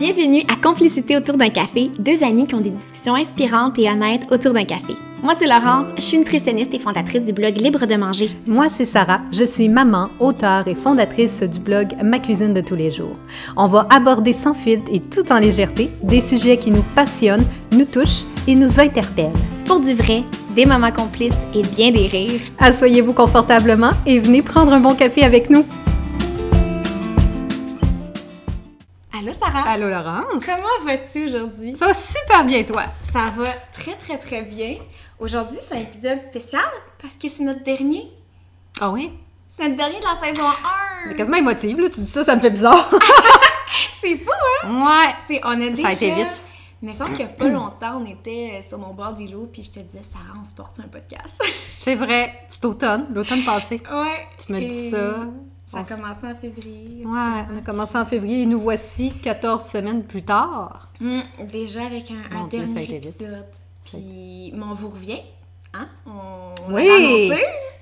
Bienvenue à Complicité autour d'un café, deux amis qui ont des discussions inspirantes et honnêtes autour d'un café. Moi, c'est Laurence, je suis nutritionniste et fondatrice du blog Libre de manger. Moi, c'est Sarah, je suis maman, auteure et fondatrice du blog Ma cuisine de tous les jours. On va aborder sans filtre et tout en légèreté des sujets qui nous passionnent, nous touchent et nous interpellent. Pour du vrai, des moments complices et bien des rires. Asseyez-vous confortablement et venez prendre un bon café avec nous. Sarah? Allô Laurence? Comment vas-tu aujourd'hui? Ça va super bien toi? Ça va très très très bien. Aujourd'hui, c'est un épisode spécial parce que c'est notre dernier. Ah oui? C'est notre dernier de la saison 1. Mais quasiment émotive, là, tu dis ça, ça me fait bizarre. c'est fou, hein? ouais. C'est, on a déjà... Ça a été vite. Mais sans qu'il y a pas longtemps, on était sur mon bord d'îlot, puis je te disais, Sarah, on se porte un podcast. C'est vrai, c'est automne, l'automne passé. Ouais. Tu me dis ça. Ça a commencé en février. Ouais, on a commencé en février et nous voici 14 semaines plus tard. Hum, déjà avec un, un Dieu, dernier épisode. Puis, mais on vous revient. Hein? On, on Oui.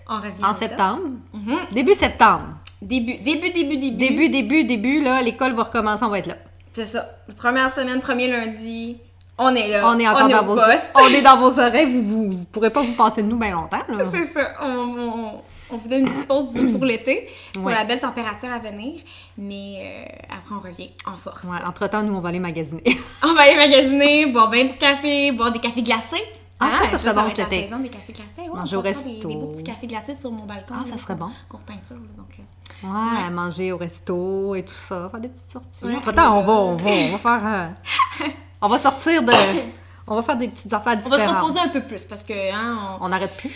On revient En septembre. Mhm. Début septembre. Début, début, début, début. Début, début, début, là, l'école va recommencer, on va être là. C'est ça. Première semaine, premier lundi, on est là. On est encore est dans vos poste. On est dans vos oreilles, vous, vous, vous pourrez pas vous passer de nous bien longtemps, là. C'est ça. On, on- on vous donne une petite pause du- pour l'été, pour Ouais. la belle température à venir. Mais euh, après, on revient en force. Ouais, entre-temps, nous, on va aller magasiner. On va aller magasiner, boire bien du café, boire des cafés glacés. Ah, ça, ça serait bon cet été. saison des cafés glacés. Ouais, Manger on au faire des, resto. des beaux petits cafés glacés sur mon balcon. Ah, ça serait bon. Qu'on repeinture, là, donc... euh, Ouais, manger au resto et tout ça, faire des petites sorties. Ouais, Entre-temps, on va, on va, on va faire... euh, on va sortir de... On va faire des petites affaires On va différentes. se reposer un peu plus parce que hein, On n'arrête plus.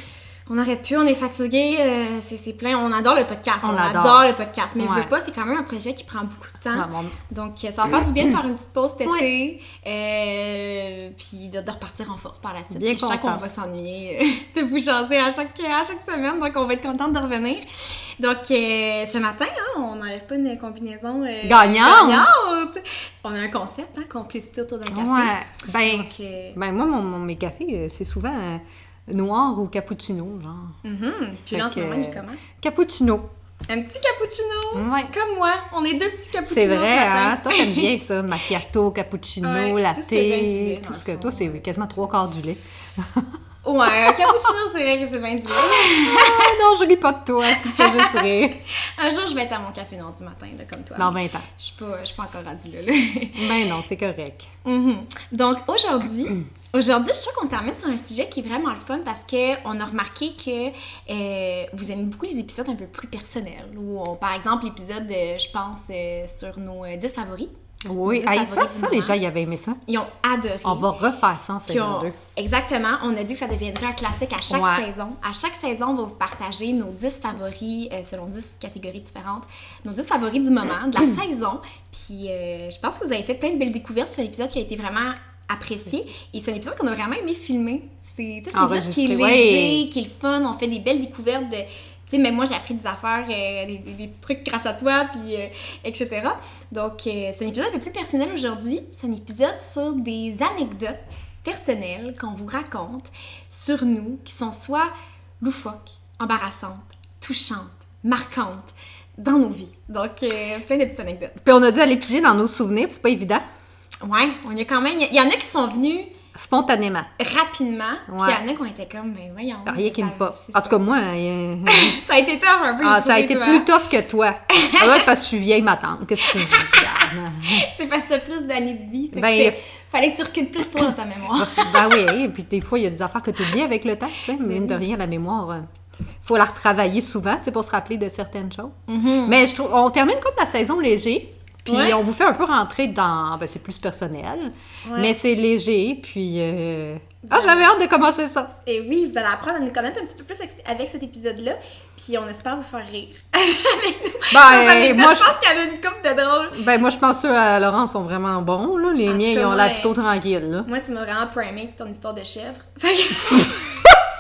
On n'arrête plus, on est fatigué, euh, c'est plein. On adore le podcast, on, On adore. le podcast, mais Ouais. veux pas, c'est quand même un projet qui prend beaucoup de temps. Ouais, Donc, ça va faire du bien de faire une petite pause cet Ouais. été, euh, puis de, de repartir en force par la suite. Bien je sens qu'on va s'ennuyer euh, de vous jaser à chaque, à chaque semaine, donc on va être contente de revenir. Donc, euh, ce matin, hein, on n'enlève pas une combinaison Gagnante. gagnante. On a un concept, hein, complicité autour d'un café. Ouais. Ben, Donc, ben moi, mon, mon- mes cafés, c'est souvent noir ou cappuccino, genre. mhm. Puis là, en ce Fait que, moment, il est comment? Cappuccino. Un petit cappuccino! Ouais. Comme moi, on est deux petits cappuccinos C'est vrai, hein? Toi, t'aimes bien ça. Macchiato, cappuccino, Ouais, latte, tout ce lait, dans tout ce que... Toi, c'est quasiment trois quarts du lait. Ouais, un cappuccino, c'est vrai que c'est bien du lait. Ah non, je ris pas de toi, tu fais juste rire. Un jour, je vais être à mon café noir du matin, là, comme toi. Dans 20 ans. Je suis pas, je suis pas encore rendue là. là. Ben non, c'est correct. Mhm. Donc aujourd'hui, aujourd'hui, je trouve qu'on termine sur un sujet qui est vraiment le fun parce que on a remarqué que euh, vous aimez beaucoup les épisodes un peu plus personnels. On- par exemple l'épisode, euh, je pense, euh, sur nos euh, 10 favoris. Oui, favoris ça, ça, les gens, ils avaient aimé ça. Ils ont adoré. On va refaire ça en saison on- 2. Exactement. On a dit que ça deviendrait un classique à chaque Ouais. saison. À chaque saison, on va vous partager nos 10 favoris euh, selon 10 catégories différentes. Nos 10 favoris du moment, de la saison. Puis euh, je pense que vous avez fait plein de belles découvertes. puis C'est un épisode qui a été vraiment apprécié. Et c'est un épisode qu'on a vraiment aimé filmer. C'est un épisode qui est léger, ouais. qui est le fun. On fait des belles découvertes de... Tu sais, même moi, j'ai appris des affaires, euh, des, trucs grâce à toi, puis euh, etc. Donc, euh, c'est un épisode un peu plus personnel aujourd'hui. C'est un épisode sur des anecdotes personnelles qu'on vous raconte sur nous, qui sont soit loufoques, embarrassantes, touchantes, marquantes dans nos vies. Donc, plein de petites anecdotes. Puis on a dû aller piger dans nos souvenirs, puis c'est pas évident. Ouais, on y a quand même... Il y, en a qui sont venus Spontanément. rapidement, puis il y en a qui ont été comme, ben voyons. Rien qui me pas. En tout cas, moi, euh, Ça a été tough un peu. ah, ça a été plus tough que toi. Ça doit être parce que je suis vieille, ma tante. Qu'est-ce que tu dis? C'est parce que t'as plus d'années de vie. Ben, fallait que tu recules plus toi dans ta mémoire. ben oui, et puis des fois, il y a des affaires que tu oublies avec le temps, tu sais. Mais mine de rien, la mémoire, euh, faut la retravailler souvent, tu sais, pour se rappeler de certaines choses. Mais je trouve, on termine comme la saison léger, puis Ouais. on vous fait un peu rentrer dans, ben c'est plus personnel, Ouais. mais c'est léger, puis... euh, Ah, allez- j'avais hâte de commencer ça. Et oui, vous allez apprendre à nous connaître un petit peu plus avec- cet épisode-là. Puis on espère vous faire rire. Ben, Avec moi, je pense qu'elle a une coupe de drôle. ben, moi, je pense que ceux à Laurent sont vraiment bons, là. Les En miens, ils ont l'air plutôt tranquilles, là. Moi, tu m'as vraiment primé ton histoire de chèvre. Fait que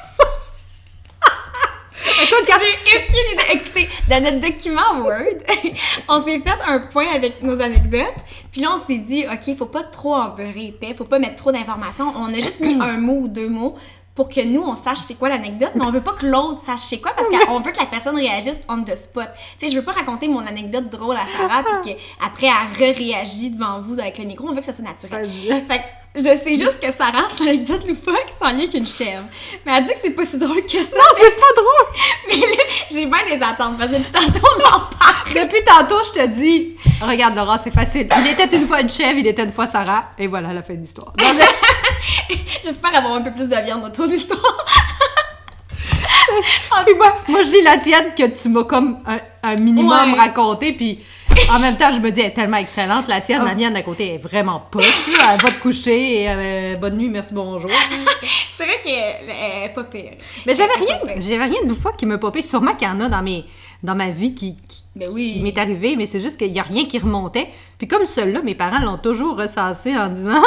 Écoute, quand- j'ai aucune idée. Écoutez, dans notre document Word, on s'est fait un point avec nos anecdotes. Puis là, on s'est dit, OK, faut pas trop en beurrer épais, faut pas mettre trop d'informations. On a juste mis un mot ou deux mots pour que nous, on sache c'est quoi l'anecdote, mais on veut pas que l'autre sache c'est quoi parce qu'on veut que la personne réagisse on the spot. Tu sais, je veux pas raconter mon anecdote drôle à Sarah puis qu'après elle re-réagit devant vous avec le micro. On veut que ça soit naturel. Fait je sais juste que Sarah, c'est l'anecdote loufoque, c'est en lien avec une chèvre. Mais elle dit que c'est pas si drôle que ça. Non, c'est pas drôle! Mais là, j'ai bien des attentes parce que depuis tantôt, on en parle. Depuis tantôt, je te dis, regarde Laura, c'est facile. Il était une fois une chèvre, il était une fois Sarah, et voilà la fin de l'histoire. J'espère avoir un peu plus de viande autour de l'histoire. Puis moi, moi, je lis la tienne que tu m'as comme un, un minimum Ouais. raconté, puis en même temps, je me dis, elle est tellement excellente. La sienne, la Oh. mienne à côté est vraiment poche. Elle va te coucher et euh, bonne nuit, merci, bonjour. C'est vrai qu'elle elle est pas pire. Mais j'avais rien, j'avais rien de fois qui me popait. Sûrement qu'il y en a dans, mes, dans ma vie qui, qui, Ben oui. qui m'est arrivé, mais c'est juste qu'il n'y a rien qui remontait. Puis comme celui-là, mes parents l'ont toujours ressassé en disant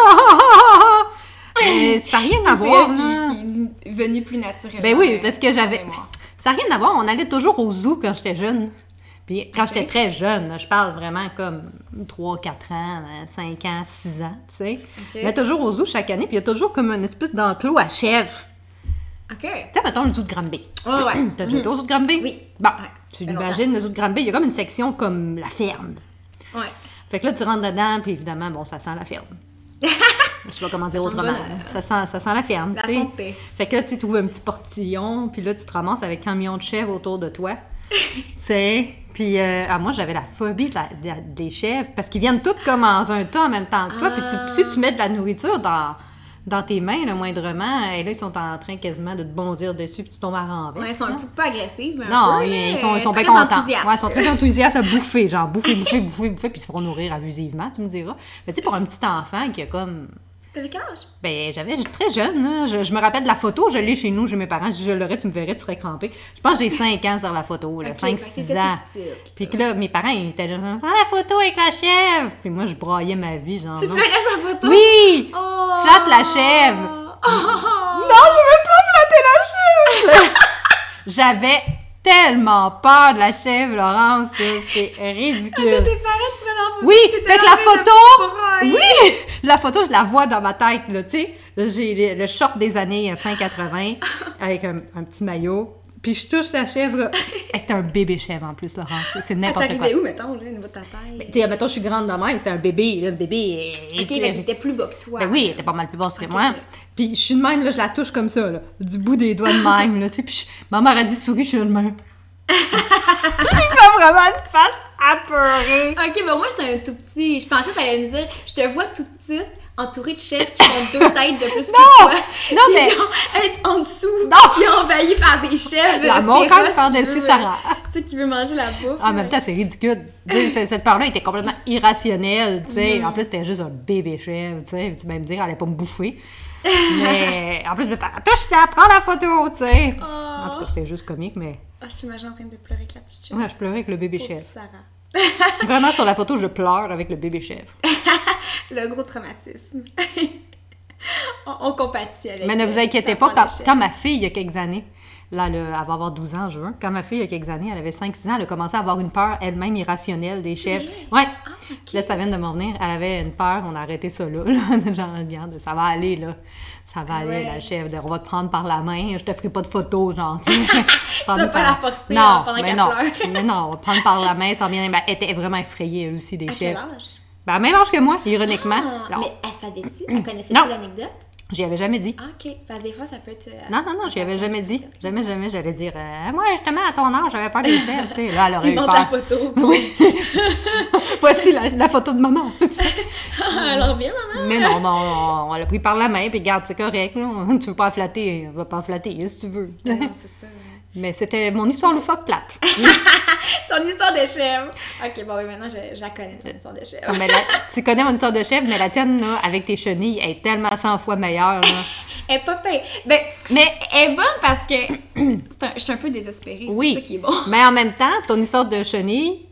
Mais ça n'a rien à C'est voir. elle là. qui, qui est venue plus naturellement. Ben oui, euh, parce que j'avais. Ça n'a rien à voir. On allait toujours au zoo quand j'étais jeune. Puis quand j'étais très jeune, je parle vraiment comme 3, 4 ans, 5 ans, 6 ans, tu sais. Ok. On allait toujours au zoo chaque année, puis il y a toujours comme une espèce d'enclos à chèvres. Ok. Tu sais, mettons le zoo de Granby. Ouais, ouais. T'as déjà été au zoo de Granby? Oui. Bon, Ouais. tu imagines le zoo de Granby, il y a comme une section comme la ferme. Ouais. Fait que là, tu rentres dedans, puis évidemment, bon, ça sent la ferme. Je sais pas comment dire Ça autrement. ça, sent, ça sent la ferme, La tu sais. Fait que là, tu trouves un petit portillon, puis là, tu te ramasses avec un million de chèvres autour de toi. tu sais. Puis euh, ah, moi, j'avais la phobie de la- de la- des chèvres, parce qu'ils viennent toutes comme dans un tas en même temps que toi. Puis tu- si tu mets de la nourriture dans, dans tes mains, là, moindrement, et là, ils sont en train quasiment de te bondir dessus, puis tu tombes à renver. Ouais, ils sont un peu pas agressifs, mais Non, peu, ils, sont, ils sont très bien contents. enthousiastes. Ouais, ils sont très enthousiastes à bouffer, genre bouffer, bouffer, bouffer, bouffer, puis ils se feront nourrir abusivement, tu me diras. Mais tu sais, pour un petit enfant qui a comme T'avais quel âge? ben, j'avais, très jeune, là. Je, je me rappelle de la photo, je l'ai chez nous, chez mes parents. Si je l'aurais, tu me verrais, tu serais crampé. Je pense que j'ai 5 ans sur la photo, là. Ok, 5, fait que 6 t'étais ans. Puis que là, mes parents, ils étaient là, prends la photo avec la chèvre. Puis moi, je broyais ma vie, genre. Tu pleurais sa photo? Oui! Oh! Flatte la chèvre! Oh! Non, je veux pas flatter la chèvre! J'avais tellement peur de la chèvre, Laurence, c'est ridicule. Oui, fait que la photo, oui, la photo, je la vois dans ma tête, là, tu sais. J'ai le, short des années euh, fin 80 avec un, un petit maillot. Puis je touche la chèvre. C'était un bébé chèvre en plus, Laurence. C'est n'importe quoi. Où, mettons, là, au niveau de ta taille? Tu sais, mettons, je suis grande de même, c'était un bébé, là, le bébé. Ok, qu'il était plus bas que toi. ben oui, elle était pas mal plus basse que moi. Puis je suis de même, là, je la touche comme ça, là, du bout des doigts de même, là, tu sais. Puis je- ma mère a dit souris, je suis là de même. J'ai fait vraiment une face apeurée. Ok, ben moi, c'était un tout petit. Je pensais que t'allais me dire, je te vois tout petite, entourée de chefs qui ont deux têtes de plus Non! que toi. Non, Puis mais- genre, être en dessous, Non! puis envahi par des chefs. La euh, montagne par-dessus Sarah? euh, Tu sais, qui veut manger la bouffe. En même temps, c'est ridicule. Cette- peur-là était complètement irrationnelle, tu sais. Mm. En plus, c'était juste un bébé chèvre, tu sais. Tu vas me dire, elle allait pas me bouffer. Mais en plus, parents, touche-la, prends la photo, tu sais. Oh. En tout cas, c'est juste comique, mais Ah, je t'imagine en train de pleurer avec la petite chèvre. ouais, je pleurais avec le bébé chèvre. Sarah. Vraiment, sur la photo, je pleure avec le bébé chèvre. Le gros traumatisme. on, on compatit avec Mais ne vous euh, inquiétez pas, quand, quand ma fille, il y a quelques années, là, elle, elle va avoir 12 ans, je veux, quand ma fille, il y a quelques années, elle avait 5-6 ans, elle a commencé à avoir une peur elle-même irrationnelle des vrai? Ouais. Ah. Là, ça vient de m'en venir. Elle avait une peur, on a arrêté ça là. là. Genre, regarde, ça va aller, là. Ça va aller, la chèvre. On va te prendre par la main. Je te ferai pas de photos, genre. tu vas pas la forcer non, hein, pendant qu'elle non. pleure. mais non, on va te prendre par la main sans bien. Ben, elle était vraiment effrayée, elle aussi, des À quel chèvres. âge? Ben, même âge que moi, ironiquement. Ah, mais elle savait-tu? Elle connaissait-tu l'anecdote? J'y avais jamais dit. Ah, ok. Que des fois, ça peut être. euh, Non, non, non, j'y avais jamais dit. Jamais, jamais, j'allais dire, euh, moi, justement, à ton âge, j'avais peur des chèvres, tu sais. Là, elle aurait Tu eu montres peur. la photo. Oui. Voici la, la photo de maman. Alors bien, maman. Mais non, ben, on, on l'a pris par la main, puis regarde, c'est correct. Là. Tu veux pas la flatter, on va pas la flatter, si tu veux. Non, c'est ça. Mais c'était mon histoire loufoque plate. Ton histoire de chèvre. Ok, bon, oui, maintenant, je, je la connais, ton histoire de chèvre. mais la- tu connais mon histoire de chef, mais la tienne, là, avec tes chenilles, elle est tellement 100 fois meilleure. Là. Elle est pas pire. Ben, Mais, elle est bonne parce que un- je suis un peu désespérée. oui, C'est ça qui est bon. mais en même temps, ton histoire de chenilles,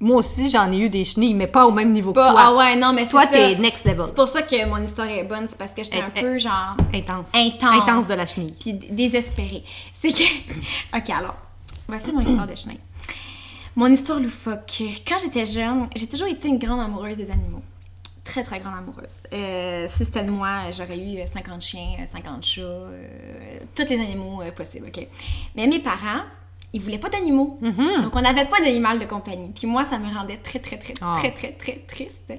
moi aussi, j'en ai eu des chenilles, mais pas au même niveau Pas- que toi. ah ouais, non, mais Toi, t'es next level. C'est pour ça que mon histoire est bonne, c'est parce que j'étais un Eh, eh. peu genre Intense. Intense. Intense de la chenille. puis désespérée. C'est que OK, alors, voici mon histoire de chien. Mon histoire loufoque. Quand j'étais jeune, j'ai toujours été une grande amoureuse des animaux. très, très grande amoureuse. Euh, si c'était de moi, j'aurais eu 50 chiens, 50 chats, euh, tous les animaux euh, possibles, OK? Mais mes parents, ils voulaient pas d'animaux. Mhm. Donc, on n'avait pas d'animal de compagnie. Puis moi, ça me rendait très, très, très, Ah. très, très, très triste.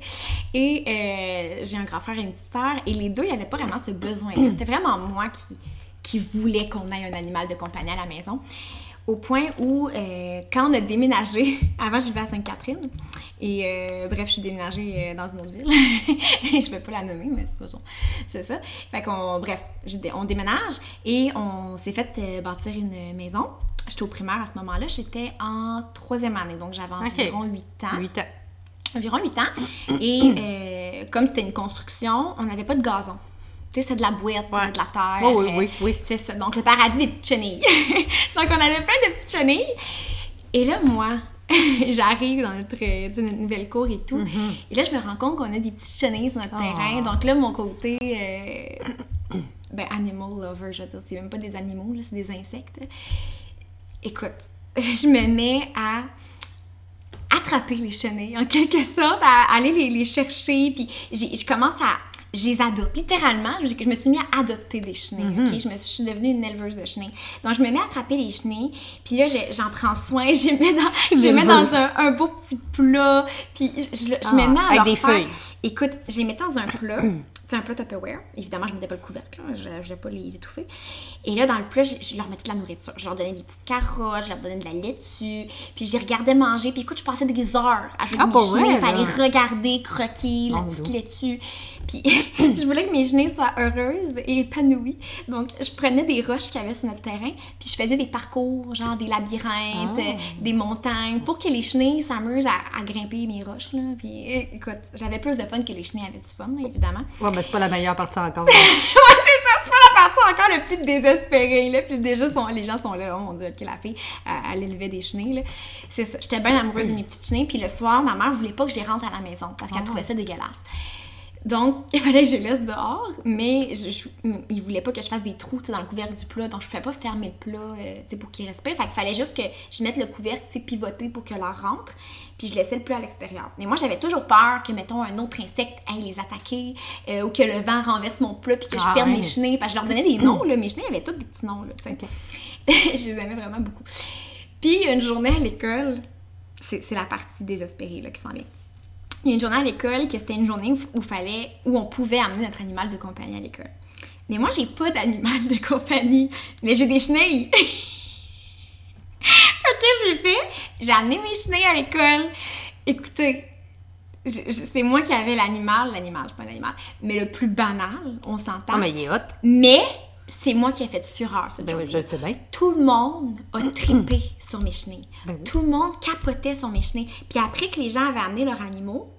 Et euh, j'ai un grand frère et une petite sœur. Et les deux, il n'y avait pas vraiment ce besoin-là. C'était vraiment moi qui, qui voulais qu'on ait un animal de compagnie à la maison. Au point où, euh, quand on a déménagé, avant je vivais à Sainte-Catherine, et euh, bref, je suis déménagée dans une autre ville. je vais pas la nommer, mais de toute façon, c'est ça. Fait qu'on, bref, on déménage et on s'est fait bâtir une maison. J'étais au primaire à ce moment-là, j'étais en troisième année, donc j'avais environ 8 ans. 8 ans. Environ 8 ans. Et euh, comme c'était une construction, on n'avait pas de gazon. Tu sais, c'est de la boîte, Ouais. de la terre. Oh, oui, euh, oui, oui. C'est ça. Donc, le paradis des petites chenilles. donc, on avait plein de petites chenilles. Et là, moi, j'arrive dans notre, euh, notre nouvelle cour et tout. Mm-hmm. Et là, je me rends compte qu'on a des petites chenilles sur notre Ah. terrain. Donc là, mon côté... euh, ben, animal lover, je veux dire. C'est même pas des animaux, c'est des insectes. Écoute, je me mets à attraper les chenilles, en quelque sorte, à aller les, les chercher, puis je commence à... Je les adopte, littéralement. Je, me suis mis à adopter des chenilles, ok? Je, me suis, je suis devenue une éleveuse de chenilles. Donc, je me mets à attraper les chenilles, puis là, je- j'en prends soin, je les mets dans, je les mets dans un, un beau petit plat, puis je, je- je Ah, me mets à avec leur des faire- feuilles. Écoute, je les mettais dans un plat. C'est un plat Tupperware. Évidemment, je mettais pas le couvercle, là. je ne voulais pas les étouffer. Et là, dans le plat, je, je leur mettais de la nourriture. Je leur donnais des petites carottes, je leur donnais de la laitue, puis je les regardais manger. Puis écoute, je passais des heures à jouer Ah, mes vrai, puis à les regarder, croquer, la Mon petite laitue. Puis je voulais que mes chenilles soient heureuses et épanouies. Donc, je prenais des roches qu'il y avait sur notre terrain, puis je faisais des parcours, genre des labyrinthes, Ah. euh, des montagnes, pour que les chenilles s'amusent à, à grimper mes roches. Là. Puis é- écoute, j'avais plus de fun que les chenilles avaient du fun, évidemment. Ouais, mais c'est pas la meilleure partie encore. ouais, c'est ça, c'est pas la partie encore le plus désespérée, là. Puis déjà, sont, les gens sont là, oh mon dieu, ok, la fille, elle, elle élevait des chenilles. C'est ça, j'étais bien amoureuse de mes petites chenilles, puis le soir, ma mère voulait pas que j'y rentre à la maison, parce qu'elle Ah. trouvait ça dégueulasse. Donc, il fallait que je les laisse dehors, mais je, je- il voulait pas que je fasse des trous dans le couvercle du plat, donc je pouvais pas fermer le plat euh, pour qu'ils respirent. Fait qu'il fallait juste que je mette le couvercle pivoté pour que leur rentre, puis je laissais le plat à l'extérieur. Mais moi, j'avais toujours peur que, mettons, un autre insecte aille les attaquer, euh, ou que le vent renverse mon plat, puis que Ah, je perde ouais. mes chenilles, parce que je leur donnais des noms, là. Mes chenilles avaient tous des petits noms, là, je les aimais vraiment beaucoup. Puis, une journée à l'école, c'est c'est la partie désespérée, là, qui s'en vient. Il y a une journée à l'école que c'était une journée où, où fallait où on pouvait amener notre animal de compagnie à l'école. Mais moi, j'ai pas d'animal de compagnie, mais j'ai des chenilles. ok, j'ai fait, j'ai amené mes chenilles à l'école. Écoutez, je- je- c'est moi qui avais l'animal, l'animal, c'est pas un animal, mais le plus banal, on s'entend. Ah, mais il est hot. Mais c'est moi qui ai fait fureur cette Ben oui, journée. je le sais bien. Tout le monde a trippé sur mes chenilles. Ben oui. Tout le monde capotait sur mes chenilles. Puis après que les gens avaient amené leurs animaux,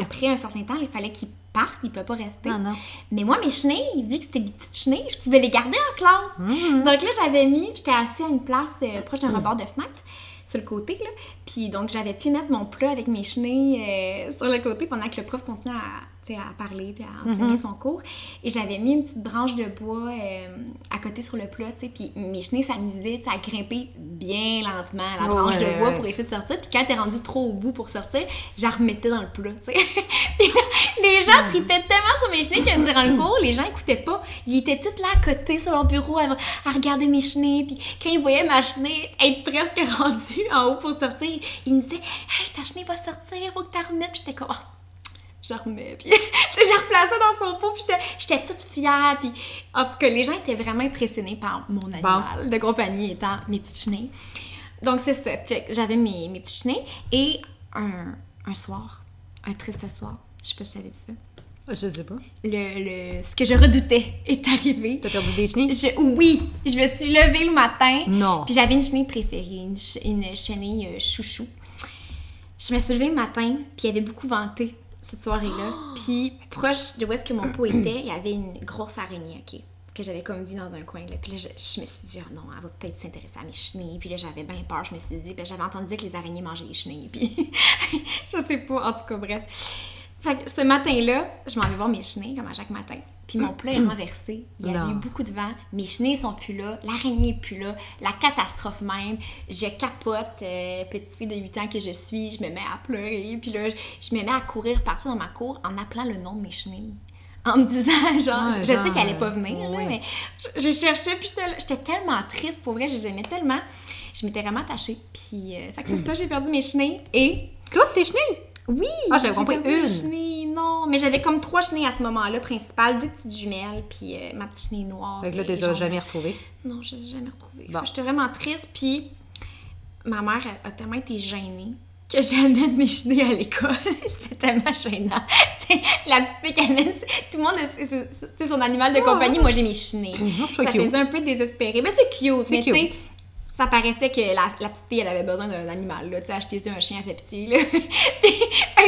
après un certain temps, il fallait qu'ils partent, ils ne peuvent pas rester. Non, non. Mais moi, mes chenilles, vu que c'était des petites chenilles, je pouvais les garder en classe. Mm-hmm. Donc là, j'avais mis, j'étais assise à une place euh, proche d'un rebord de fenêtre, sur le côté, là. Puis donc, j'avais pu mettre mon plat avec mes chenilles euh, sur le côté pendant que le prof continuait à, à parler puis à enseigner son cours. Et j'avais mis une petite branche de bois euh, à côté sur le plat, tu sais. Puis mes chenilles s'amusaient, à grimper bien lentement la branche de bois pour essayer de sortir. Puis quand t'es rendu trop au bout pour sortir, je la remettais dans le plat. Puis là, les gens tripaient tellement sur mes chenilles que durant le cours, les gens écoutaient pas. Ils étaient tous là à côté sur leur bureau à, à regarder mes chenilles. Puis quand ils voyaient ma chenille être presque rendue en haut pour sortir, ils me disaient Hey, ta chenille va sortir, faut que tu la remettes. Puis j'étais comme Ah, je remets. Puis je la replaçais dans son pot. Puis j'étais- j'étais toute fière. Puis en tout cas, les gens étaient vraiment impressionnés par mon animal de compagnie étant mes petites chenilles. Donc c'est ça. Fait que j'avais mes, mes petites chenilles. Et un, un soir, un triste soir, je sais pas si je t'avais dit ça, Je sais pas. le, le- ce que je redoutais est arrivé. T'as perdu des chenilles? Je- oui, je me suis levée le matin. Non. Puis j'avais une chenille préférée, une, une chenille euh, chouchou. Je me suis levée le matin, puis il y avait beaucoup venté cette soirée-là. Puis proche de où est-ce que mon pot était, il y avait une grosse araignée, OK, que j'avais comme vue dans un coin. Là. Puis là, je, je me suis dit, oh non, elle va peut-être s'intéresser à mes chenilles. Puis là, j'avais bien peur, je me suis dit, puis j'avais entendu dire que les araignées mangeaient les chenilles. Puis je sais pas, en tout cas, bref. Fait que ce matin-là, je m'en vais voir mes chenilles, comme à chaque matin. Puis mon plat est renversé. Il y Non. eu beaucoup de vent. Mes chenilles sont plus là. L'araignée est plus là. La catastrophe même. Je capote, euh, petite fille de 8 ans que je suis. Je me mets à pleurer. Puis là, je, me mets à courir partout dans ma cour en appelant le nom de mes chenilles. En me disant, genre, Ouais, je, sais qu'elle allait pas venir, euh, là, oui. mais je, je cherchais, puis j'étais tellement triste, pour vrai, je les aimais tellement. Je m'étais vraiment attachée. Puis, euh, fait que c'est Mm. ça, j'ai perdu mes chenilles. Et Toutes tes chenilles? Oui! Ah, j'avais compris une. chenilles, non. Mais j'avais comme trois chenilles à ce moment-là, principales, deux petites jumelles, puis euh, ma petite chenille noire. Fait que là, tu les as jamais retrouvées. Non, je les ai jamais retrouvées. Bon. J'étais vraiment triste, puis ma mère a, a tellement été gênée que j'amène mes chenilles à l'école. C'était tellement gênant. La petite fille amène, tout le monde c'est- son animal de compagnie, moi j'ai mes chenilles. Mhm, ça cute. faisait un peu désespéré. Mais c'est cute, mais tu sais, ça paraissait que la, la petite fille, elle avait besoin d'un animal. Là. Tu sais, acheter un chien, elle fait pitié. Là. Puis,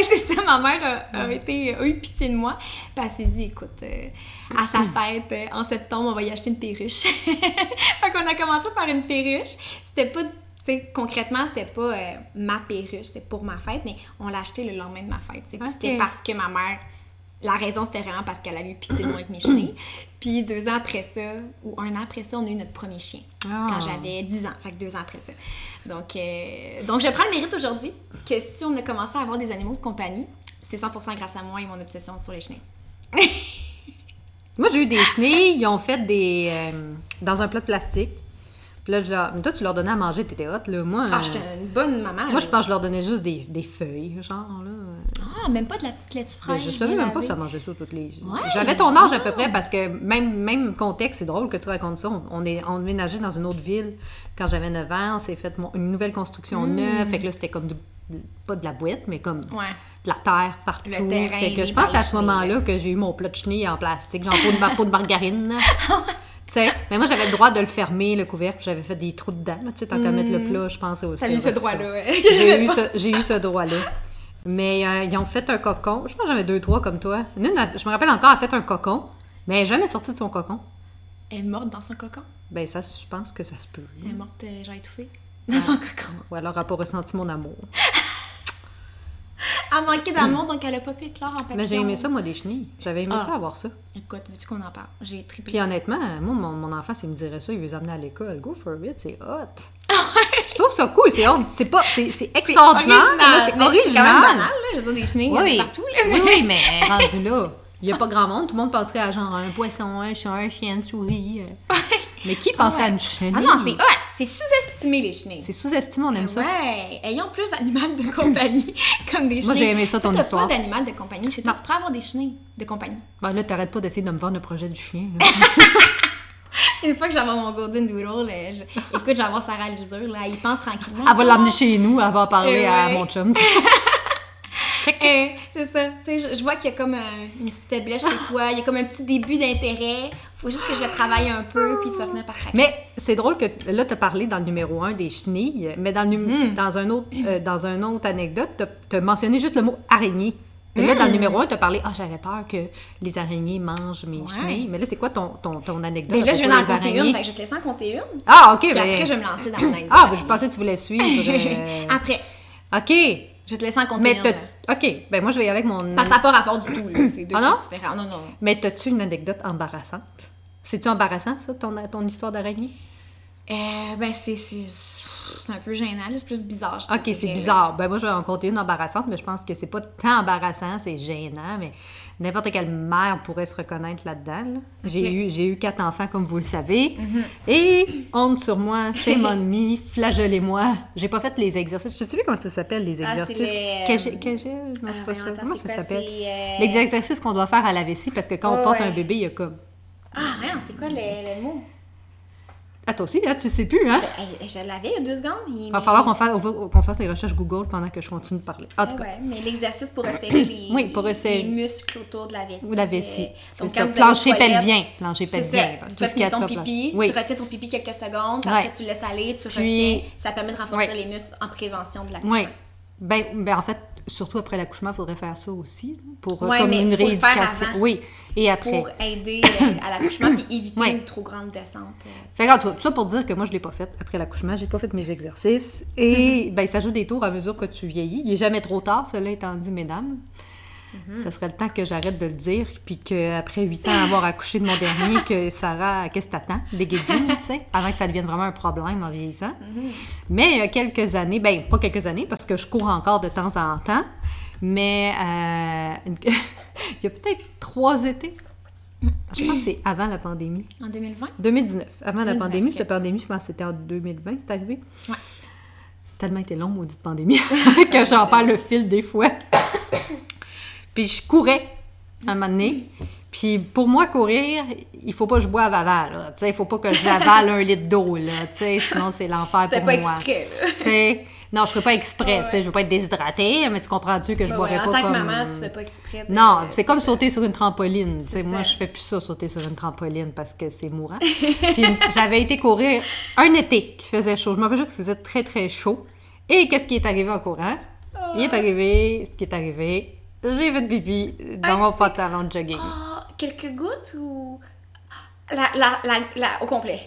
c'est ça, ma mère a, a été, a eu pitié de moi. Puis elle s'est dit, écoute, euh, à sa fête, euh, en septembre, on va y acheter une perruche. fait qu'on a commencé par une perruche. C'était pas, tu sais, concrètement, c'était pas euh, ma perruche, c'était pour ma fête, mais on l'a acheté le lendemain de ma fête. C'était parce que ma mère la raison, c'était vraiment parce qu'elle avait eu pitié de moi avec mes chenilles. Puis deux ans après ça, ou un an après ça, on a eu notre premier chien. Ah. Quand j'avais 10 ans. Fait que deux ans après ça. Donc, euh, donc je prends le mérite aujourd'hui que si on a commencé à avoir des animaux de compagnie, c'est 100% grâce à moi et mon obsession sur les chenilles. Moi, j'ai eu des chenilles, ils ont fait des. euh, dans un plat de plastique. Puis là, je leur- toi, tu leur donnais à manger, t'étais hot, là. Moi, Ah, euh, j'étais une bonne maman. moi je pense que je leur donnais juste des, des feuilles, genre, là. Ah, même pas de la petite laitue Ben, fraîche. je savais même pas lavée. ça mangeait ça toutes les. Ouais. J'avais ton âge à peu près parce que même, même contexte, c'est drôle que tu racontes ça. On, est on déménageait dans une autre ville quand j'avais 9 ans. On s'est fait mon- une nouvelle construction Mm. neuve. Fait que là, c'était comme du, pas de la boîte, mais comme Ouais. de la terre partout. Le terrain fait que je pense à ce moment-là que j'ai eu mon plat de chenille en plastique, genre peau de, ma- peau de margarine. Tu sais, mais moi j'avais le droit de le fermer, le couvercle, j'avais fait des trous dedans, tu sais, tant qu'à mettre le plat, je pense aussi. T'as eu ce droit-là, ouais. J'ai eu, ce, droit-là. Mais euh, ils ont fait un cocon. Je pense que j'avais deux, trois comme toi. Une, je me rappelle encore, elle a fait un cocon, mais elle n'est jamais sortie de son cocon. Elle est morte dans son cocon? Ben ça, je pense que ça se peut. Elle est morte, euh, genre étouffée. Dans son cocon. Ou alors elle n'a pas ressenti mon amour. Elle manquait d'amour, donc elle a pas pu éclore en papillon. Mais j'ai aimé ça, moi, des chenilles. J'avais aimé Ah. ça, avoir ça. Écoute, veux-tu qu'on en parle? J'ai triplé. Puis honnêtement, moi, mon, mon enfant, s'il me dirait ça, il veut les amener à l'école. Go for it, c'est hot. je trouve ça cool, c'est hot. C'est pas, c'est, extraordinaire. C'est mais original. C'est quand même banal, là. Je veux dire, des chenilles Oui. euh, partout, là. oui, oui, mais rendu là, il n'y a pas grand monde. Tout le monde penserait à genre un poisson, un chat, un chien, une souris. Mais qui penserait à une chenille? Ah non, c'est hot! C'est sous-estimé, les chenilles. C'est sous-estimé, on aime ça. Ouais, ayons plus d'animal de compagnie comme des chenilles. Moi, j'ai aimé ça, ton t'as histoire. pas d'animal de compagnie chez toi? Tu pourrais avoir des chenilles de compagnie. Ben là, t'arrêtes pas d'essayer de me vendre le projet du chien. Une fois que j'avais mon Golden Doodle, euh, je- écoute, je vais avoir Sarah à l'usure, là. Il pense tranquillement. Elle va l'emmener chez nous, elle va parler Eh à mon chum. C'est ça. Tu sais, je, je vois qu'il y a comme un- une petite faiblesse chez toi. Il y a comme un petit début d'intérêt. Faut juste que je le travaille un peu, puis ça finit par craquer. Mais c'est drôle que là, tu as parlé dans le numéro 1 des chenilles, mais dans, le Mm. dans, un autre, euh, dans une autre anecdote, tu as mentionné juste le mot araignée. Mais là, dans le numéro 1, tu as parlé Ah, j'avais peur que les araignées mangent mes. Ouais. chenilles. Mais là, c'est quoi ton, ton, ton anecdote Mais là, je viens d'en compter araignées? une, fait que je te laisser en compter une. Ah, OK. Puis ben- après, je vais me lancer dans l'anecdote. Ah, ben, je pensais que tu voulais suivre. euh, Après, OK. je te laisser en compter Mais une. OK. Ben, moi, je vais y aller avec mon. Parce que ça n'a pas rapport du tout, là. C'est deux Ah non? différents. Non, non. Mais as-tu une anecdote embarrassante? C'est-tu embarrassant, ça, ton, ton histoire d'araignée? Euh, ben, c'est, c'est, c'est un peu gênant, là. C'est plus bizarre. je Ok, c'est bizarre. Ben moi, je vais en compter une embarrassante, mais je pense que c'est pas tant embarrassant, c'est gênant, mais n'importe quelle mère pourrait se reconnaître là-dedans. là. J'ai eu, j'ai eu quatre enfants, comme vous le savez, et honte sur moi, shame on me, flagellez-moi. J'ai pas fait les exercices. Je sais plus comment ça s'appelle, les Ah, c'est exercices. les? Non, c'est pas ça. Comment ça s'appelle? c'est, euh, Les exercices qu'on doit faire à la vessie, parce que quand on Oh, porte ouais. un bébé, il y a comme... Ah, rien, c'est quoi le, le mot? Ah, toi aussi, hein, tu sais plus, hein? Hey, je l'avais il y a deux secondes. Il va falloir qu'on fasse, qu'on fasse les recherches Google pendant que je continue de parler. En tout cas, Ouais, mais l'exercice pour resserrer les, Oui, pour resserrer. les muscles autour de la vessie. ou la vessie. Euh, Donc, ça. quand vous Plancher pelvien. Plancher pelvien. Tu fais ton attrape pipi, la- Oui. tu retiens ton pipi quelques secondes, Ouais. après tu le laisses aller, tu Puis- retiens. Ça permet de renforcer Ouais. les muscles en prévention de l'accouchement. Oui. Ben, ben, en fait, surtout après l'accouchement, il faudrait faire ça aussi, pour euh, Ouais, comme mais une faut le faire rééducation. avant. Oui, et après. Pour aider euh, à l'accouchement puis éviter Ouais. une trop grande descente. euh. Fait que, tout ça pour dire que moi, je l'ai pas fait après l'accouchement, j'ai pas fait mes exercices. Et ben, ça joue des tours à mesure que tu vieillis. Il est jamais trop tard, cela étant dit, mesdames. Ce serait le temps que j'arrête de le dire, puis qu'après huit ans avoir accouché de mon dernier, que Sarah, qu'est-ce que t'attends? Des guédines, tu sais, avant que ça devienne vraiment un problème en vieillissant. Mais il y a quelques années, ben pas quelques années, parce que je cours encore de temps en temps, mais euh, il y a peut-être trois étés. Je pense que c'est avant la pandémie. En 2020? 2019. Avant la 2019, pandémie, cette pandémie, je pense que c'était en 2020, c'est arrivé. Ouais. Tellement été long, maudite pandémie, que j'en perds le fil des fois. Puis je courais à un moment donné. Puis pour moi, courir, il faut pas que je boive avant, là. Il faut pas que j'avale un litre d'eau, sinon c'est l'enfer pour pas moi. exprès, là. Non, je ferais pas exprès, Ouais, tu sais, je veux pas être déshydratée, mais tu comprends-tu que je Ben boirais ouais, pas en tant comme... que maman, tu fais pas exprès. de- Non, c'est comme sauter sur une trampoline. Tu sais, C'est moi, je fais plus ça, sauter sur une trampoline, parce que c'est mourant. Puis j'avais été courir un été qui faisait chaud. Je me rappelle juste qu'il faisait très, très chaud. Et qu'est-ce qui est arrivé en courant? Il est arrivé, ce qui est arrivé, j'ai fait pipi dans Ah, mon pantalon de jogging. Ah, quelques gouttes ou. La, la, la, la, au complet.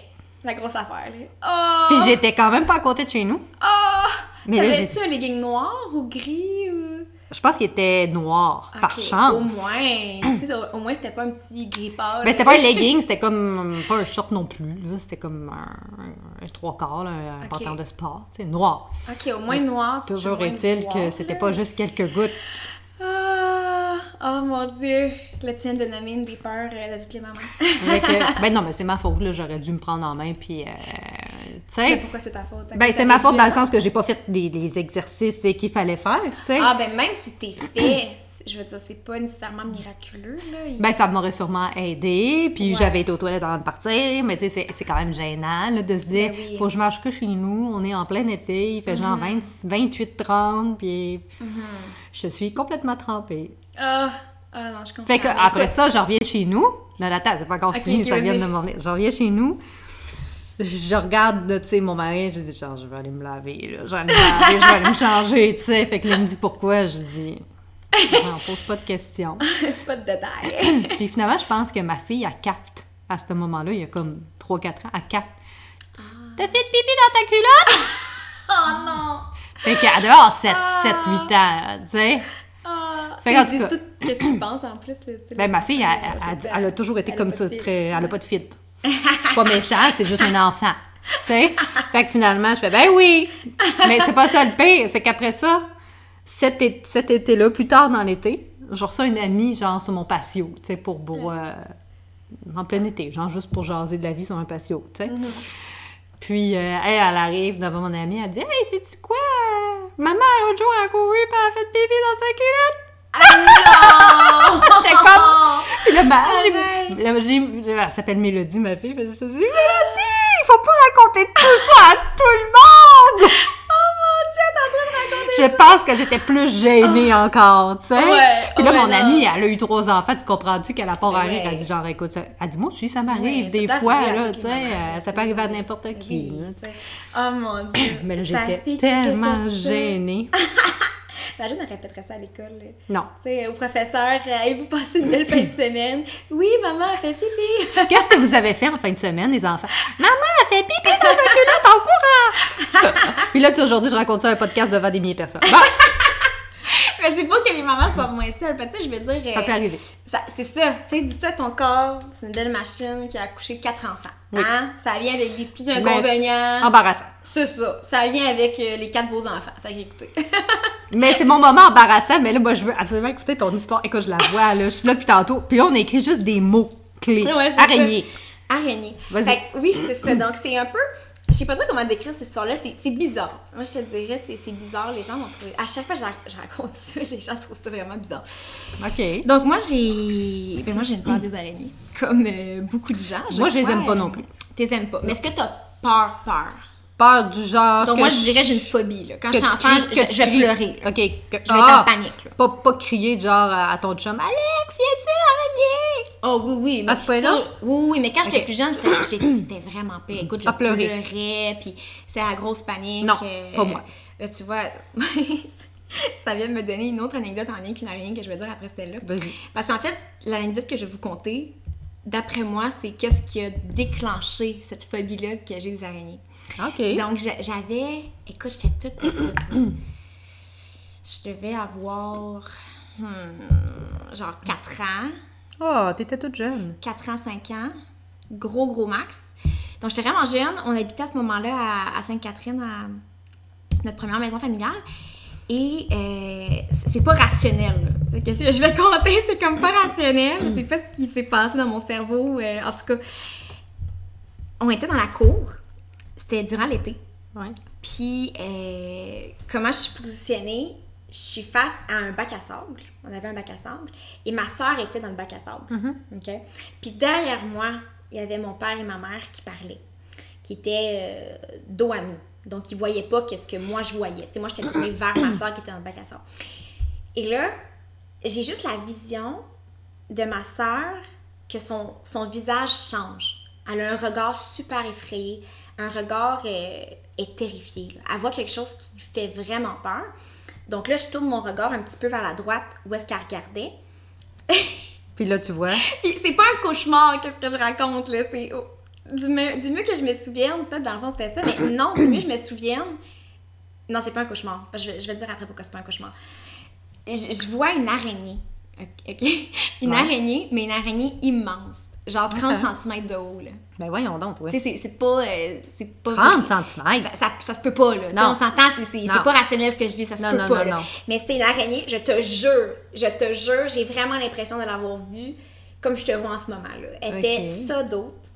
La grosse affaire, là. Oh! Puis j'étais quand même pas à côté de chez nous. Oh! Mais T'avais-tu un legging noir ou gris ou. Je pense qu'il était noir, par chance. Au moins. tu sais, au, moins, c'était pas un petit gris pâle. Ben, c'était pas un legging, c'était comme pas un short non plus. là. C'était comme un, un- un trois quarts, là, un pantalon de sport, tu sais, noir. Ok, au moins noir. Toujours est-il que c'était pas juste quelques gouttes. Ah! Oh mon dieu! Là, tu viens de nommer une des peurs euh, de toutes les mamans. Que- ben non, mais c'est ma faute, là. J'aurais dû me prendre en main, puis, euh, Mais pourquoi c'est ta faute? Ben, c'est ma faute dans le sens que j'ai pas fait les, les exercices qu'il fallait faire, tu sais. Ah, ben même si t'es fait, je veux dire, c'est pas nécessairement miraculeux, là. Il- Ben, ça m'aurait sûrement aidé, puis Ouais. j'avais été aux toilettes avant de partir, mais tu sais, c'est- c'est quand même gênant, là, de se dire, Ben oui. faut que je marche que chez nous, on est en plein été, il fait genre Mhm. 20 28-30, puis je suis complètement trempée. Ah! Ah non, je comprends. Fait que après écoute, ça, je reviens chez nous. Non, attends, c'est pas encore fini, ça vient de m'en. Je reviens chez nous. Je regarde, tu sais, mon mari, je dis, genre, je vais aller me laver, là. Je vais aller me laver, je vais aller me changer, tu sais. Fait que là, il me dit pourquoi. Je dis, on pose pas de questions. pas de détails. Puis finalement, je pense que ma fille, a capte à ce moment-là, il y a comme 3-4 ans, elle capte. Ah. T'as fait de pipi dans ta culotte? oh non! Fait qu'elle doit avoir 7, Ah. 7 8 ans, tu sais. Ah! Fait qu'en tout cas- qu'est-ce qu'ils pensent en plus. Ben, ma fille, elle, a toujours été comme ça, très, elle a filtre. pas de filtre. C'est pas méchant, c'est juste un enfant. Tu sais? Fait que finalement, je fais, ben oui! Mais c'est pas ça le pire, c'est qu'après ça, cet, é- cet été-là, plus tard dans l'été, je reçois une amie, genre, sur mon patio, tu sais, pour, pour, euh, en plein été, genre, juste pour jaser de la vie sur un patio, tu sais. Puis, euh, elle, elle arrive devant mon amie, elle dit, hey, sais-tu quoi? Maman, l'autre jour, elle a couru, puis elle a fait pipi dans sa culotte! Non! J'étais comme. Puis là, j'ai- j'ai- elle s'appelle Mélodie, ma fille. Je me suis dit, Mélodie, il faut pas raconter tout ça à tout le monde! Je pense que j'étais plus gênée encore, tu sais. Ouais, Puis là, ouais, mon non. amie, elle a eu trois enfants, tu comprends-tu qu'elle a pas à rire? Elle dit genre, écoute, ça... elle dit, moi aussi, ça m'arrive des fois, là, tu sais, euh, ça peut arriver à n'importe qui. Oh mon dieu. Mais là, Ta j'étais tellement gênée. Imagine, elle répéterait ça à l'école. Non. Tu sais, au professeur, euh, avez-vous passé une belle fin de semaine? Oui, maman, elle fait pipi. Qu'est-ce que vous avez fait en fin de semaine, les enfants? Maman a fait pipi dans sa culotte en courant! Puis là, tu aujourd'hui, je raconte ça à un podcast devant des milliers de personnes. Bon, Mais c'est pas que les mamans soient moins seules. Je veux dire. ça euh, peut arriver. ça- c'est ça. Tu sais, dis-toi, ton corps, c'est une belle machine qui a accouché quatre enfants. Oui. Hein? Ça vient avec des petits Mais inconvénients. Embarrassant. C'est ça. Ça vient avec euh, les quatre beaux enfants. Fait que écoutez. Mais c'est mon moment embarrassant, mais là, moi, je veux absolument écouter ton histoire. Écoute, je la vois, là. Je suis là depuis tantôt. Puis là, on a écrit juste des mots clés. Ouais, Araignée. Araignée. Vas-y. Oui, c'est ça. Donc, c'est un peu. Je sais pas trop comment décrire cette histoire-là. C'est bizarre. Moi, je te dirais, c'est bizarre. Les gens vont trouver. À chaque fois que je rac- je raconte ça, les gens trouvent ça vraiment bizarre. OK. Donc, moi, j'ai. Ben, moi, j'ai une peur des araignées. Comme euh, beaucoup de gens. Moi, je les aime pas non plus. Tu les aimes pas. Mais est-ce que t'as peur, peur? Peur du genre. Donc, que moi, je dirais, j'ai une phobie. Là. Quand j'étais enfant, cries- je, vais pleurer. là. OK. que- Je vais être Ah! en panique. Là. Pas, pas crier, genre, à, à ton chum. Alex, viens tuer l'araignée! Oh oui, oui. À ce point-là? ça, Oui, oui, mais quand j'étais plus jeune, c'était vraiment pire. Écoute, je pleurer. pleurais, puis c'est la grosse panique. Non, euh, pas moi. Là, tu vois, ça vient de me donner une autre anecdote en lien qu'une araignée que je vais dire après celle-là. Vas-y. Parce qu'en fait, l'anecdote que je vais vous conter, d'après moi, c'est qu'est-ce qui a déclenché cette phobie-là que j'ai des araignées. Donc, j'a- j'avais. Écoute, j'étais toute petite. Je devais avoir hmm, genre 4 ans. Oh, t'étais toute jeune. 4 ans, 5 ans. Gros, gros max. Donc, j'étais vraiment jeune. On habitait à ce moment-là à, à Sainte-Catherine, à notre première maison familiale. Et euh, c'est pas rationnel. là. C'est que si je vais compter, c'est comme pas rationnel. Je sais pas ce qui s'est passé dans mon cerveau. euh, en tout cas, on était dans la cour. C'était durant l'été. Ouais. Puis, euh, comment je suis positionnée? Je suis face à un bac à sable. On avait un bac à sable. Et ma soeur était dans le bac à sable. OK? Puis derrière moi, il y avait mon père et ma mère qui parlaient, qui étaient euh, dos à nous. Donc, ils ne voyaient pas qu'est-ce que moi je voyais. Tu sais, moi, j'étais tournée vers ma soeur qui était dans le bac à sable. Et là, j'ai juste la vision de ma soeur que son, son visage change. Elle a un regard super effrayé, un regard euh, est terrifié. là. Elle voit quelque chose qui lui fait vraiment peur. Donc là, je tourne mon regard un petit peu vers la droite où est-ce qu'elle regardait. Puis là, tu vois. Puis c'est pas un cauchemar, qu'est-ce que je raconte, là. C'est oh, du, mieux, du mieux que je me souvienne. Peut-être dans le fond, c'était ça, mais non, du mieux que je me souvienne. Non, c'est pas un cauchemar. Je vais, je vais te dire après pourquoi c'est pas un cauchemar. Je, je vois une araignée. OK? Une Ouais. araignée, mais une araignée immense. Genre 30 Ok. cm de haut, là. Ben voyons donc, oui. Tu sais, c'est- pas. euh, c'est pas 30 ça, cm. ça, ça se peut pas, là. Non. On s'entend, c'est- pas rationnel ce que je dis, ça se Non, peut non, pas. non, là. non. Mais c'était une araignée, je te jure, je te jure, j'ai vraiment l'impression de l'avoir vue comme je te vois en ce moment-là. Elle était ça d'autre,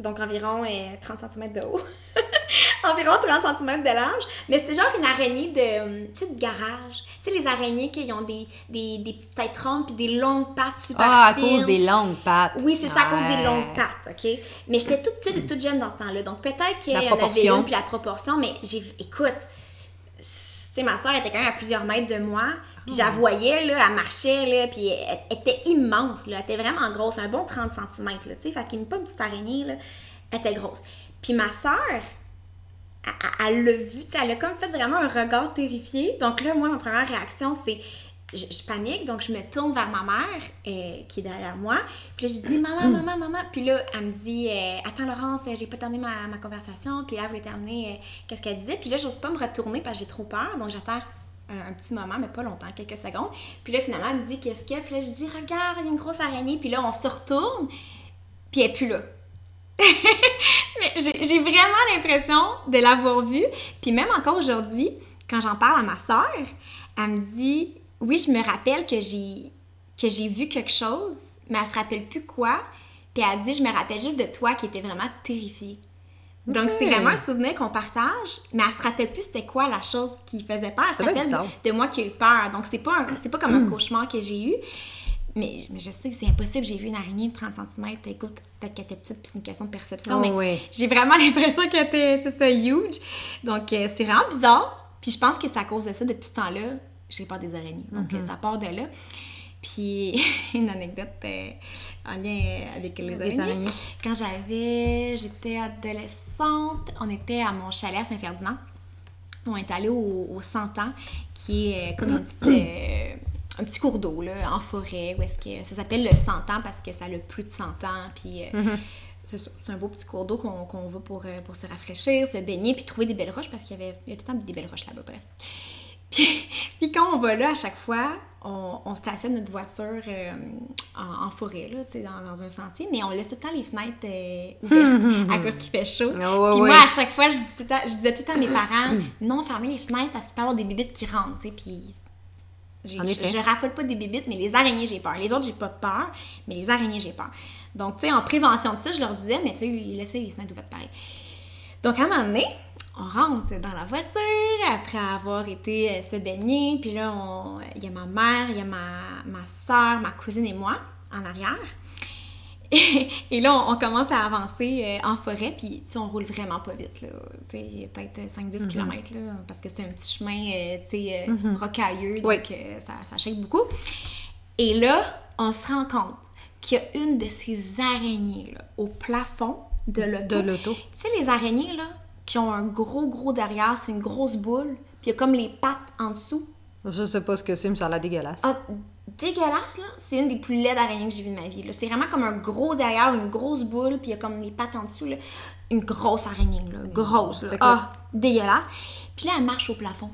donc environ euh, 30 cm de haut. environ 30 cm de large. Mais c'était genre une araignée de, euh, sais, de garage. Tu sais, les araignées qui ont des, des, des petites têtes rondes puis des longues pattes super Ah, à cause des longues pattes. Oui, c'est ça, à cause des longues pattes, OK? Mais j'étais toute petite et toute jeune dans ce temps-là. Donc peut-être qu'il y La en avait une, puis la proportion, mais j'ai... Écoute, tu sais, ma soeur était quand même à plusieurs mètres de moi, puis je la voyais, là, elle marchait, là, puis elle, elle était immense, là. Elle était vraiment grosse, un bon 30 cm, là, tu sais. Fait n'est pas une petite araignée, là. Elle était grosse. Puis ma soeur, elle- l'a vu, tu sais, elle a comme fait vraiment un regard terrifié. Donc là, moi, ma première réaction, c'est je, je panique, donc je me tourne vers ma mère euh, qui est derrière moi. Puis là, je dis maman, maman, maman. Puis là, elle me dit euh, attends Laurence, euh, j'ai pas terminé ma, ma conversation. Puis là, elle voulait terminer euh, qu'est-ce qu'elle disait. Puis là, j'ose pas me retourner parce que j'ai trop peur, donc j'attends. Un, un petit moment, mais pas longtemps, quelques secondes. Puis là, finalement, elle me dit qu'est-ce qu'il y a? Puis là, je dis regarde, il y a une grosse araignée. Puis là, on se retourne, puis elle est plus là. Mais j'ai vraiment l'impression de l'avoir vue. Puis même encore aujourd'hui, quand j'en parle à ma soeur, elle me dit Oui, je me rappelle que j'ai que j'ai vu quelque chose, mais elle se rappelle plus quoi. Puis elle dit Je me rappelle juste de toi qui étais vraiment terrifiée. Donc, c'est vraiment un souvenir qu'on partage, mais elle se rappelle plus c'était quoi la chose qui faisait peur. Elle se rappelle de, moi qui a eu peur. Donc, c'est pas, un- pas comme un cauchemar que j'ai eu. Mais, mais je sais que c'est impossible. J'ai vu une araignée de 30 cm. Écoute, peut-être qu'elle était petite, puis c'est une question de perception. Oh, mais oui. j'ai vraiment l'impression qu'elle était, c'est ça, huge. Donc, euh, c'est vraiment bizarre. Puis je pense que c'est à cause de ça, depuis ce temps-là, j'ai peur des araignées. Donc, Mhm. euh, ça part de là. Puis, une anecdote euh, en lien avec les araignées. araignées. Quand j'avais, j'étais adolescente, on était à mon chalet à Saint-Ferdinand. On est allé au, au 100 ans, qui est comme un petit, euh, un petit cours d'eau là, en forêt, où est-ce que ça s'appelle le 100 ans parce que ça a le plus de 100 ans. Puis euh, c'est ça, c'est un beau petit cours d'eau qu'on qu'on va pour, euh, pour se rafraîchir, se baigner, puis trouver des belles roches parce qu'il y avait il y a tout le temps des belles roches là-bas, bref. Puis, puis quand on va là, à chaque fois, on, on stationne notre voiture euh, en, en forêt, là, dans, dans un sentier, mais on laisse tout le temps les fenêtres euh, ouvertes à cause qu'il fait chaud. Ouais, puis ouais. moi, à chaque fois, je, dis tout le temps- je disais tout le temps à mes parents, non, fermez les fenêtres parce qu'il peut y avoir des bibites qui rentrent, tu sais, puis... j'ai- En Je, effet. je raffole pas des bibites, mais les araignées, j'ai peur. Les autres, j'ai pas peur, mais les araignées, j'ai peur. Donc, tu sais, en prévention de ça, je leur disais, mais tu sais, laissez les fenêtres ouvertes pareil. Donc, à un moment donné, on rentre dans la voiture après avoir été euh, se baigner. Puis là, il y a ma mère, il y a ma, ma soeur, ma cousine et moi en arrière. Et, et là, on, on commence à avancer euh, en forêt, puis on roule vraiment pas vite. Là. Peut-être 5-10 Mhm. km, là, parce que c'est un petit chemin euh, euh, rocailleux, donc Oui. ça, ça shake beaucoup. Et là, on se rend compte qu'il y a une de ces araignées-là au plafond de l'auto. De l'auto. Tu sais, les araignées, là, qui ont un gros, gros derrière, c'est une grosse boule, puis il y a comme les pattes en dessous. Je sais pas ce que c'est, mais ça a l'air dégueulasse. Ah, dégueulasse, là. C'est une des plus laides araignées que j'ai vues de ma vie, là. C'est vraiment comme un gros derrière, une grosse boule, puis il y a comme les pattes en dessous, là. Une grosse araignée, là. Grosse, là. Ah, dégueulasse. Puis là, elle marche au plafond.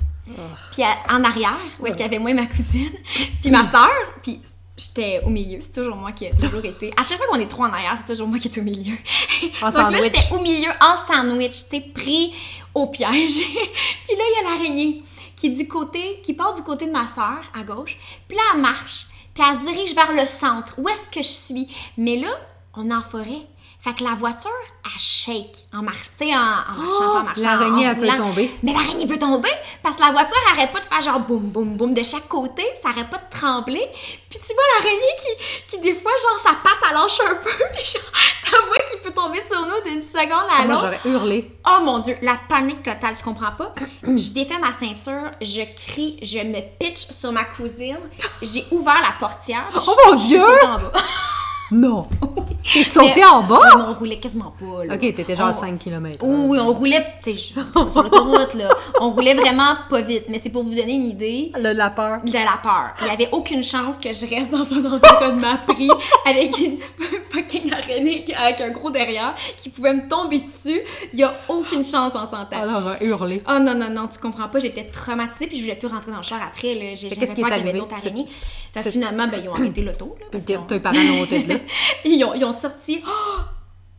Puis à- en arrière, où est-ce qu'il y avait moi et ma cousine, puis ma soeur, puis j'étais au milieu. C'est toujours moi qui ai toujours été. À chaque fois qu'on est trois en arrière, c'est toujours moi qui est au milieu. En Donc là, j'étais au milieu en sandwich, tu pris au piège. puis là, il y a l'araignée qui, est du côté, qui part du côté de ma soeur, à gauche. Puis là, elle marche. Puis elle se dirige vers le centre. Où est-ce que je suis? Mais là, on est en forêt. Fait que la voiture, elle shake en sais, en, en marchant, pas en marchant. Oh, l'araignée, elle peut tomber. Mais l'araignée peut tomber parce que la voiture arrête pas de faire genre boum, boum, boum de chaque côté. Ça arrête pas de trembler. Puis tu vois l'araignée qui, qui, des fois, genre, sa patte, elle lâche un peu. Puis genre, ta voix qui peut tomber sur nous d'une seconde à Moi, l'autre. j'aurais hurlé. Oh mon dieu, la panique totale, tu comprends pas? Je défais ma ceinture, je crie, je me pitch sur ma cousine, j'ai ouvert la portière. Oh mon Dieu! Non! T'es sauté Mais- en bas? Mais on roulait quasiment pas, là. Ok, t'étais genre à On- 5 km. Oh oui, on roulait, sur l'autoroute, là. On roulait vraiment pas vite, mais c'est pour vous donner une idée Le, la peur. de la peur. Il y avait aucune chance que je reste dans un environnement pris avec une fucking araignée avec un gros derrière qui pouvait me tomber dessus. Il y a aucune chance en s'entendant. Ah là, on va hurler. Oh non, non, non, tu comprends pas, j'étais traumatisée puis je voulais plus rentrer dans le char après. J'ai qui peur qu'il y avait d'autres araignées. Fait que finalement, ben, ils ont arrêté l'auto. parce tes ont- tes l'ont tête là. ils, ont, ils ont sorti. Oh!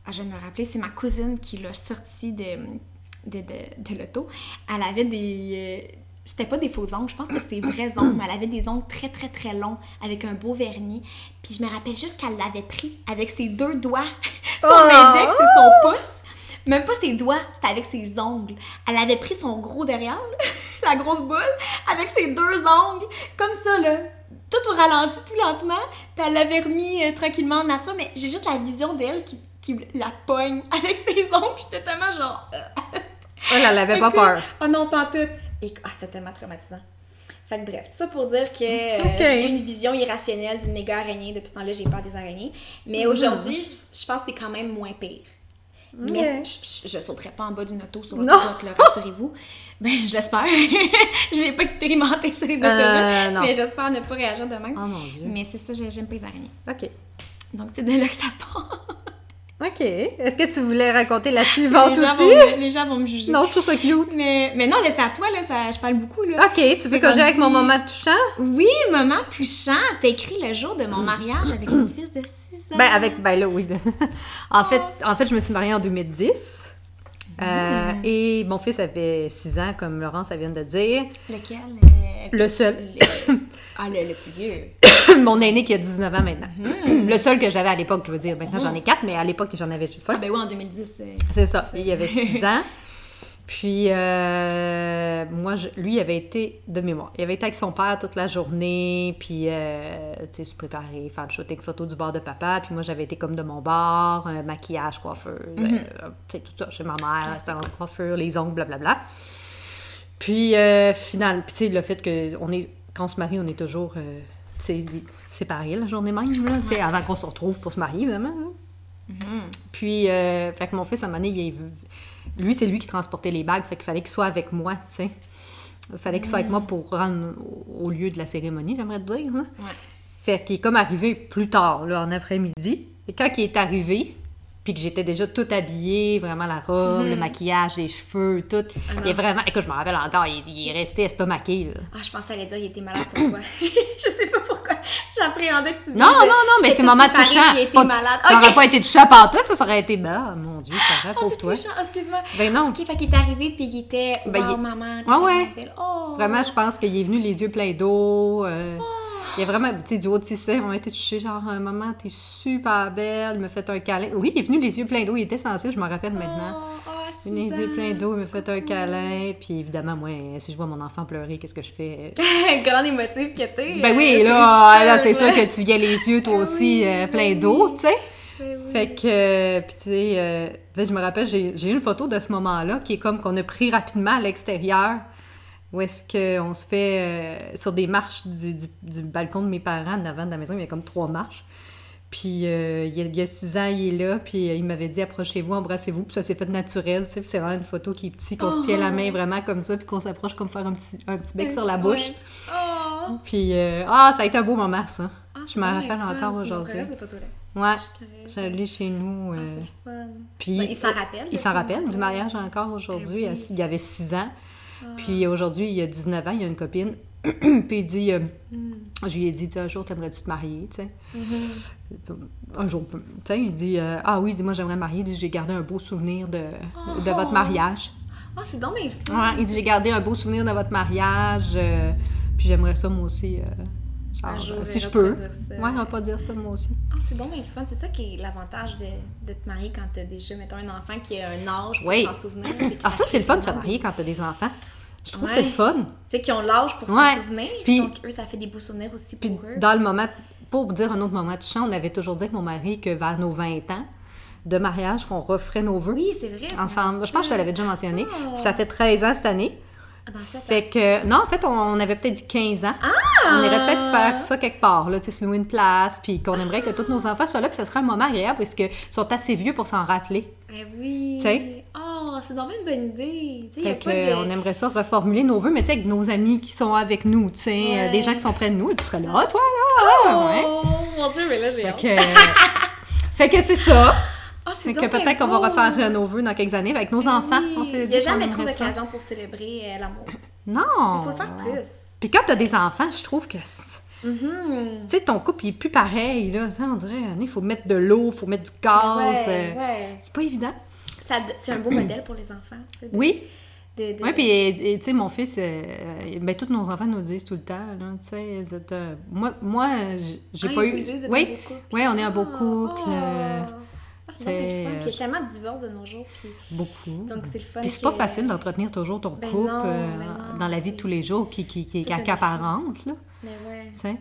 Ah, je vais me rappeler, c'est ma cousine qui l'a sorti de, de, de, de l'auto. Elle avait des. euh, c'était pas des faux ongles, je pense que c'est des vrais ongles, mais elle avait des ongles très très très longs avec un beau vernis. Puis je me rappelle juste qu'elle l'avait pris avec ses deux doigts, son Oh! index et son pouce. Même pas ses doigts, c'était avec ses ongles. Elle avait pris son gros derrière, la grosse boule, avec ses deux ongles, comme ça, là. Tout au ralenti, tout lentement. Puis elle l'avait remis euh, tranquillement en nature, mais j'ai juste la vision d'elle qui, qui la pogne avec ses ongles. Puis j'étais tellement genre. euh, Oh, elle avait pas peur. Oh non, pas tout. Et ah, c'était tellement traumatisant. Fait que bref, tout ça pour dire que euh, Ok. j'ai une vision irrationnelle d'une méga araignée. Depuis ce temps-là, j'ai peur des araignées. Mais aujourd'hui, je, je pense que c'est quand même moins pire. Mais je, je sauterai pas en bas d'une auto sur l'autoroute, là, rassurez-vous. Ben, je l'espère. j'ai pas expérimenté sur les autoroutes, Euh, non. mais j'espère ne pas réagir de même. Oh mon dieu. Mais c'est ça, j'ai- j'aime pas les araignées. Ok. Donc, c'est de là que ça part. Ok. Est-ce que tu voulais raconter la suivante les, gens aussi? vont me, les gens vont me juger. Non, je trouve ça cute. Mais, mais non, laisse à toi, là, ça, je parle beaucoup, là. Ok, tu veux que j'aille avec mon moment touchant? Oui, moment touchant. T'as écrit le jour de mon mariage avec mon fils de 6 ans. Ben, avec, ben là, oui. en, fait, en fait, je me suis mariée en 2010. Euh, Mm. et mon fils avait 6 ans, comme Laurence vient de dire. Lequel? Euh, Le seul. le- Ah, le, le plus vieux. mon aîné qui a 19 ans maintenant. Mm. Le seul que j'avais à l'époque, je veux dire. Maintenant, j'en ai 4, mais à l'époque, j'en avais juste Ah, un. ben oui, en 2010. euh, C'est ça. Il avait 6 ans. Puis, euh, moi, je- lui, il avait été de mémoire. Il avait été avec son père toute la journée, puis, euh, tu sais, se préparer, faire le shooting photo du bar de papa. Puis moi, j'avais été comme de mon bar, euh, maquillage, coiffeur, euh, tu sais, tout ça chez ma mère, c'était en coiffure, les ongles, blablabla. Puis, euh, final, puis tu sais, le fait que on est, quand on se marie, on est toujours, tu sais, séparés la journée même, là, tu sais, avant qu'on se retrouve pour se marier, évidemment. là. Puis, euh, fait que mon fils, à un moment donné, il est- lui, c'est lui qui transportait les bagues, fait qu'il fallait qu'il soit avec moi, tu sais. Il fallait qu'il soit avec moi pour rendre au, lieu de la cérémonie, j'aimerais te dire. Ouais. Fait qu'il est comme arrivé plus tard, là, en après-midi. Et quand il est arrivé, puis que j'étais déjà toute habillée, vraiment la robe, le maquillage, les cheveux, tout. il est vraiment... Écoute, je me rappelle encore, il, il est resté estomaqué, là. Ah, je pensais que t'allais dire qu'il était malade sur toi. je sais pas pourquoi. J'appréhendais que tu dises. Non, non, non, mais c'est moment touchant. C'est était malade. Ça Ok. aurait pas été touchant par tout, ça, ça aurait été... Ah, mon Dieu, ça Oh, pauvre c'est toi. touchant, excuse-moi. Ben non. Ok, fait qu'il est arrivé puis il était. Ben, wow, il- maman. Ouais, ouais. Oh. Vraiment, je pense qu'il est venu les yeux pleins d'eau. euh, Il y a vraiment, tu sais, du haut de ses seins, on a été touchés, genre, euh, maman, t'es super belle, il m'a fait un câlin. Oui, il est venu les yeux pleins d'eau, il était sensible, je me rappelle maintenant. Oh, oh, Il les yeux pleins d'eau, il c'est fait un câlin, puis évidemment, moi, si je vois mon enfant pleurer, qu'est-ce que je fais? Grande émotive que t'es. Ben oui, euh, là, là, c'est sûr là. que tu viens les yeux, toi Ben aussi, oui, euh, ben pleins oui. d'eau, tu sais. Ben oui. Fait que, euh, puis tu sais, euh, je me rappelle, j'ai j'ai une photo de ce moment-là qui est comme qu'on a pris rapidement à l'extérieur, où est-ce qu'on se fait euh, sur des marches du, du- du balcon de mes parents, en avant de la maison, il y a comme trois marches. Puis euh, il, y a, il y a six ans, il est là, puis euh, il m'avait dit approchez-vous, embrassez-vous, puis ça s'est fait naturel, tu sais, puis c'est vraiment une photo qui est petite, qu'on se tient la main vraiment comme ça, puis qu'on s'approche comme faire un petit, un petit bec sur la bouche. Oh. Puis euh, ah, ça a été un beau moment, ça. Ah, je me rappelle encore aujourd'hui. Ouais, Je l'ai chez nous. Ah, euh, c'est fun. puis Ben, il s'en rappelle. il s'en rappelle du mariage encore aujourd'hui. Ben oui. Il y avait six ans. Puis aujourd'hui, il y a 19 ans, il y a une copine. puis il dit, euh, Mm. je lui ai dit, un jour, t'aimerais-tu te marier, tu sais? Mm-hmm. Un jour, tu sais, il dit, euh, ah oui, dis-moi, j'aimerais me marier. Il dit, j'ai gardé un beau souvenir de, de Oh. votre mariage. Ah, c'est donc fun. Ouais, il dit, j'ai gardé un beau souvenir de votre mariage. euh, puis j'aimerais ça, moi aussi. Jour, euh, si je peux. Ouais, on va pas dire ça, moi aussi. Ah, c'est donc bien le fun. C'est ça qui est l'avantage de, de te marier quand t'as déjà, mettons, un enfant qui a un âge pour Oui. s'en souvenir. Ah, ça, c'est le fun de se marier quand t'as des enfants. Je trouve que c'est le fun. Tu sais, qui ont l'âge pour Ouais. s'en souvenir. Puis- donc, eux, ça fait des beaux souvenirs aussi Puis pour eux. dans le moment, pour dire un autre moment touchant, on avait toujours dit avec mon mari que vers nos 20 ans de mariage, qu'on referait nos vœux Oui, c'est vrai. ensemble. Je pense que je te l'avais déjà mentionné. Oh. Puis Ça fait 13 ans cette année. Ah, ben, Fait que, non, en fait, on, avait peut-être dit 15 ans. Ah! On irait peut-être faire ça quelque part, là, tu sais, se louer une place, puis qu'on aimerait que tous nos enfants soient là, puis ça serait un moment agréable parce qu'ils sont assez vieux pour s'en rappeler. Eh oui. Tu sais? Oh, c'est donc bien une bonne idée. Tu sais, y a Fait que, pas de... euh, on aimerait ça reformuler nos vœux, mais tu sais, avec nos amis qui sont avec nous, tu sais, euh, des gens qui sont près de nous, tu serais là, Ah, toi, là, ah, ouais. Oh, mon Dieu, mais là, j'ai hâte. que, fait que c'est ça. Ah, c'est que peut-être qu'on va refaire nos vœux dans quelques années avec nos enfants. Oui. On s'est Il n'y a jamais trop d'occasions pour célébrer euh, l'amour. Non. Il faut le faire plus. Puis quand t'as des enfants, je trouve que Mhm. tu sais, ton couple, il est plus pareil, là. On dirait, il faut mettre de l'eau, il faut mettre du gaz. Ouais, euh, ouais. C'est pas évident. C'est un beau modèle pour les enfants. de- Oui. de- de- Oui, puis tu sais, mon fils, euh, ben, tous nos enfants nous disent tout le temps, tu sais, euh, moi, moi, j'ai Ah, pas eu... oui, oui, on est un beau Ah, couple, euh, Ah, c'est fun. Puis il y a tellement de divorces de nos jours. Puis... beaucoup. Donc, c'est le fun. Puis c'est que- pas facile d'entretenir toujours ton Ben couple non, euh, ben non, dans la vie de tous les jours qui, qui, qui est accaparante, là, Mais ouais. tu sais?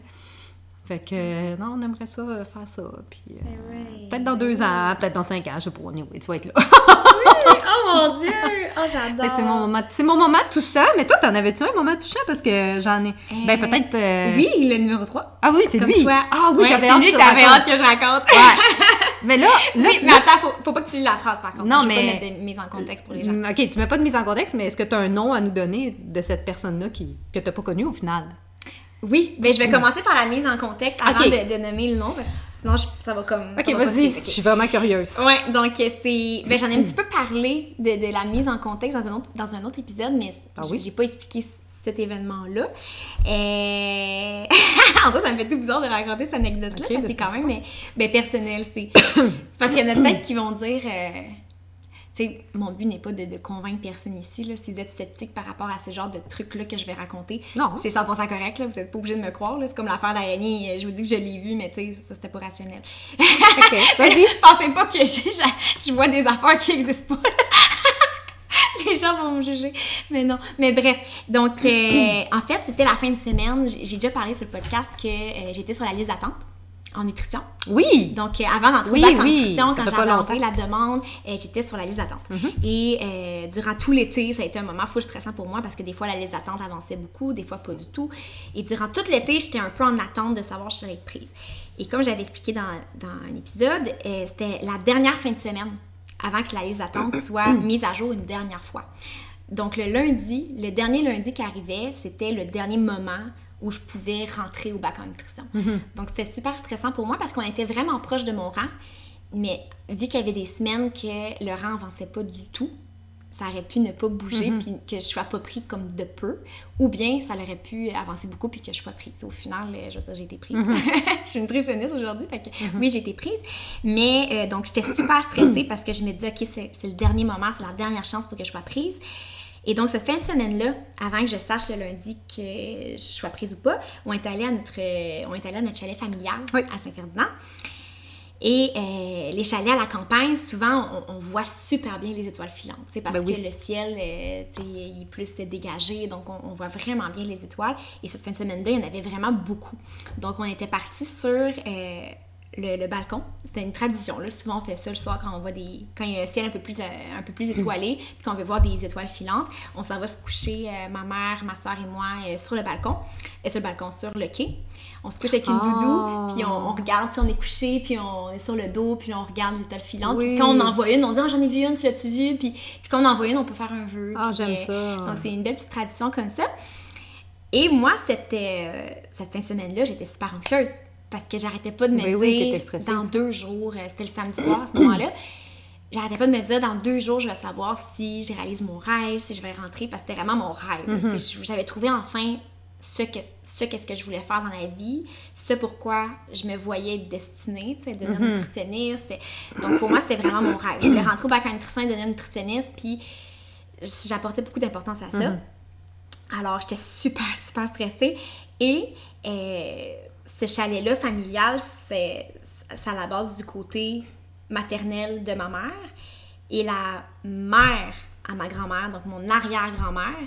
Fait que, euh, non, on aimerait ça, euh, faire ça, puis... euh, ouais. Peut-être dans deux ans, peut-être dans cinq ans, je sais pas, anyway, tu vas être là. Oh mon Dieu! Oh, j'adore! C'est mon moment, c'est mon moment touchant. Mais toi, t'en avais-tu un moment touchant? Parce que j'en ai. Ben Euh, peut-être. euh, Oui, le numéro 3. Ah oui, c'est Comme lui. toi. Ah oui, Ouais, j'avais c'est hâte lui que t'avais hâte que je raconte. Mais là, là, Oui, mais attends, faut, faut pas que tu lis la phrase par contre. Non, je mais- pas mettre de mise en contexte pour les gens. Mm, Ok, tu mets pas de mise en contexte, mais est-ce que tu as un nom à nous donner de cette personne-là qui, que tu pas connue au final? Oui, ben je vais commencer par la mise en contexte avant de, de nommer le nom parce que sinon je- ça va comme. Ok, vas-y, je suis vraiment curieuse. Ouais, donc euh, c'est. Ben, j'en ai un petit peu parlé de, de la mise en contexte dans un autre, dans un autre épisode, mais Ah j'ai- oui? j'ai pas expliqué cet événement-là. Euh... en tout cas, ça me fait tout bizarre de raconter cette anecdote-là, Ok, parce que ben, c'est quand même ben, personnel. C'est parce qu'il y en a peut-être qui vont dire. euh, Tu sais, mon but n'est pas de, de convaincre personne ici. Là. Si vous êtes sceptique par rapport à ce genre de trucs-là que je vais raconter, Non. c'est 100% correct. Là. Vous n'êtes pas obligé de me croire. là. C'est comme l'affaire d'araignée. Je vous dis que je l'ai vue, mais tu sais, ça, c'était pas rationnel. Ok, vas-y. Pensez pas que je, je, je vois des affaires qui n'existent pas. Les gens vont me juger. Mais non. Mais bref. Donc, euh, en fait, c'était la fin de semaine. J'ai déjà parlé sur le podcast que euh, j'étais sur la liste d'attente en nutrition. Oui! Donc, euh, avant d'entrer Oui, au bac en oui, nutrition, quand j'avais envoyé la demande, euh, j'étais sur la liste d'attente. Mhm. Et euh, durant tout l'été, ça a été un moment full stressant pour moi parce que des fois, la liste d'attente avançait beaucoup, des fois pas du tout. Et durant tout l'été, j'étais un peu en attente de savoir si j'allais être prise. Et comme j'avais expliqué dans, dans un épisode, c'était la dernière fin de semaine avant que la liste d'attente soit mise à jour une dernière fois. Donc le lundi, le dernier lundi qui arrivait, c'était le dernier moment où je pouvais rentrer au bac en nutrition. Donc c'était super stressant pour moi parce qu'on était vraiment proche de mon rang, mais vu qu'il y avait des semaines que le rang avançait pas du tout, ça aurait pu ne pas bouger puis que je sois pas pris comme de peu, ou bien ça aurait pu avancer beaucoup puis que je sois prise. Au final, euh, je veux dire, j'ai été prise. je suis une nutritionniste aujourd'hui, fait que oui, j'ai été prise. Mais euh, donc j'étais super stressée parce que je me disais, ok, c'est le dernier moment, c'est la dernière chance pour que je sois prise. Et donc, cette fin de semaine-là, avant que je sache le lundi que je sois prise ou pas, on est allé à notre, on est allé à notre chalet familial Oui. à Saint-Ferdinand. Et euh, les chalets à la campagne, souvent, on, on voit super bien les étoiles filantes. Parce Ben oui. que le ciel, euh, il est plus dégagé, donc on, on voit vraiment bien les étoiles. Et cette fin de semaine-là, il y en avait vraiment beaucoup. Donc, on était parti sur euh, le, le balcon. C'était une tradition. Là. Souvent, on fait ça le soir quand on voit des. quand il y a un ciel un peu plus, euh, un peu plus étoilé, puis qu'on veut voir des étoiles filantes. On s'en va se coucher, ma mère, ma soeur et moi, sur le balcon. Et sur le balcon, sur le quai. On se couche avec une Oh. doudou, puis on, on regarde, si on est couché, puis on est sur le dos, puis là, on regarde les étoiles filantes. Oui. Puis quand on en voit une, on dit oh, j'en ai vu une, tu l'as-tu vu? Puis, puis quand on en voit une, on peut faire un vœu. Ah, j'aime euh, ça. Donc c'est une belle petite tradition comme ça. Et moi, cette, euh, cette fin de semaine-là, j'étais super anxieuse parce que j'arrêtais pas de me Oui, oui, dire stressée. dans deux jours, euh, c'était le samedi soir à ce moment-là, j'arrêtais pas de me dire dans deux jours, je vais savoir si je réalise mon rêve, si je vais rentrer, parce que c'était vraiment mon rêve. Mhm. Sais, J'avais trouvé enfin ce que ce qu'est-ce que je voulais faire dans la vie, ce pourquoi je me voyais être destinée, tu sais, devenir Mhm. nutritionniste. Donc pour moi, c'était vraiment mon rêve. Je voulais rentrer au bac en nutrition et devenir nutritionniste, puis j'apportais beaucoup d'importance à ça. Mhm. Alors, j'étais super, super stressée. Et euh, ce chalet-là familial, c'est c'est à la base du côté maternel de ma mère. Et la mère à ma grand-mère, donc mon arrière-grand-mère,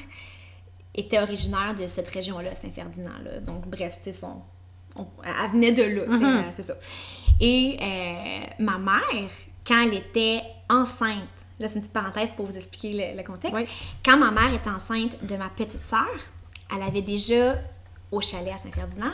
était originaire de cette région-là, Saint-Ferdinand. Donc, bref, tu sais, son- on- elle venait de là, euh, c'est ça. Et euh, ma mère, quand elle était enceinte, là, c'est une petite parenthèse pour vous expliquer le, le contexte. Oui. Quand ma mère était enceinte de ma petite sœur, elle avait déjà, au chalet à Saint-Ferdinand,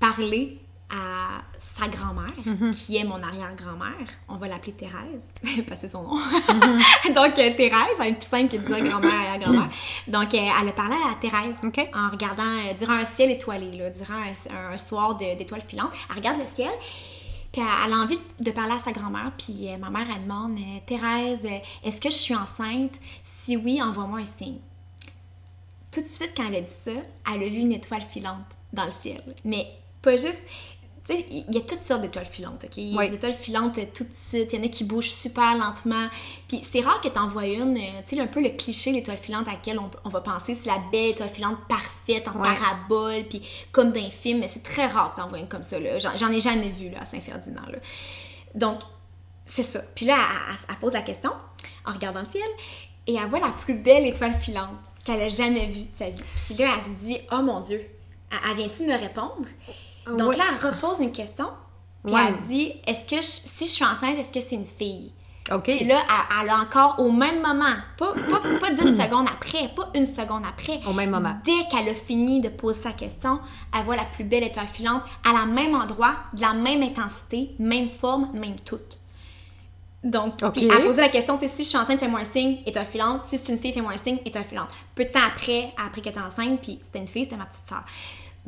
parlé à sa grand-mère, qui est mon arrière-grand-mère. On va l'appeler Thérèse, parce que c'est son nom. Donc, euh, Thérèse, elle est plus simple que de dire grand-mère, arrière-grand-mère. Donc, euh, elle a parlé à Thérèse en regardant, euh, durant un ciel étoilé, là, durant un, un soir d'étoiles filantes. Elle regarde le ciel, puis elle, a envie de parler à sa grand-mère, puis ma mère, elle demande Thérèse, est-ce que je suis enceinte? Si oui, envoie-moi un signe. Tout de suite, quand elle a dit ça, elle a vu une étoile filante dans le ciel. Mais pas juste. Tu sais, il y a toutes sortes d'étoiles filantes, OK? Il y a Oui. des étoiles filantes euh, tout petites, il y en a qui bougent super lentement. Puis c'est rare que tu envoies une, euh, tu sais, un peu le cliché l'étoile filante à laquelle on, on va penser, c'est la belle étoile filante parfaite, en parabole, puis comme dans un film, mais c'est très rare que tu envoies une comme ça, là. J'en, j'en ai jamais vu, là, à Saint-Ferdinand, là. Donc, c'est ça. Puis là, elle, elle- elle pose la question en regardant le ciel et elle voit la plus belle étoile filante qu'elle a jamais vue de sa vie. Puis là, elle se dit Oh mon Dieu, elle, elle vient-tu de me répondre? Donc Ouais. là, elle repose une question. Puis Ouais. elle dit Est-ce que je- si je suis enceinte, est-ce que c'est une fille? OK. Puis là, elle, elle a encore au même moment, pas, pas, pas 10 secondes après, pas une seconde après. Au même moment. Dès qu'elle a fini de poser sa question, elle voit la plus belle étoile filante à la même endroit, de la même intensité, même forme, même toute. Donc, Ok. puis elle posait la question, tu si je suis enceinte, fais-moi un signe, étoile filante. Si c'est une fille, fais-moi un signe, étoile filante. Peu de temps après, après qu'elle était enceinte, puis c'était une fille, c'était ma petite soeur.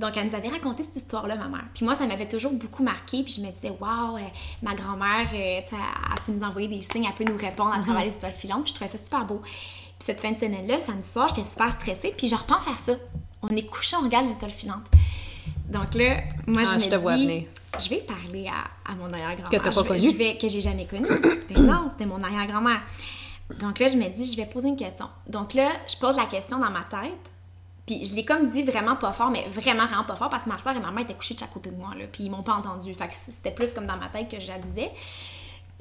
Donc, elle nous avait raconté cette histoire-là, ma mère. Puis moi, ça m'avait toujours beaucoup marqué. Puis je me disais, waouh, euh, ma grand-mère, euh, tu sais, elle elle peut nous envoyer des signes, elle peut nous répondre à travers les étoiles filantes. Puis je trouvais ça super beau. Puis cette fin de semaine-là, samedi soir, j'étais super stressée. Puis je repense à ça. On est couché, on regarde les étoiles filantes. Donc là, moi, Ah, je je me te vois dis, venir. je vais parler à, à mon arrière-grand-mère. Que t'as pas connue. je vais- que j'ai jamais connue. Ben non, c'était mon arrière-grand-mère. Donc là, je me dis, je vais poser une question. Donc là, je pose la question dans ma tête. Je l'ai comme dit vraiment pas fort, mais vraiment, vraiment pas fort, parce que ma soeur et ma mère étaient couchées de chaque côté de moi, là. Puis ils m'ont pas entendu. Fait que c'était plus comme dans ma tête que je la disais.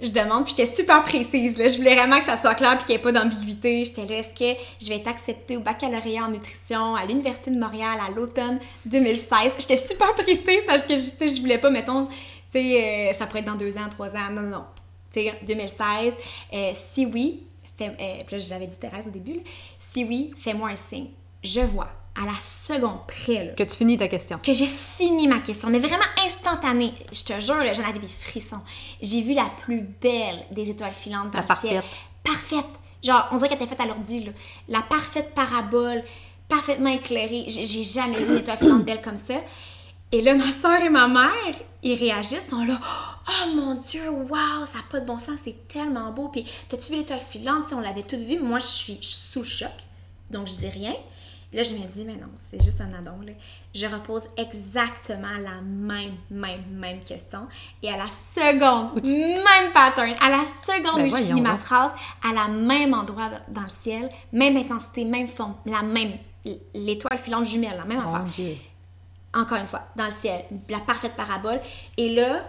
Je demande, puis j'étais super précise, là. Je voulais vraiment que ça soit clair, puis qu'il n'y ait pas d'ambiguïté. J'étais là, est-ce que je vais être acceptée au baccalauréat en nutrition à l'Université de Montréal à l'automne 2016? J'étais super précise parce que je, je voulais pas, mettons, tu sais, euh, ça pourrait être dans deux ans, trois ans. Non, non. Tu sais, 2016. euh, si oui, fais, euh, là, j'avais dit Thérèse au début, si oui, fais-moi un signe. Je vois, à la seconde près, là, Que tu finis ta question. que j'ai fini ma question, mais vraiment instantanée. Je te jure, j'en avais des frissons. J'ai vu la plus belle des étoiles filantes dans La le ciel. Parfaite. Genre, on dirait qu'elle était faite à l'ordi. La parfaite parabole, parfaitement éclairée. J'ai jamais vu une étoile filante belle comme ça. Et là, ma soeur et ma mère, ils réagissent, ils sont là, oh mon Dieu, waouh, ça n'a pas de bon sens, c'est tellement beau. Puis, t'as-tu vu l'étoile filante? Sais, on l'avait toutes vue. Moi, je suis, je suis sous le choc, donc je dis rien. Là, je me dis, mais non, c'est juste un addon. Là. Je repose exactement la même, même, même question. Et à la seconde, même pattern, à la seconde Ben où je finis ma phrase, à la même endroit dans le ciel, même intensité, même forme, la même, l'étoile filante jumelle, la même affaire Dieu. encore une fois, dans le ciel, la parfaite parabole. Et là,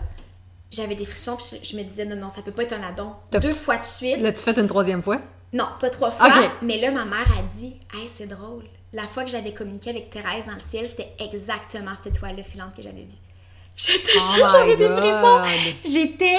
j'avais des frissons, puis je me disais, non, non, ça peut pas être un addon. Deux fois de suite. L'as-tu fait une troisième fois? Non, pas trois fois. Mais là, ma mère a dit, hey, c'est drôle. La fois que j'avais communiqué avec Thérèse dans le ciel, c'était exactement cette étoile filante que j'avais vue. Je te Oh jure, j'avais des frissons. J'étais.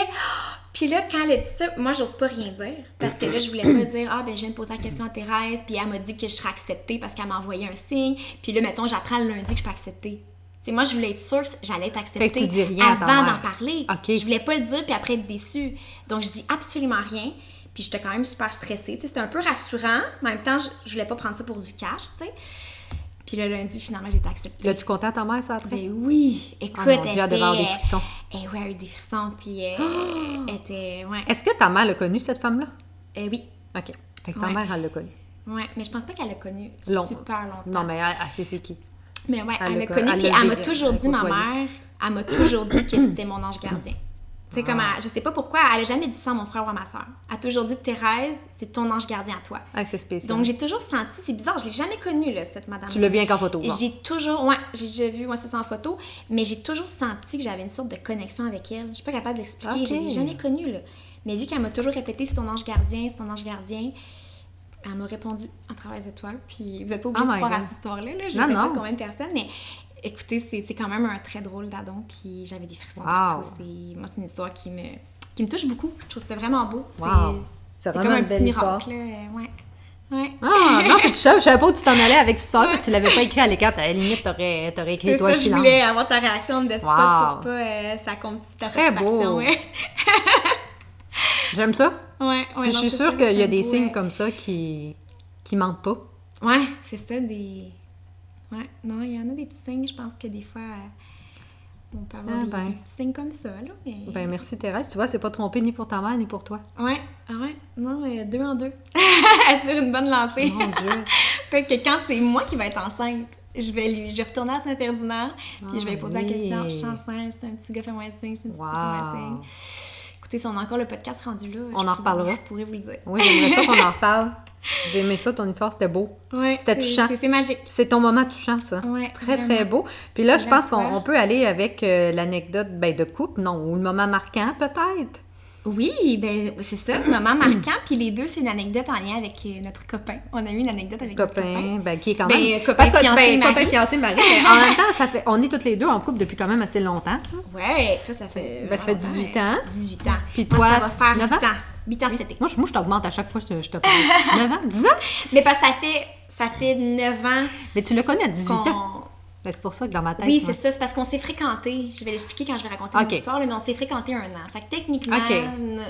Puis là, quand elle a dit ça, moi, j'ose pas rien dire. Parce que là, je voulais pas dire, ah, ben, je viens de poser la question à Thérèse. Puis elle m'a dit que je serais acceptée parce qu'elle m'a envoyé un signe. Puis là, mettons, j'apprends le lundi que je peux accepter. Tu sais, moi, je voulais être sûre que j'allais être acceptée Fait que tu dis rien avant d'en parler. Ok. Je voulais pas le dire puis après être déçue. Donc, je dis absolument rien. Puis j'étais quand même super stressée. C'était un peu rassurant. Mais en même temps, je, je voulais pas prendre ça pour du cash, tu sais. Puis le lundi, finalement, j'ai été acceptée. L'as-tu conté à ta mère, ça, après? Ben oui! Écoute, Oh mon Dieu, elle elle devait avoir des frissons. Eh ouais, elle a eu des frissons, puis euh, elle était... Ouais. Est-ce que ta mère l'a connue, cette femme-là? Euh, oui. OK. Fait que ta Ouais. mère, elle l'a connue. Ouais, mais je pense pas qu'elle l'a connu Long. super longtemps. Non, mais elle, elle sait c'est qui. Mais ouais, Elle l'a l'a co- connu, elle puis elle m'a toujours dit, ma mère, elle m'a toujours dit que c'était mon ange gardien. Tu sais, comme, Ah. elle- je sais pas pourquoi, elle a jamais dit ça à mon frère ou à ma soeur. Elle a toujours dit, Thérèse, c'est ton ange gardien à toi. Ah, c'est spécial. Donc, j'ai toujours senti, c'est bizarre, je l'ai jamais connue, là, cette madame. Tu l'as vu qu'en photo. J'ai toujours, ouais, j'ai déjà vu, ouais, c'est en photo, mais j'ai toujours senti que j'avais une sorte de connexion avec elle. Je suis pas capable de l'expliquer, Ok. je l'ai jamais connue, là. Mais vu qu'elle m'a toujours répété, c'est ton ange gardien, c'est ton ange gardien, elle m'a répondu à travers les étoiles. Puis vous êtes pas obligé Oh de croire à cette histoire-là, là. Je Non, sais pas non. combien de personnes, mais écoutez, c'est quand même un très drôle d'adon, puis j'avais des frissons Wow. partout. Moi, c'est une histoire qui me, qui me touche beaucoup. Je trouve que c'est vraiment beau. C'est- Wow. C'est vraiment comme un petit miracle, là. Ouais. Ouais. Ah, non, c'est touchant. Je savais pas où tu t'en allais avec cette histoire parce que tu l'avais pas écrit à l'écart. À la limite, t'aurais, t'aurais écrit C'est toi ça, je voulais avoir ta réaction de spot Wow. pour pas euh, ça compte ta Très beau. Ouais, J'aime ça. ouais, ouais, Puis je suis sûre ça, qu'il y a des beau, signes ouais. comme ça qui, qui mentent pas. Ouais, c'est ça, des. Ouais, non, il y en a des petits signes, je pense que des fois, euh, on peut avoir Ah des, ben. des petits signes comme ça, là. Mais... Ben, merci Thérèse. Tu vois, c'est pas trompé ni pour ta mère ni pour toi. Ouais, ah ouais, non, mais deux en deux. Sur une bonne lancée. Mon Dieu. Fait que quand c'est moi qui vais être enceinte, je vais lui, je vais retourner à Saint-Ferdinand, puis je vais lui poser oui. la question, je suis enceinte, c'est un petit gars, fais-moi signe, c'est un petit gars, fais-moi signe. Wow. Écoutez, si on a encore le podcast rendu là, On en pourrais- reparlera. Je pourrais vous le dire. Oui, j'aimerais ça qu'on en reparle. J'ai aimé ça, ton histoire, c'était beau. Ouais, C'était touchant. c'est- magique. C'est ton moment touchant, ça. Ouais, Très, vraiment. très beau. Puis là, je pense qu'on peut aller avec euh, l'anecdote ben, de couple, non, ou le moment marquant, peut-être. Oui, ben c'est ça, moment marquant. Puis les deux, c'est une anecdote en lien avec euh, notre copain. On a eu une anecdote avec notre copain. Copain, ben, qui est quand Ben, même... copain Parce fiancé, ben, copain fiancé, mari. en même temps, ça fait... on est toutes les deux en couple depuis quand même assez longtemps. Ouais, toi, ça fait. Ben, ça fait vraiment 18 longtemps, ans. ouais. 18 ans. Puis Moi, toi, ça va faire 8 9 ans? ans? 8 ans cet été. Moi, je, moi, je t'augmente à chaque fois que je te, je te parle. 9 ans, 10 ans? Mais parce que ça fait, ça fait 9 ans Mais tu l'as connu à 18 ans. Ben, c'est pour ça que dans ma tête... Oui, c'est ça, c'est parce qu'on s'est fréquentés. Je vais l'expliquer quand je vais raconter Ok. mon histoire, là, mais on s'est fréquentés un an. Fait que techniquement,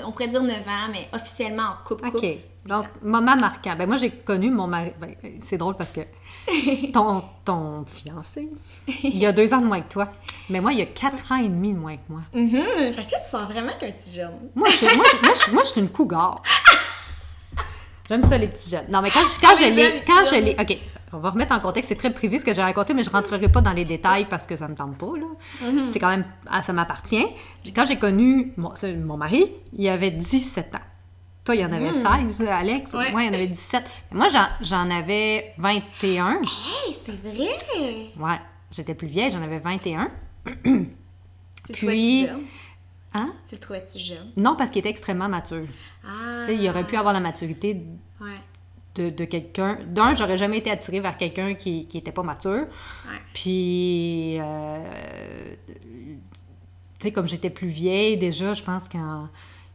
on pourrait dire 9 ans, mais officiellement en couple couple. OK. Donc, moment marquant. Ben, moi, j'ai connu mon mari. Ben, c'est drôle parce que ton, ton fiancé, il y a deux ans de moins que toi. Mais moi, il y a quatre ans et demi de moins que moi. Mhm. Fait que tu sens vraiment qu'un petit jeune. Moi, je, moi, je- moi, je- moi, je suis une cougar. J'aime ça, les petits jeunes. Non, mais quand je, quand Ah, je l'ai. Quand petits je l'ai. OK, on va remettre en contexte. C'est très privé ce que j'ai raconté, mais je rentrerai pas dans les détails parce que ça me tente pas, là. Mhm. C'est quand même. ah, Ça m'appartient. Quand j'ai connu mon, mari, il avait 17 ans. Toi, il y en avait 16, Alex. Mhm. Ouais. Moi, il y en avait 17. Moi, j'en, j'en avais 21. Hey, c'est vrai! Ouais, j'étais plus vieille, j'en avais 21. Tu le Puis- jeune? Hein? Tu le trouvais-tu jeune? Non, parce qu'il était extrêmement mature. Ah! Tu sais, il aurait pu avoir la maturité Ouais. De, de quelqu'un. D'un, j'aurais jamais été attirée vers quelqu'un qui, qui était pas mature. Ouais. Puis, euh, tu sais, comme j'étais plus vieille déjà, je pense qu'il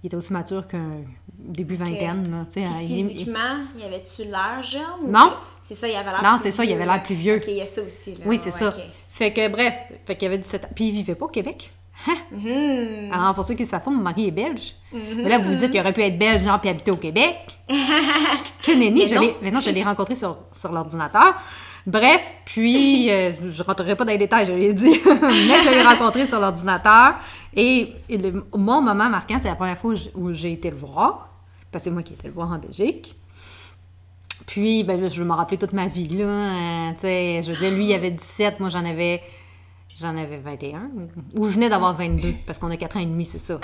était aussi mature qu'un début vingtaine. là, tu Puis il- il- physiquement, y avait-tu l'air jeune? Non. C'est ça, il avait l'air Non, c'est ça, il avait l'air plus vieux. Ok, il y a ça aussi. Là. Oui, c'est Ouais, ça. Fait que, bref, fait qu'il avait 17 ans. Puis, il vivait pas au Québec? Mhm. Alors, pour ceux qui ne savent pas, mon mari est belge. Mais là, vous vous dites qu'il aurait pu être belge, genre, puis habiter au Québec. que nenni, Mais je l'ai, rencontré sur, sur l'ordinateur. Bref, puis, euh, je rentrerai pas dans les détails, je l'ai dit, mais je l'ai rencontré sur l'ordinateur. Et, et le- mon moment marquant, c'est la première fois où j'ai été le voir, parce que c'est moi qui ai été le voir en Belgique. Puis, ben, je vais m'en rappeler toute ma vie, là. euh, sais, je veux dire, lui, il avait 17, moi, j'en avais, j'en avais 21. Ou je venais d'avoir 22, parce qu'on a 4 ans et demi, c'est ça.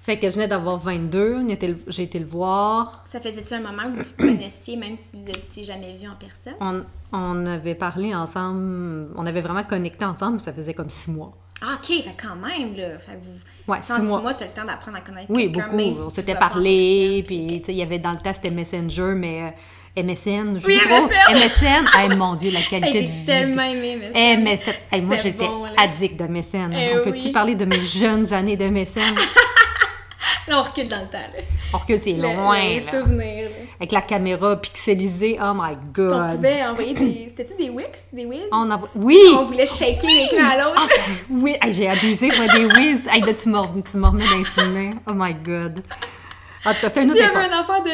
Fait que je venais d'avoir 22, on était le- j'ai été le voir. Ça faisait-tu un moment où vous vous connaissiez, même si vous étiez jamais vu en personne? On, on avait parlé ensemble, on avait vraiment connecté ensemble, ça faisait comme 6 mois. Ah, ok, fait quand même, là. Fait que vous... Ouais, six six mois. mois, t'as le temps d'apprendre à connaître Oui, beaucoup. si on tu s'était parlé, puis tu sais, il y avait dans le temps, c'était Messenger, mais euh, MSN. je Oui, trop. MSN. MSN, hey, mon Dieu, la Hey, qualité de J'ai vie. tellement aimé, mais... MSN. Hey, moi, j'étais bon, addict de MSN. Eh on peut-tu oui. parler de mes jeunes années de MSN? Là, on recule dans le temps, là. Or que c'est loin, les là. souvenirs, là. Avec la caméra pixelisée, oh my On god. pouvait envoyer des... C'était-tu des Wix? Des Wiz? On a... Oui! On voulait shaker l'écran à l'autre. C'est- oui, Hey, j'ai abusé, moi, des whiz. Hey, là, tu m'as remis dans les souvenirs. Oh my god. En tout cas, c'était une autre il y avait époque. un affaire de.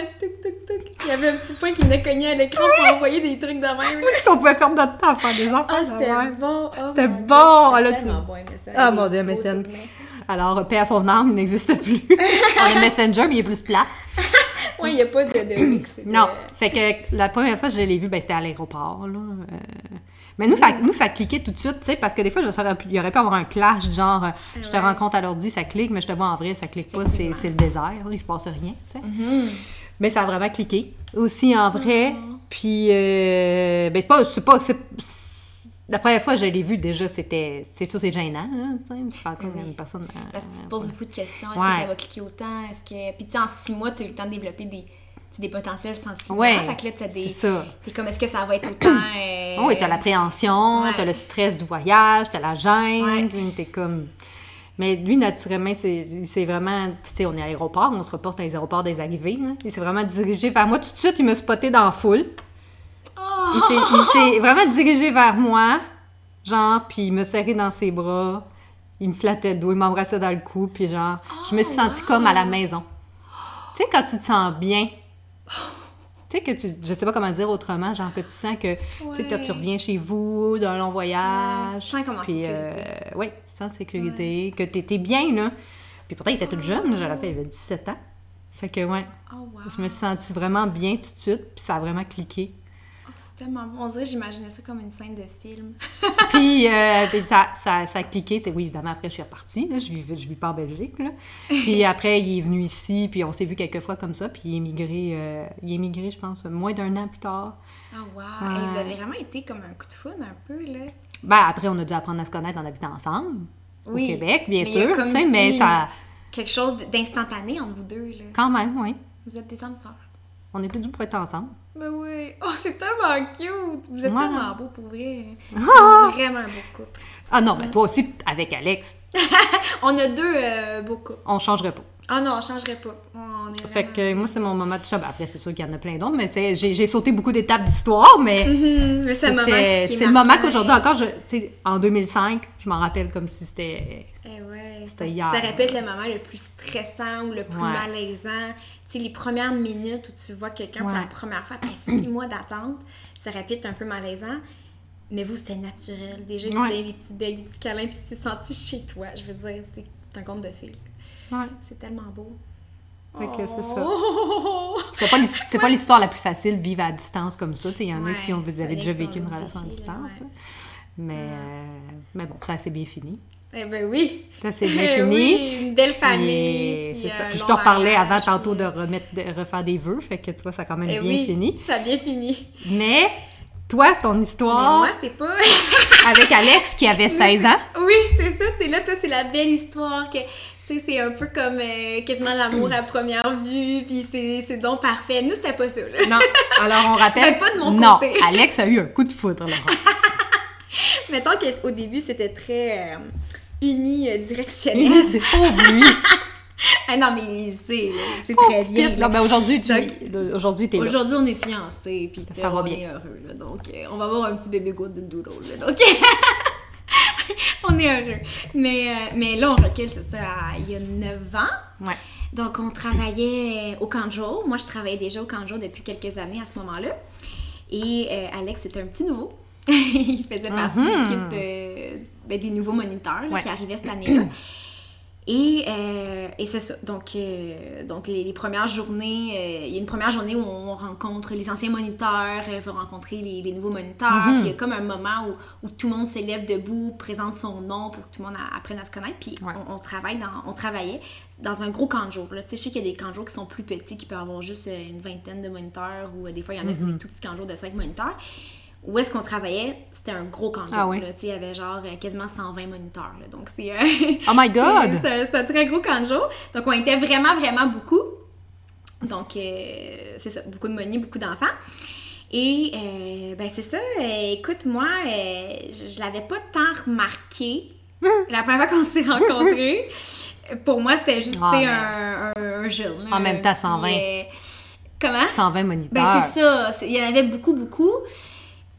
Il y avait un petit point qui venait cogner à l'écran pour envoyer des trucs de même. Est-ce qu'on pouvait perdre notre temps à faire des enfants? Ah, c'était bon. Oh, C'était bon. c'était Là, tu- bon, MSN. Ah, mon Dieu, MSN. Alors, paix à son âme, il n'existe plus. On a Messenger, mais il est plus plat. Ouais, il n'y a pas de, de mix. Non. Fait que la première fois que je l'ai vu, ben, c'était à l'aéroport, là. Euh, Mais nous ça, nous, ça cliquait tout de suite, tu sais, parce que des fois, je saurais pu- il y aurait pu avoir un clash, genre, euh, je te Ouais. rencontre à l'ordi, ça clique, mais je te vois en vrai, ça clique pas, c'est c'est le désert, il se passe rien, tu sais. Mhm. Mais ça a vraiment cliqué. Aussi en vrai. Puis, euh, ben, c'est pas. C'est pas c'est- c'est- la première fois que je l'ai vu, déjà, c'était. C'est sûr, c'est gênant, hein, rends compte Oui. une personne. euh, Parce que tu te poses beaucoup de questions. Est-ce Ouais. que ça va cliquer autant? Est-ce que... Puis tu sais, en six mois, tu as eu le temps de développer des, des potentiels sentiments. Ouais. Fait que là, t'as des... T'es comme, est-ce que ça va être autant... euh, Oui, t'as l'appréhension, Ouais. t'as le stress du voyage, t'as la gêne, Ouais. t'es comme. Mais lui, naturellement, c'est vraiment. Tu sais, on est à l'aéroport, on se reporte dans les aéroports des arrivées. Il s'est vraiment dirigé vers moi. Tout de suite, il me spotté dans la foule. Oh! Il s'est- vraiment dirigé vers moi, genre, puis il me serrait dans ses bras. Il me flattait le dos, il m'embrassait dans le cou, puis genre, je me suis sentie wow. comme à la maison. Tu sais, quand tu te sens bien, sais, que tu, je sais pas comment le dire autrement, genre que tu sens que, tu tu reviens chez vous d'un long voyage. Ouais, tu en puis, sécurité. euh, ouais, tu sens en sécurité, que t'étais bien, là. Puis pourtant, il était tout jeune, je le rappelle, il avait 17 ans. Fait que, ouais, Oh, wow. je me suis sentie vraiment bien tout de suite, puis ça a vraiment cliqué. C'est tellement bon. On dirait que j'imaginais ça comme une scène de film. Puis, euh, puis ça, ça, ça a cliqué. Oui, évidemment, après, je suis repartie. Là, je vis, je vis pas en Belgique. Là. Puis après, il est venu ici, puis on s'est vu quelques fois comme ça. Puis il est migré, euh, il est migré, je pense, moins d'un an plus tard. Oh, wow. Ouais. Et vous avez vraiment été comme un coup de foudre un peu, là. Ben, après, on a dû apprendre à se connaître en habitant ensemble. Oui. Au Québec, bien Mais sûr. comme mais ça. Quelque chose d'instantané entre vous deux, là. Quand même, oui. Vous êtes des âmes sœurs. On était dû pour être ensemble. Ben oui. Oh, c'est tellement cute. Vous êtes Ouais. tellement beau pour vrai. Ah! Vraiment un beau couple. Ah non, mais toi aussi, avec Alex, On a deux euh, beaux couples. on changerait pas. Ah non, on changerait pas. On est Fait vraiment- que moi, c'est mon moment de chat. Ben, après, c'est sûr qu'il y en a plein d'autres, mais c'est- j'ai sauté beaucoup d'étapes d'histoire, mais. Mais c'est le moment C'était- qui est C'est le moment qu'aujourd'hui encore, je, tu sais, en 2005, je m'en rappelle comme si c'était. Eh ouais, C'était hier. Ça répète le moment le plus stressant ou le plus Ouais. malaisant. Tu sais, les premières minutes où tu vois quelqu'un pour la première fois après six mois d'attente, ça répète un peu malaisant. Mais vous, c'était naturel. Déjà, Ouais. avez des petits becs, des petits câlins, puis tu t'es senti chez toi. Je veux dire, c'est un conte de fées. Ouais. C'est tellement beau. Fait que c'est ça. Oh! C'est pas l'his- c'est pas l'histoire la plus facile, vivre à distance comme ça. Tu Il y en a si on vous avez déjà vécu un une relation à distance. là. Mais, euh, mais bon, ça s'est bien fini. Eh ben oui! Ça s'est bien Eh fini. oui, une belle famille. puis, c'est ça. un Puis je te reparlais avant tantôt de remettre, de refaire des vœux. Fait que tu vois, ça a quand même Eh bien oui, fini. Ça a bien fini. Mais toi, ton Mais histoire moi, c'est pas. avec Alex qui avait 16 ans. Oui, c'est ça, c'est là, toi, c'est la belle histoire que. Tu sais, c'est un peu comme euh, quasiment l'amour à première vue, puis c'est c'est donc parfait. Nous, c'était pas ça, là. Non. Alors, on rappelle. Pas de mon non, côté. Alex a eu un coup de foudre, Laurence. Mettons qu'au début, c'était très euh, unidirectionnel. Lui. ah non, mais c'est c'est très bien. Non, ben aujourd'hui, tu aujourd'hui, t'es. Aujourd'hui, on est fiancés, puis Ça va on bien. est heureux, là. Donc, euh, on va avoir un petit bébé golden doodle, là. Donc, on est heureux. Mais, euh, mais là, on recule, c'est ça, il y a 9 ans. Ouais. Donc, on travaillait au de jour. Moi, je travaillais déjà au de jour depuis quelques années à ce moment-là. Et euh, Alex, c'était un petit nouveau. Il faisait partie de Mhm. l'équipe euh, ben, des nouveaux moniteurs là, Ouais. qui arrivaient cette année-là. Et, euh, et c'est ça. Donc, euh, donc les, les premières journées, euh, il y a une première journée où on rencontre les anciens moniteurs, euh, va rencontrer les, les nouveaux moniteurs. Mhm. Puis il y a comme un moment où, où tout le monde se lève debout, présente son nom pour que tout le monde a- apprenne à se connaître. Puis Ouais. on, on travaille dans, on travaillait dans un gros camp de jour. Là. Tu sais, je sais qu'il y a des camps de jour qui sont plus petits, qui peuvent avoir juste une vingtaine de moniteurs, ou des fois, il y en a sont des tout petits camps de jour de 5 moniteurs. Où est-ce qu'on travaillait, c'était un gros jour. Ah oui. là. Il y avait genre euh, quasiment 120 moniteurs. là. Donc, c'est un... Oh my God! C'est un- très gros jour. Donc, on était vraiment, vraiment beaucoup. Donc, euh, c'est ça, beaucoup de money, beaucoup d'enfants. Et, euh, ben, c'est ça. euh, écoute, moi, euh, je, je l'avais pas tant remarqué la première fois qu'on s'est rencontrés. Pour moi, c'était juste, Ah, mais- un, un, là, En même temps, petit, 120. euh, comment? 120 moniteurs. Ben, c'est ça. Il y en avait beaucoup, beaucoup.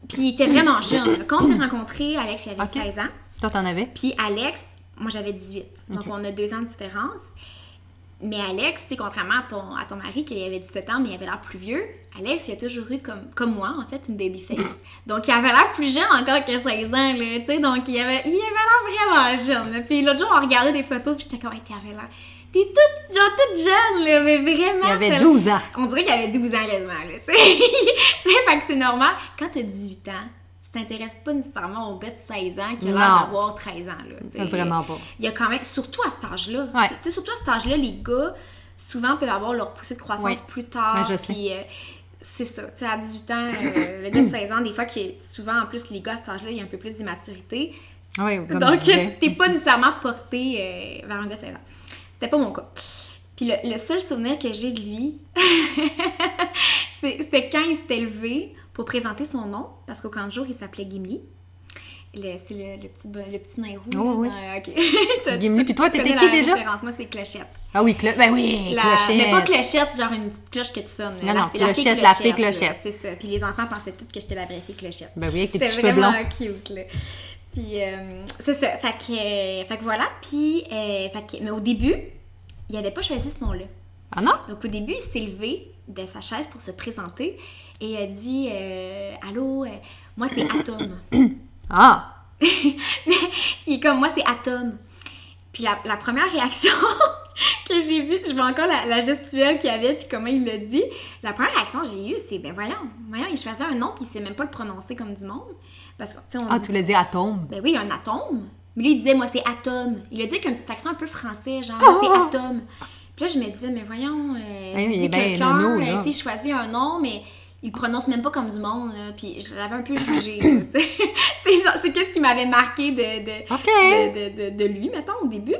Puis, il était vraiment jeune. Quand on s'est rencontrés, Alex, il avait Ok. 16 ans. Toi, t'en avais? Puis Alex, moi j'avais 18. Donc on a deux ans de différence. Mais Alex, tu sais, contrairement à ton, à ton mari qui avait 17 ans, mais il avait l'air plus vieux, Alex, il a toujours eu, comme, comme moi, en fait, une baby face. donc, il avait l'air plus jeune encore que 16 ans, là, tu sais. Donc, il avait il avait l'air vraiment jeune. là. Puis l'autre jour, on regardait des photos, puis j'étais comme, hey, t'avais l'air... T'es toute, genre, toute jeune, là, mais vraiment... Il avait t'as- 12 ans. On dirait qu'il avait 12 ans réellement, là, tu sais. Fait que c'est normal. Quand t'as 18 ans, tu t'intéresses pas nécessairement au gars de 16 ans qui a l'air d'avoir 13 ans, là, tu sais. Vraiment pas. Il y a quand même, surtout à cet âge-là, Ouais. tu sais, surtout à cet âge-là, les gars, souvent, peuvent avoir leur poussée de croissance Ouais. plus tard. Je sais. puis, euh, c'est ça, tu sais, à 18 ans, euh, le gars de 16 ans, des fois, qui souvent, en plus, les gars à cet âge-là, il y a un peu plus d'immaturité. Oui, Donc, t'es pas nécessairement porté euh, vers un gars de 16 ans. C'était pas mon cas. Puis le, le seul souvenir que j'ai de lui, c'est- c'était quand il s'était levé pour présenter son nom, parce qu'au camp de jour, il s'appelait Gimli. C'est le, le petit, le petit nain roux. Oh, oui. Gimli, puis toi, t'étais qui déjà? référence. Moi, c'est Clochette. Ah oui, clo- ben oui, La- clochette. Mais pas Clochette, genre une petite cloche que tu sonnes. Non, la, non, la Clochette, la là, Clochette. C'est ça. Puis les enfants pensaient tous que j'étais la vraie fille Clochette. Ben oui, avec tes C'était petits cheveux vraiment blonds. cute, là. Puis, euh, c'est ça. Fait que, euh, fait que voilà. Puis, euh, fait que- mais au début, il avait pas choisi ce nom-là. Ah non? Donc, au début, il s'est levé de sa chaise pour se présenter et il a dit Allô, moi, c'est Atom. Ah! il est comme moi, c'est Atom. Puis, la, la première réaction que j'ai vue, je vois encore la, la gestuelle qu'il avait, puis comment il l'a dit. La première réaction que j'ai eue, c'est Ben voyons, voyons, il choisit un nom, puis il sait même pas le prononcer comme du monde. Parce que, on Ah, dit tu voulais dire atome. Ben oui, un atome. Mais lui, il disait, moi, c'est atome. Il a dit avec un petit accent un peu français, genre, moi, c'est atome. Puis là, je me disais, mais voyons, euh, tu il là. tu sais, choisit un nom, mais il le prononce même pas comme du monde, là. Puis je l'avais un peu jugé, c'est qu'est-ce qui m'avait marqué de, de, de, de, de lui, mettons, au début.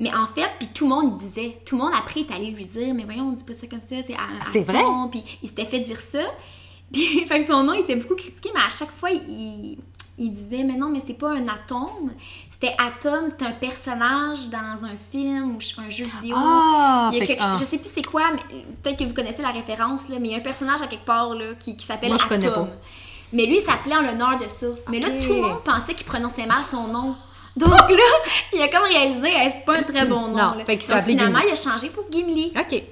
Mais en fait, puis tout le monde disait, tout le monde après est allé lui dire, mais voyons, on dit pas ça comme ça, c'est un c'est vrai? Puis il s'était fait dire ça. Puis fait que son nom était beaucoup critiqué, mais à chaque fois, il, il disait, mais non, mais c'est pas un atome. C'était Atom, c'était un personnage dans un film ou un jeu vidéo. Ah! il y a fait quelque que- ah. Je sais plus c'est quoi, mais peut-être que vous connaissez la référence, là, mais il y a un personnage à quelque part là, qui, qui s'appelle Atom. connais pas. Mais lui, il s'appelait en l'honneur de ça. Mais là, tout le monde pensait qu'il prononçait mal son nom. Donc là, il a comme réalisé, hey, c'est pas un très bon nom. Non, là. fait Donc, finalement, Gimli. il a changé pour Gimli. OK.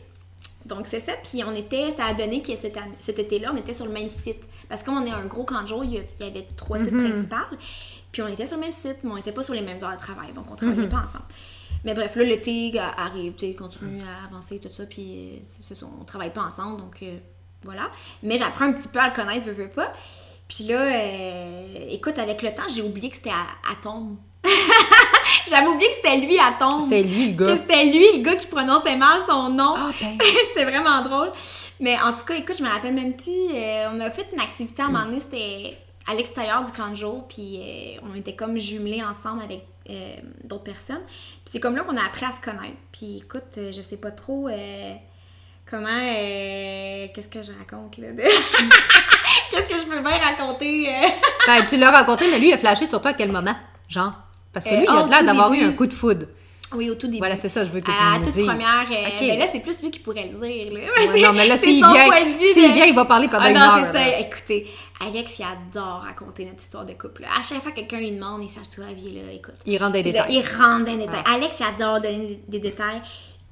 Donc c'est ça, puis on était, ça a donné que cet été-là, on était sur le même site. Parce que comme on est un gros camp de jour, il y, avait trois sites Mhm. principaux, puis on était sur le même site, mais on était pas sur les mêmes heures de travail, donc on Mhm. travaillait pas ensemble. Mais bref, là, l'été a- arrive, tu sais, continue à avancer, tout ça, puis euh, c'est ça, on travaille pas ensemble, donc euh, voilà. Mais j'apprends un petit peu à le connaître, veux, veux pas. Puis là, euh, écoute, avec le temps, j'ai oublié que c'était à- Atom. J'avais oublié que c'était lui, Atom. C'est lui, le gars. c'était lui, le gars qui prononçait mal son nom. Ah, ben. c'était vraiment drôle. Mais en tout cas, écoute, je me rappelle même plus. euh, on a fait une activité à un moment donné, c'était à l'extérieur du camp de jour, puis euh, on était comme jumelés ensemble avec euh, d'autres personnes. Puis c'est comme là qu'on a appris à se connaître. Puis écoute, je sais pas trop comment. Qu'est-ce que je raconte là? de- Qu'est-ce que je peux bien raconter? Ben, tu l'as raconté, mais lui, il a flashé sur toi à quel moment? Genre? Parce que Euh, lui, il oh, a au l'air d'avoir eu un coup de foudre. Oui, au tout début. Voilà, c'est ça, je veux que tu à nous toute dises. première. euh, Ok. ben là, c'est plus lui qui pourrait le dire. Là. Ouais, non, mais là, s'il vient, de vient, il va parler pendant Ah une non, heure. c'est ça. là. Écoutez, Alex, il adore raconter notre histoire de couple. là. À chaque fois que quelqu'un lui demande, il s'assoit, il est là, écoute. Il rentre là, détails. il rentre les détails. Alex, il adore donner des, des détails.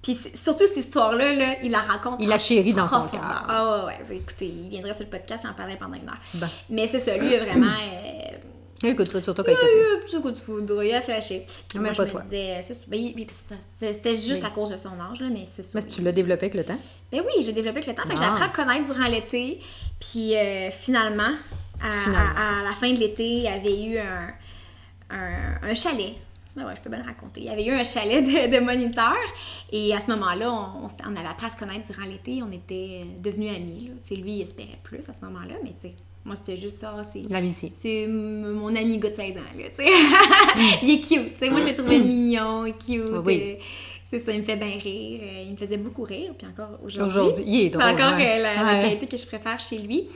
Puis surtout cette histoire-là, là, il la raconte. Il la chérit dans son cœur. Ah ouais, ouais. Écoutez, il viendrait sur le podcast, il en parlerait pendant une heure. Ben. Mais c'est ça, lui, vraiment. euh, Écoute, sur toi quand il il t'a a fait. eu un petit coup de foudre, il a flashé. Puis Mais moi, pas je me toi. disais, c'est- ben, c'était juste à cause de son âge, là, mais c'est ça. Mais tu l'as développé avec le temps? Ben oui, j'ai développé avec le temps. Fait que j'ai Ah. appris à connaître durant l'été. Puis euh, finalement, à, Finalement. à- à la fin de l'été, il y avait eu un, un, un chalet. Ben ouais, je peux bien le raconter. Il y avait eu un chalet de, de moniteurs. Et à ce moment-là, on, on avait appris à se connaître durant l'été. On était euh, devenus amis. Là. Lui, il espérait plus à ce moment-là. Mais tu sais, moi, c'était juste ça. C'est L'amitié. c'est mon ami gars de 16 ans, là, tu sais. il est cute, tu sais. Moi, je le trouvais mignon, cute. Oui. euh, C'est ça, il me fait bien rire. euh, Il me faisait beaucoup rire, puis encore aujourd'hui. Aujourd'hui, il est drôle. C'est encore euh, la, Ouais. qualité que je préfère chez lui.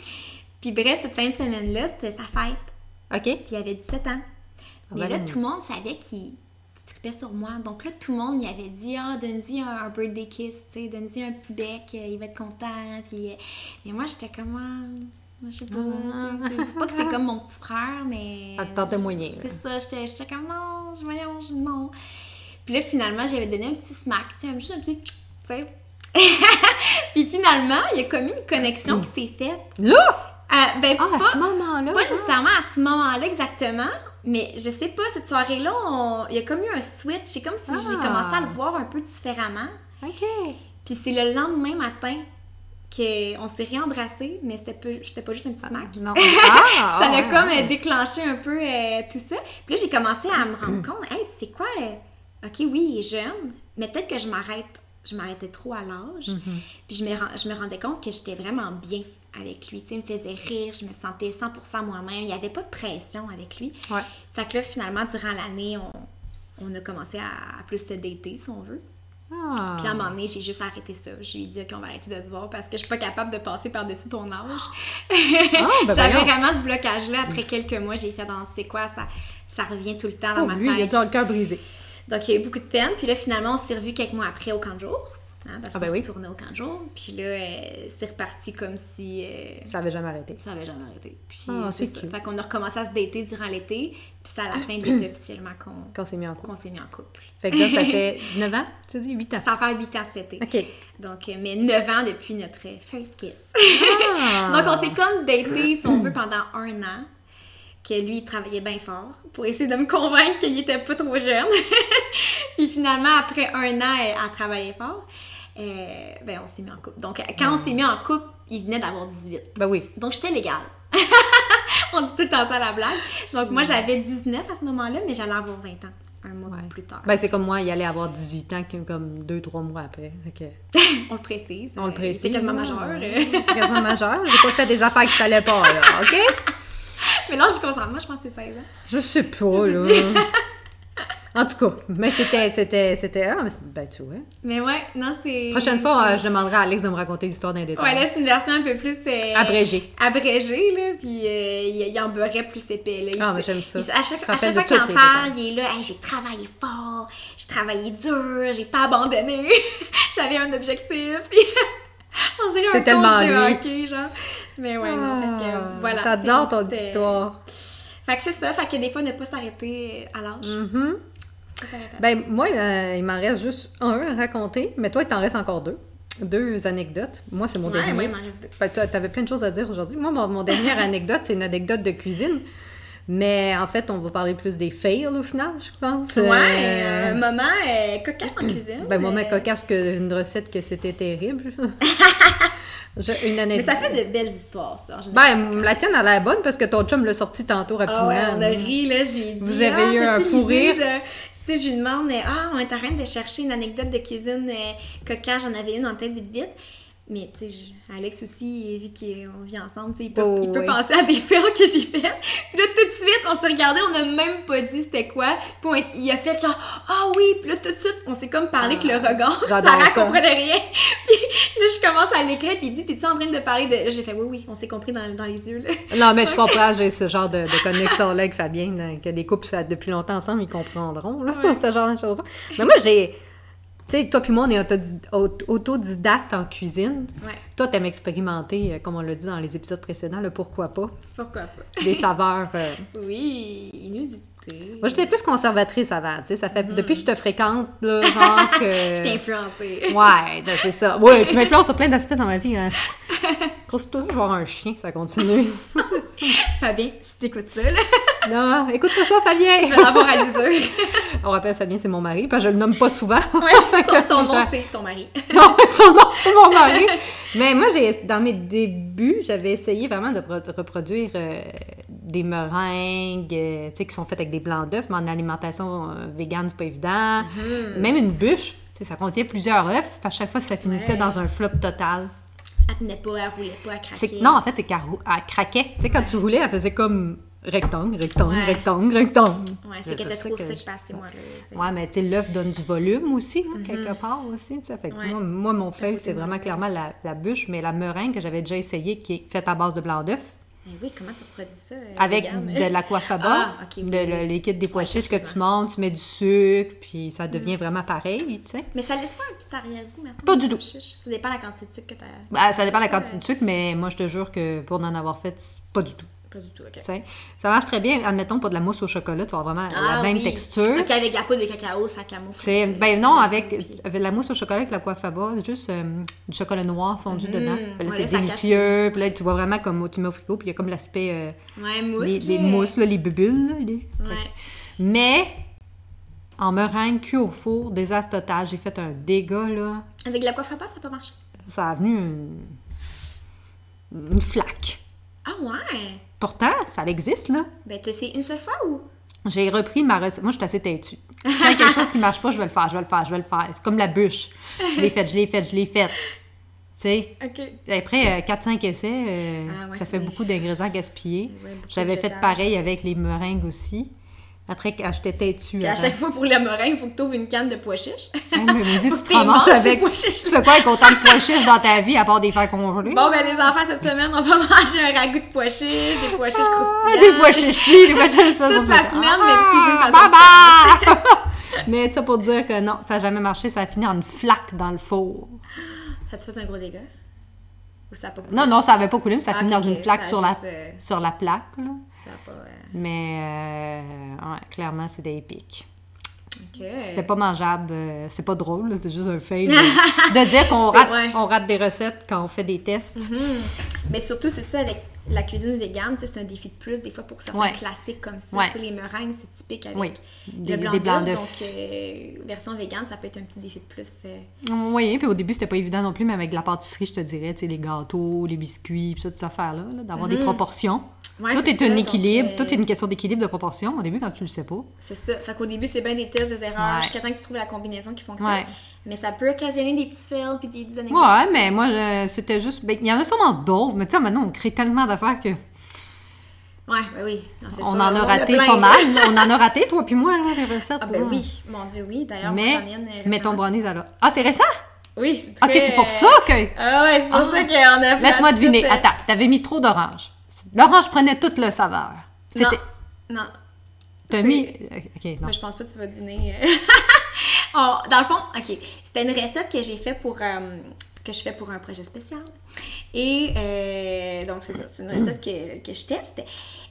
Puis bref, cette fin de semaine-là, c'était sa fête. OK. Puis il avait 17 ans. Mais ben là, tout le monde savait qu'il tripait sur moi. Donc là, tout le monde, il avait dit Ah, donne-y un, un birthday kiss, tu sais, donne-y un petit bec, il va être content. Puis, et moi, j'étais comme Ah, moi, je sais pas. c'est- pas que c'est comme mon petit frère, mais. Ça te tentait moyen, C'est ça, j'étais comme Non, je- voyons, je- non. Puis là, finalement, j'avais donné un petit smack, tu sais, juste un petit, tu sais. puis finalement, il y a comme une connexion qui s'est faite. Là! Euh, ben, Ah, à pas, ce moment-là. pas hein? nécessairement à ce moment-là exactement, mais je sais pas, cette soirée-là, on- il y a comme eu un switch. C'est comme si j'ai Ah. commencé à le voir un peu différemment. OK. Puis c'est le lendemain matin qu'on s'est réembrassés, mais c'était pas, c'était pas juste un petit smack. Non. Ah, ça l'a comme ouais. euh, déclenché un peu euh, tout ça. Puis là, j'ai commencé à me rendre compte, hey, tu sais quoi, euh, ok, oui, il est jeune, mais peut-être que je m'arrête, je m'arrêtais trop à l'âge. Mm-hmm. Puis je me, je me rendais compte que j'étais vraiment bien avec lui. Tu sais, il me faisait rire, je me sentais 100% moi-même. Il n'y avait pas de pression avec lui. Ouais. Fait que là, finalement, durant l'année, on, on a commencé à, à plus se dater, si on veut. Ah. Puis à un moment donné, j'ai juste arrêté ça. Je lui ai dit, OK, on va arrêter de se voir parce que je suis pas capable de passer par-dessus ton âge. Ah, ben J'avais vraiment ce blocage-là. Après quelques mois, j'ai fait, dans, tu sais quoi, ça, ça revient tout le temps dans Pauvre ma lui, il a tête. le cœur brisé. Donc, il y a eu beaucoup de peine. Puis là, finalement, on s'est revus quelques mois après au camp de jour. Hein, parce Ah, qu'on ben oui. retournait au camp de jour. Puis là, euh, c'est reparti comme si euh, Ça avait jamais arrêté. ça avait jamais arrêté. Puis Ah, c'est ça. Fait qu'on a recommencé à se dater durant l'été. Puis c'est à la fin de l'été officiellement qu'on Quand on s'est mis en couple. qu'on s'est mis en couple. Fait que là, ça fait 9 ans, tu dis? 8 ans. Ça va faire 8 ans cet été. OK. Donc, euh, mais 9 ans depuis notre first kiss. Ah. Donc, on s'est comme daté, si on veut, pendant un an. Que lui, il travaillait bien fort pour essayer de me convaincre qu'il était pas trop jeune. Puis finalement, après un an à à travailler fort, euh, ben, on s'est mis en couple. Donc, quand on s'est mis en couple, il venait d'avoir 18. Ben oui. Donc, j'étais légale. on dit tout le temps ça à la blague. Donc, moi, j'avais 19 à ce moment-là, mais j'allais avoir 20 ans, un mois Ouais. plus tard. Ben c'est comme moi, il allait avoir 18 ans comme 2-3 mois après. On le précise. on le euh, précise. C'est quasiment majeur. euh. quasiment majeur. J'ai pas fait des affaires qu'il fallait pas, là. OK? Mais là, je concentre. Moi, je pense que c'est 16 ans. Je sais pas, là. En tout cas, mais c'était, c'était, c'était, ah, mais ben tu vois. Mais ouais, non, c'est. Prochaine fois, euh, je demanderai à Alex de me raconter l'histoire d'un détail. Ouais, là, c'est une version un peu plus. euh, Abrégée. Abrégée, là. Puis euh, il, il en beurrait plus épais, là. Il Ah, mais j'aime ça. il- à chaque, à fois qu'il en parle, détails. il est là. Hey, j'ai travaillé fort, j'ai travaillé dur, j'ai pas abandonné, j'avais un objectif. On dirait C'est un tellement de hockey, genre. Mais ouais, non, fait que, Ah, voilà. J'adore ton histoire. Fait que c'est ça, fait que des fois, ne pas s'arrêter à l'âge. À- Ben, moi, euh, il m'en reste juste un à raconter, mais toi, il t'en reste encore deux. Deux anecdotes. Moi, c'est mon Ouais, dernier. moi, il m'en reste deux. Ben, toi, t'avais plein de choses à dire aujourd'hui. Moi, mon, mon dernière anecdote, c'est une anecdote de cuisine. Mais en fait, on va parler plus des fails au final, je pense. Ouais, Euh, un moment euh, cocasse en cuisine. ben, moment euh, cocasse qu'une recette que c'était terrible. Une Mais anecdote. ça fait de belles histoires, ça. Ben, la tienne, elle a l'air bonne parce que ton chum l'a sorti tantôt rapidement. Ouais, on a ri, là, je lui ai dit. Vous avez ah, eu un fou rire? de- Sais, je lui demande, ah, on est en train de chercher une anecdote de cuisine euh, j'en avais une en tête vite vite. Mais tu sais, Alex aussi, vu qu'on vit ensemble, tu sais, il peut, Oh, il peut oui. penser à des films que j'ai fait. Puis là, tout de suite, on s'est regardé, on n'a même pas dit c'était quoi. Puis on- il a fait genre, ah oui, puis là, tout de suite, on s'est comme parlé avec le regard. Sarah ça. comprenait rien. Puis là, je commence à l'écrire, puis il dit, t'es-tu en train de parler de. J'ai fait, oui, oui, on s'est compris dans, dans les yeux, là. Non, mais je comprends, j'ai ce genre de, de connexion-là avec Fabien, là, que les couples ça, depuis longtemps ensemble, ils comprendront, là, ce genre de choses Mais moi, j'ai... Tu sais, toi puis moi, on est autodi- aut- autodidacte en cuisine. Ouais, Toi, t'aimes expérimenter, euh, comme on l'a dit dans les épisodes précédents, le pourquoi pas, pourquoi pas. des saveurs... euh. Oui, Moi, j'étais plus conservatrice avant, tu sais, ça fait... Depuis que je te fréquente, là, genre que... Je t'ai influencée. Ouais, ben, c'est ça. Ouais, tu m'influences sur plein d'aspects dans ma vie. Hein. Grosse toi, je vais avoir un chien, ça continue. Fabien, si t'écoutes ça, là, non, écoute pas ça, Fabien! je vais l'avoir à l'usure. On rappelle Fabien, c'est mon mari, parce que je le nomme pas souvent. Ouais, son, son nom, c'est ton mari. Non, son nom, c'est mon mari. Mais moi, j'ai, dans mes débuts, j'avais essayé vraiment de reproduire euh, des meringues, euh, tu sais, qui sont faites avec des blancs d'œufs, mais en alimentation euh, végane, c'est pas évident. Mm-hmm. Même une bûche, tu sais, ça contient plusieurs œufs, à chaque fois, ça finissait Ouais. dans un flop total. Elle tenait pas, elle roulait pas, elle C'est, craquait. non, en fait, c'est qu'elle rou- craquait. Tu sais, quand tu roulais, elle faisait comme rectangle, rectangle, Ouais. rectangle, rectangle. Ouais, c'est qu'elle était trop que sec je- passé moi. C'est- Ouais, mais tu sais, l'œuf donne du volume aussi, hein, quelque part aussi. tu sais. Fait que. Ouais. moi, moi, mon fail, c'est vraiment clairement la, la bûche, mais la meringue que j'avais déjà essayé, qui est faite à base de blanc d'œuf, Mais oui, comment tu reproduis ça? euh, avec vegan? de l'aquafaba, Ah, oui, de le liquide des pois chiches que tu montes, tu mets du sucre, puis ça devient vraiment pareil, tu sais. Mais ça laisse pas un petit arrière-goût, mais Pas du tout. Ça dépend de la quantité de sucre que t'as. Bah, ça dépend de la quantité de sucre, mais moi, je te jure que pour en avoir fait, pas du tout. Pas du tout, ok. Tu sais, Ça marche très bien. Admettons, pas de la mousse au chocolat, tu vas avoir vraiment la Ah même oui. texture. Ok, avec la poudre de cacao, ça camoufle. Ben non, avec, Puis- avec la mousse au chocolat avec la coiffaba, juste euh, du chocolat noir fondu dedans. Puis là, ouais, c'est délicieux. Puis là, tu vois vraiment comme tu mets au frigo, puis il y a comme l'aspect, euh, Ouais, mousse. les, mousses, là, les bulles. là, les- Ouais. Mais, en meringue cuit au four, désastre total. J'ai fait un dégât, là. Avec la coiffe à pas, ça n'a pas marché. Ça a venu une, une flaque. Ah ouais? Pourtant, ça existe, là. Ben, t'as essayé une seule fois ou? J'ai repris ma recette. Moi, je suis assez têtue. Quand il y a quelque chose qui marche pas, je vais le faire, je vais le faire, je vais le faire. C'est comme la bûche. Je l'ai faite, je l'ai faite, je l'ai faite. Tu sais, Ok. après euh, 4-5 essais, euh, Ah ouais, ça fait des- beaucoup d'ingrédients gaspillés. Ouais, J'avais fait pareil avec les meringues aussi. Après, quand j'étais têtue. Puis à chaque fois pour la meringue, il faut que tu ouvres une canne de pois chiches. Ouais, mais tu te ramasses avec. pois. Tu fais quoi avec autant de pois chiches dans ta vie à part des faire congeler? Bon, ben les enfants, cette semaine, on va manger un ragoût de pois chiches, des pois chiches Ah, croustillants. des pois chiches cuits, des pois chiches ça, Toute la semaine, mais cuisine façon Ah, baba! Mais ça pour dire que non, ça n'a jamais marché, ça a fini en une flaque dans le four. Ça te fait un gros dégât? Ou ça a pas coupé? Non, non, ça n'avait pas coulé, mais ça a Ah, fini dans une flaque sur la, juste, euh, sur la plaque. là. Ça pas... euh, Mais euh, ouais, clairement, c'était épique. Ok. C'était pas mangeable, euh, c'est pas drôle, c'est juste un fail de, dire qu'on rate, ouais. on rate des recettes quand on fait des tests. Mais surtout, c'est ça, avec la cuisine végane, c'est un défi de plus, des fois, pour certains Ouais. classiques comme ça. Ouais. Les meringues, c'est typique avec Oui. Des- le blanc des. Donc, euh, version végane, ça peut être un petit défi de plus. euh. Oui, puis au début, c'était pas évident non plus, mais avec la pâtisserie, je te dirais, les gâteaux, les biscuits, puis toutes ces affaires-là, là, d'avoir des proportions. Ouais, tout est un donc, équilibre, euh, tout est une question d'équilibre de proportion au début quand tu le sais pas. C'est ça. Fait qu'au début, c'est bien des tests, des erreurs, Ouais. jusqu'à temps que tu trouves la combinaison qui fonctionne. Ouais. Mais ça peut occasionner des petits fails puis des, des anecdotes. Ouais, mais moi, c'était juste. ben, Il y en a sûrement d'autres, mais tu sais, maintenant, on crée tellement d'affaires que. Ouais, ben oui. Non, On sûr, en a raté pas mal. On en a raté, toi puis moi, là, les recettes. Ah ben là. oui, mon Dieu, oui. D'ailleurs, moi, Mais, j'en ai une euh, mais ton brownies, alors. Ah, c'est récent? Oui, c'est Ok, très... c'est pour ça que. Ah ouais, c'est pour Ah. ça qu'on a... Laisse-moi fait deviner. tout, euh, Attends, t'avais mis trop d'orange. L'orange prenait toute le saveur. Non, C'était. non. T'as mis? Ok, non. Mais je pense pas que tu vas deviner. Oh, dans le fond, ok, c'était une recette que j'ai fait pour euh, que je fais pour un projet spécial. Et euh, donc c'est ça, c'est une recette que, que je teste.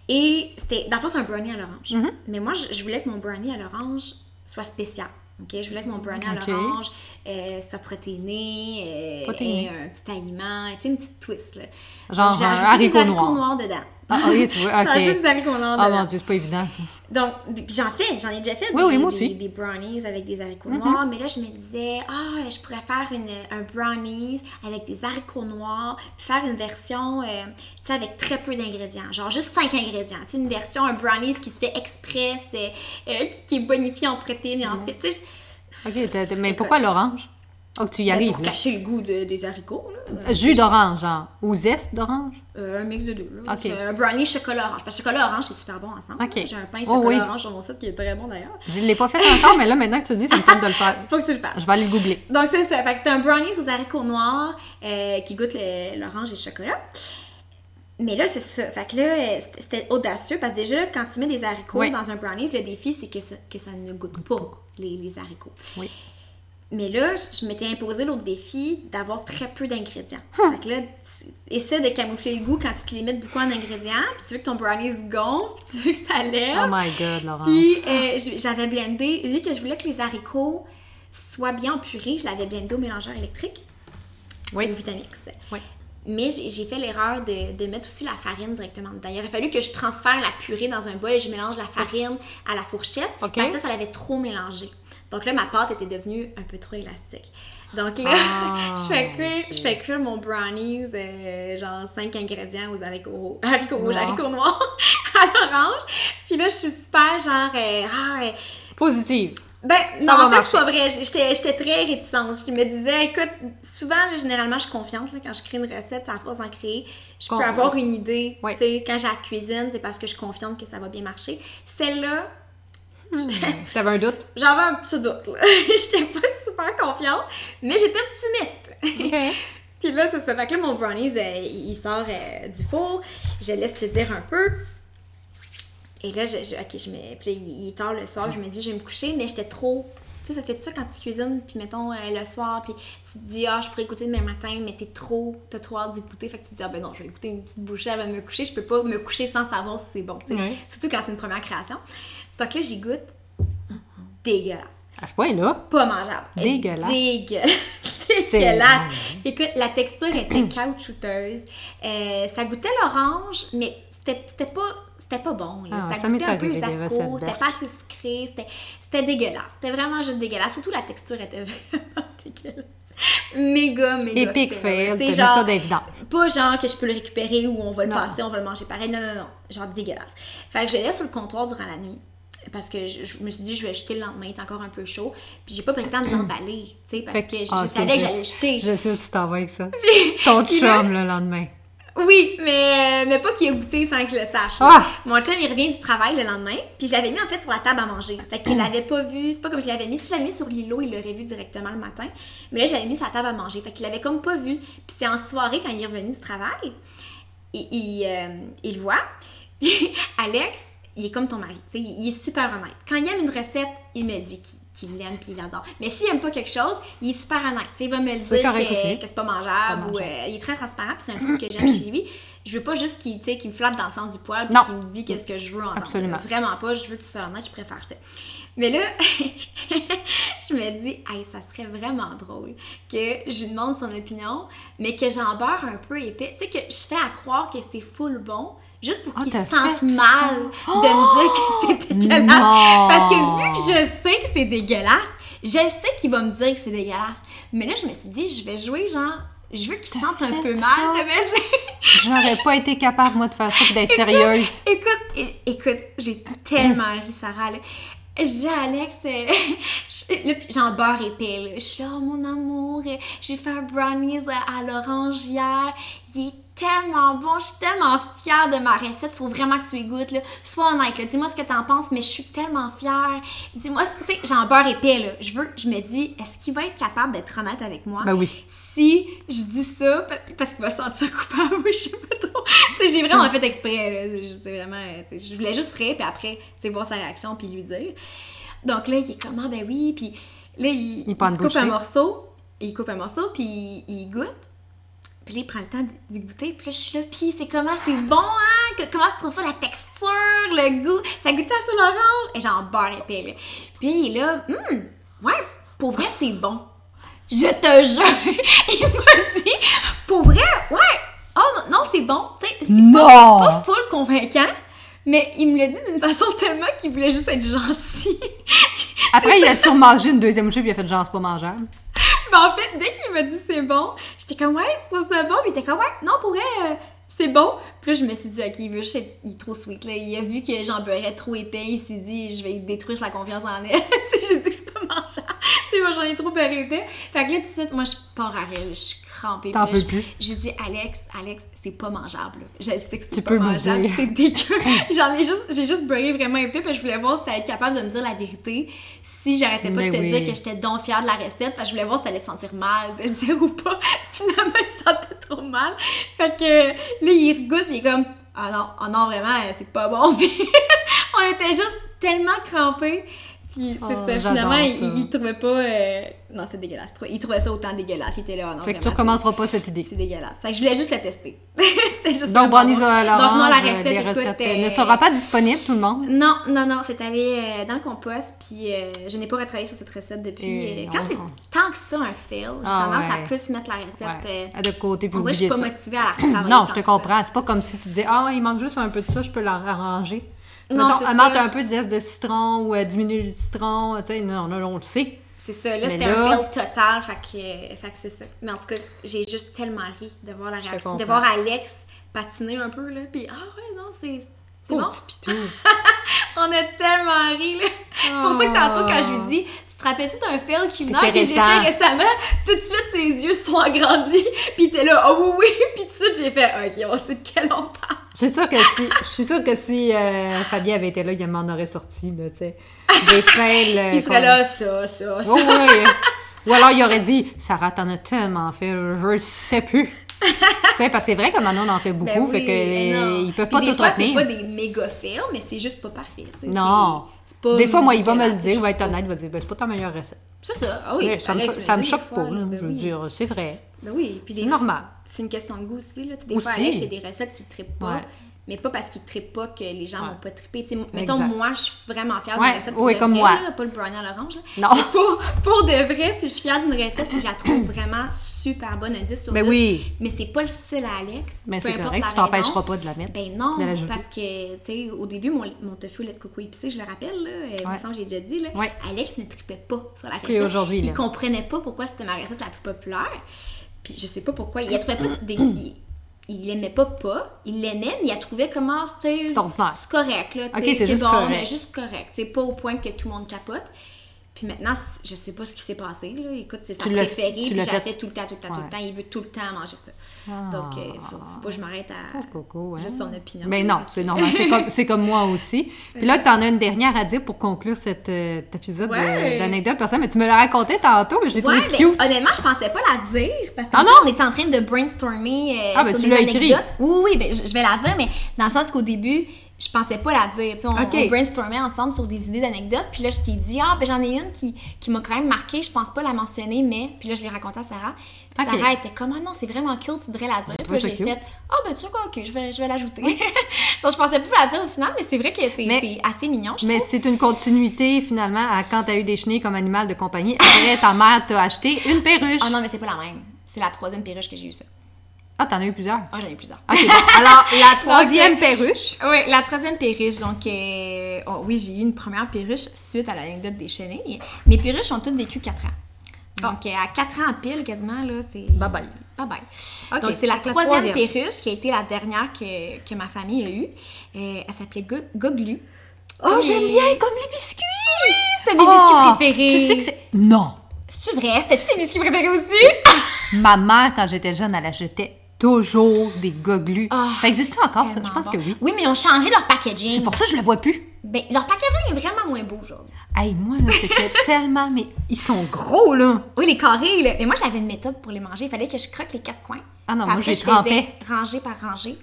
Et c'était, dans le fond, c'est un brownie à l'orange. Mm-hmm. Mais moi, je, je voulais que mon brownie à l'orange soit spécial. Ok, je voulais que mon brownie à l'orange euh, soit protéiné, euh, ait un petit aliment, tu sais, une petite twist là. Genre, j'ai ajouté des haricots noir. noirs dedans. Ah, oui, tu vois, J'ai ok. des haricots noirs Ah dedans. mon dieu, c'est pas évident ça. Donc, j'en fais, j'en ai déjà fait Oui, des, oui, moi aussi. Des brownies avec des haricots noirs, mais là je me disais, ah, je pourrais faire une, un brownies avec des haricots noirs, puis faire une version, euh, tu sais, avec très peu d'ingrédients, genre juste 5 ingrédients, tu sais, une version, un brownies qui se fait express, euh, euh, qui, qui est bonifié en protéines et en fait, tu sais, je- Ok, t'as- t'as- mais pourquoi l'orange? Oh, que tu y ben, arrives. pour là. cacher le goût de- des haricots, là. Jus d'orange, genre. Ou zeste d'orange? Euh, un mix de deux. Là. Ok. C'est Un brownie chocolat orange. Parce que chocolat orange, c'est super bon ensemble. Ok. J'ai un pain Oh, chocolat oui. orange sur mon site qui est très bon d'ailleurs. Je l'ai pas fait encore, mais là, maintenant que tu le dis, ça me tente de le faire. Faut que tu le fasses. Je vais aller le googler. Donc, c'est ça. Fait que c'était un brownie aux haricots noirs euh, qui goûte le- l'orange et le chocolat. Mais là, c'est ça. Fait que là, euh, c'était- audacieux parce que déjà, quand tu mets des haricots Oui. dans un brownie, le défi, c'est que ça, que ça ne goûte pas les, les haricots. Oui. Mais là, je m'étais imposé l'autre défi d'avoir très peu d'ingrédients. Hum. Fait que là, tu essaies de camoufler le goût quand tu te limites beaucoup en ingrédients, puis tu veux que ton brownie se gonfle, puis tu veux que ça lève. Oh my god, Laurence. Puis euh, j'avais blendé, vu que je voulais que les haricots soient bien en purée, je l'avais blendé au mélangeur électrique, Oui. au Vitamix. Oui. Mais j'ai fait l'erreur de, de mettre aussi la farine directement dedans. Il aurait fallu que je transfère la purée dans un bol et je mélange la farine à la fourchette. Ok. Parce que ça, ça l'avait trop mélangé. Donc là, ma pâte était devenue un peu trop élastique. Donc là, Ah, je, fais cuire, je fais cuire mon brownies, euh, genre 5 ingrédients aux haricots, haricots rouges, haricots noirs, à l'orange. Puis là, je suis super genre, euh, ah, euh, Positive. Ben, non, va en fait, c'est pas vrai. J'étais j'étais très réticente. Je me disais, écoute, souvent, là, généralement, je suis confiante là, quand je crée une recette, c'est à force d'en créer. Je Con- peux avoir une idée. Oui. Tu sais, quand j'ai la cuisine, c'est parce que je suis confiante que ça va bien marcher. Celle-là, T'avais un doute? j'avais un petit doute. là. J'étais pas super confiante, mais j'étais optimiste. Puis là, c'est ça. Fait que là, mon brownies, euh, il sort euh, du four. Je laisse dire un peu. Et là, je, je- ok, je me, puis là, il est tard le soir, je me dis, je vais me coucher, mais j'étais trop, Tu sais, ça fait ça quand tu cuisines, puis mettons euh, le soir, puis tu te dis, ah, je pourrais écouter demain matin, mais t'es trop, t'as trop hâte d'écouter. Fait que tu te dis, ah, ben non, je vais écouter une petite bouchée avant de me coucher. Je peux pas me coucher sans savoir si c'est bon, tu sais. Surtout quand c'est une première création. Donc là, j'y goûte. Dégueulasse. À ce point-là, Pas mangeable. Dégueulasse. Dégueulasse. Dégueulasse. Écoute, la texture était caoutchouteuse. Euh, ça goûtait l'orange, mais c'était pas, c'était pas bon. là. Ah, ça, ça goûtait un peu les arcos, c'était pas assez sucré, c'était- c'était dégueulasse. C'était vraiment juste dégueulasse. Surtout la texture était vraiment dégueulasse. Méga, méga. Epic fail. t'as ça d'évident. pas genre que je peux le récupérer ou on va le Non. passer, on va le manger pareil. Non, non, non. Genre dégueulasse. Fait que je laisse sur le comptoir durant la nuit. Parce que je, je me suis dit, je vais jeter le lendemain, il est encore un peu chaud. Puis j'ai pas pris le temps de l'emballer, tu sais, parce Fait que je, ah, je savais que j'allais jeter. Je sais où tu t'en vas avec ça. Ton chum le lendemain. Oui, mais, mais pas qu'il ait goûté sans que je le sache. Ah! Mon chum, il revient du travail le lendemain, puis je l'avais mis en fait sur la table à manger. Fait qu'il l'avait pas vu, c'est pas comme je l'avais mis. Si je l'avais mis sur l'îlot, il l'aurait vu directement le matin. Mais là, j'avais mis sur la table à manger. Fait qu'il l'avait comme pas vu. Puis c'est en soirée, quand il est revenu du travail, il, il, euh, il le voit. Puis Alex, il est comme ton mari, tu sais, il, est super honnête. Quand il aime une recette, il me dit qu'il qu'il l'aime puis il l'adore. Mais s'il aime pas quelque chose, il est super honnête. Il va me le dire que, que c'est pas mangeable, Pas ou euh, il est très transparent puis c'est un truc que j'aime chez lui. Je veux pas juste qu'il me flatte dans le sens du poil puis qu'il me dit qu'est-ce que je veux entendre. Absolument. Vraiment pas, je veux qu'il soit honnête, je préfère ça. Mais là, je me dis, hey, ça serait vraiment drôle que je lui demande son opinion, mais que j'en beurre un peu épais. Tu sais, que je fais à croire que c'est full bon, juste pour Ah, qu'il t'as se sente fait mal ça? de me dire que c'est dégueulasse. Non! Parce que vu que je sais que c'est dégueulasse, je sais qu'il va me dire que c'est dégueulasse. Mais là, je me suis dit, je vais jouer genre, je veux qu'il T'as sente un peu mal de me dire. J'aurais pas été capable, moi, de faire ça d'être sérieuse. Écoute, écoute, j'ai tellement ri, Sarah. Là. À Alex, euh, j'en beurre épais. Là. Je suis là, oh, mon amour, euh, j'ai fait un brownies euh, à l'orange hier. Il est tellement bon, je suis tellement fière de ma recette. Faut vraiment que tu y goûtes. Là. Sois honnête, là. dis-moi ce que t'en penses, mais je suis tellement fière. Dis-moi, tu sais, j'en beurre épais. Là. Je veux, je me dis, est-ce qu'il va être capable d'être honnête avec moi? Ben oui. si je dis ça pa- parce qu'il va se sentir coupable, je sais pas trop. Tu sais, j'ai vraiment fait exprès, là. C'est vraiment, euh, je voulais juste rire, puis après, tu sais, voir sa réaction, puis lui dire. Donc là, il est comme, ah ben oui, puis là, il, Il coupe un morceau, il coupe un morceau, puis il, il goûte. Puis là, il prend le temps d'y goûter, puis là, je suis là, puis c'est comment, c'est bon, hein? Que- comment tu trouves ça, la texture, le goût? Ça goûte ça sur l'orange? Et j'en beurre épais, là. Puis il est là, hum, ouais, pour vrai, c'est bon. Je te jure, il m'a dit, pour vrai, ouais, oh non, non, c'est bon, tu sais, c'est Non! pas, pas full convaincant, mais il me l'a dit d'une façon tellement qu'il voulait juste être gentil. Après, il a toujours mangé une deuxième bouchée puis il a fait genre, c'est pas mangeable? Mais en fait, dès qu'il m'a dit c'est bon, j'étais comme ouais, tu trouves ça bon? Puis il était comme ouais, non, pour euh, c'est bon. Puis là, je me suis dit, ok, il veut juste être- est trop sweet, là. Il a vu que j'en beurrais trop épais, il s'est dit, je vais détruire sa confiance en elle. J'ai dit que c'est pas mangeable. tu sais, moi, j'en ai trop beurré épais. Fait que là, tout de suite, moi, je pars à rire, je crampée. T'en peux je- plus. J'ai dit, Alex, Alex, c'est pas mangeable. Je sais que c'est Tu pas mangeable, c'est dégueu. J'en ai juste, j'ai juste beurré vraiment épais, puis je voulais voir si t'allais être capable de me dire la vérité. Si j'arrêtais pas Mais de te oui. dire que j'étais donc fière de la recette, parce que je voulais voir si t'allais te sentir mal de le dire ou pas. Finalement, il se sentait trop mal. Fait que là, il regoute, il est comme, ah non, ah non, vraiment, c'est pas bon. Puis on était juste tellement crampés. Puis c'est Oh, ça, finalement, il trouvait pas. euh, Non, c'est dégueulasse. Il trouvait ça autant dégueulasse. Il était là, non, Fait que tu recommenceras pas cette idée. c'est dégueulasse. Fait que je voulais juste le tester. C'était juste Donc, bon. Donc, non, la recette, écoute, recettes, euh, ne sera pas disponible, tout le monde? Non, non, non, c'est allé euh, dans le compost, puis euh, je n'ai pas retravaillé sur cette recette depuis. Et euh, quand c'est tant que ça un fail, j'ai Ah, tendance ouais. à plus mettre la recette. Ouais. À de côté, puis on dirait que je suis pas motivée à la retravailler. Non, je te comprends. C'est pas comme si tu disais, ah, il manque juste un peu de ça, je peux l'arranger. Non, Mettons, un peu de zeste de citron ou diminuer le citron. Tu sais, non, non, on le sait. C'est ça, là, c'était là- un fail total, fait que, fait que c'est ça. Mais en tout cas, j'ai juste tellement ri de voir la réaction, de voir Alex patiner un peu, là, puis ah ouais, non, c'est. C'est bon? petit pitou. On a tellement ri, là. C'est pour ça que tantôt, quand je lui dis, tu te rappelles-tu d'un fail culinaire que j'ai fait récemment? Tout de suite, ses yeux se sont agrandis, puis il était là, oh oui, oui, puis tout de suite, j'ai fait, ok, on sait de quel on parle. Je suis sûre que si, je suis sûre que si euh, Fabien avait été là, il m'en aurait sorti, là, tu sais. Des fails. euh, Il serait là, ça, ça, ça. Oh, oui. Ou alors il aurait dit, Sarah, t'en as tellement fait, je le sais plus. tu sais, parce que c'est vrai que maintenant on en fait beaucoup, Ben fait oui, que mais non. ils peuvent pas des tout fois, c'est retenir. pas des méga fermes, mais c'est juste pas parfait. Non. c'est- c'est pas Des fois, moi, il va me le dire, il c'est va être honnête, il va dire, ben, c'est pas ta meilleure recette. C'est ça. Ah oui, ça me, ça me choque pas, là, ben je veux oui. dire, c'est vrai. Ben oui, puis C'est normal. C'est une question de goût aussi. Là. Des Aussi. fois, a des recettes qui ne trippent pas. Ouais. Mais pas parce qu'ils ne trippent pas que les gens Ouais. vont pas tripper. Tu sais, mettons, Exact. moi, je suis vraiment fière Ouais, d'une recette. Pour oui, de comme vrai, moi. là, pas le brownie à l'orange. Non. Pour, pour de vrai, si je suis fière d'une recette, puis je la trouve vraiment super bonne, un 10 sur 10. Ben oui. Mais c'est pas le style à Alex. Mais c'est correct, tu t'empêcheras pas de la mettre. Ben non, parce que, tu sais, au début, mon, mon tofu au lait de coco épicé, je le rappelle, là, euh, Ouais. j'ai déjà dit, là. Alex ne tripait pas sur la Puis recette. aujourd'hui, il comprenait pas pourquoi c'était ma recette la plus populaire. Puis je sais pas pourquoi. Il la trouvait pas des... il, l'aimait pas pas, il l'aimait, mais il la trouvait comment, sais, C'est correct, là, Ok, c'est juste bon, correct. mais juste correct. C'est pas au point que tout le monde capote. Puis maintenant, je sais pas ce qui s'est passé, là. Écoute, c'est sa Tu préférée, tu puis la fait- fais tout le temps, tout le temps, tout le temps. Il veut tout le temps manger ça. Ah. Donc, euh, faut, faut pas que je m'arrête à... Coco, hein. Juste son opinion. Mais non, c'est normal. C'est comme, comme moi aussi. Puis là, tu en as une dernière à dire pour conclure cet, euh, épisode Ouais. d'anecdote personnelle. Mais tu me l'as raconté tantôt, mais je l'ai Ouais, trouvé mais cute. honnêtement, je pensais pas la dire parce que Ah on était en train de brainstormer euh, Ah, ben sur tu des écrit. anecdotes. Oui, oui, ben, je vais la dire, mais dans le sens qu'au début, je pensais pas la dire. Tu sais, on, Ok. on brainstormait ensemble sur des idées d'anecdotes, puis là, je t'ai dit, ah, ben j'en ai une qui, qui m'a quand même marqué, je pense pas la mentionner, mais. Puis là, je l'ai raconté à Sarah. Puis. Sarah était comme, ah non, c'est vraiment cute, tu devrais la dire. Puis j'ai fait, ah, ben tu sais quoi, ok, je vais, je vais l'ajouter. Donc, je pensais pas la dire au final, mais c'est vrai que c'est assez mignon, je Mais c'est une continuité, finalement, à quand tu as eu des chenilles comme animal de compagnie. Après, ta mère t'a acheté une perruche. Ah non, mais c'est pas la même. C'est la troisième perruche que j'ai eu ça. Ah, t'en as eu plusieurs? Ah, j'en ai plusieurs. OK, bon. Alors, la troisième perruche. Oui, la troisième perruche. Donc, euh, oh, oui, j'ai eu une première perruche suite à l'anecdote des chenilles. Mes perruches ont toutes vécu 4 ans. Donc, euh, à 4 ans pile, quasiment, là, c'est. Bye bye. Bye bye. Ok, Donc, c'est la troisième, troisième. perruche qui a été la dernière que, que ma famille a eue. Euh, elle s'appelait Go- Goglu. Oh, j'aime bien, comme les biscuits. Oui, c'était mes Oh, biscuits préférés. Tu sais que c'est... Non. C'est-tu vrai? C'était-tu tes biscuits préférés aussi? Ma mère, quand j'étais jeune, elle achetait toujours des goglus. Ah, ça existe encore, ça? Je pense bon. que oui. Oui, mais ils ont changé leur packaging. C'est pour ça que je le vois plus. Ben, leur packaging est vraiment moins beau aujourd'hui. Hey, moi, là, c'était tellement... Mais ils sont gros, là. Oui, les carrés, là. Mais moi, j'avais une méthode pour les manger. Il fallait que je croque les quatre coins. Ah non, Puis moi, faisais trempais. Rangée par rangée.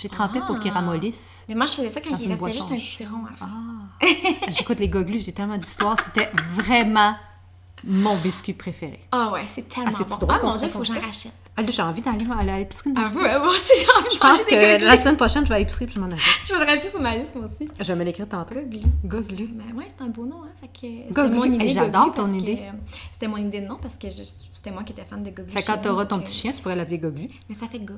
J'ai trempé pour qu'ils Ah. ramollissent. Mais moi, je faisais ça quand il restait juste un petit rond à faire. Ah. J'écoute les goglus, j'ai tellement d'histoires. C'était vraiment mon biscuit préféré. Ah ouais, c'est tellement Ah, bon. Ah mon dieu, faut que j'en rachète. Ah, là, j'ai envie d'aller aller à l'épicerie. Ah m'acheter. ouais, moi aussi, j'ai envie de Je pense que la semaine prochaine, je vais à l'épicerie puis je m'en achète. Je vais le rajouter sur ma liste, moi aussi. Je vais me l'écrire tantôt. Goglu. Goglu. Ben ouais, c'est un beau nom, hein. Fait que c'était Goglu. mon idée. J'adore ton idée. euh, C'était mon idée de nom parce que c'était moi qui étais fan de Goglu. Fait quand t'auras ton petit chien, tu pourrais l'appeler Goglu. Mais ça fait gars.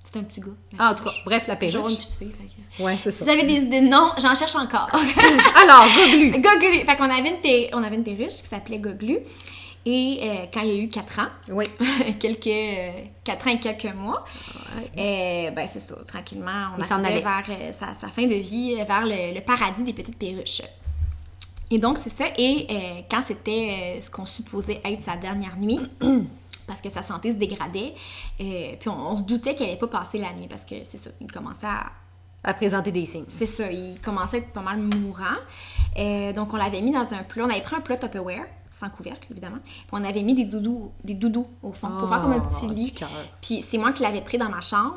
C'est un petit gars. Ah, en tout cas, bref, la perruche. Genre une petite fille. Fait que... Ouais, c'est Si ça. vous avez des idées de noms, j'en cherche encore. Alors, Goglu. Goglu. Fait qu'on avait une, per- on avait une perruche qui s'appelait Goglu. Et euh, quand il y a eu 4 ans, Oui. quelques euh, 4 ans et quelques mois, euh, ben c'est ça, tranquillement, on s'en allait. vers sa, sa fin de vie, vers le, le paradis des petites perruches. Et donc, c'est ça. Et euh, quand c'était euh, ce qu'on supposait être sa dernière nuit, parce que sa santé se dégradait, euh, puis on, on se doutait qu'elle n'allait pas passer la nuit, parce que c'est ça, il commençait à, À présenter des signes. c'est ça, il commençait à être pas mal mourant. Donc, on l'avait mis dans un plat. On avait pris un plat Tupperware, sans couvercle, évidemment. Puis, on avait mis des doudous, des doudous au fond, pour faire comme un petit Oh, lit. Puis, c'est moi qui l'avais pris dans ma chambre.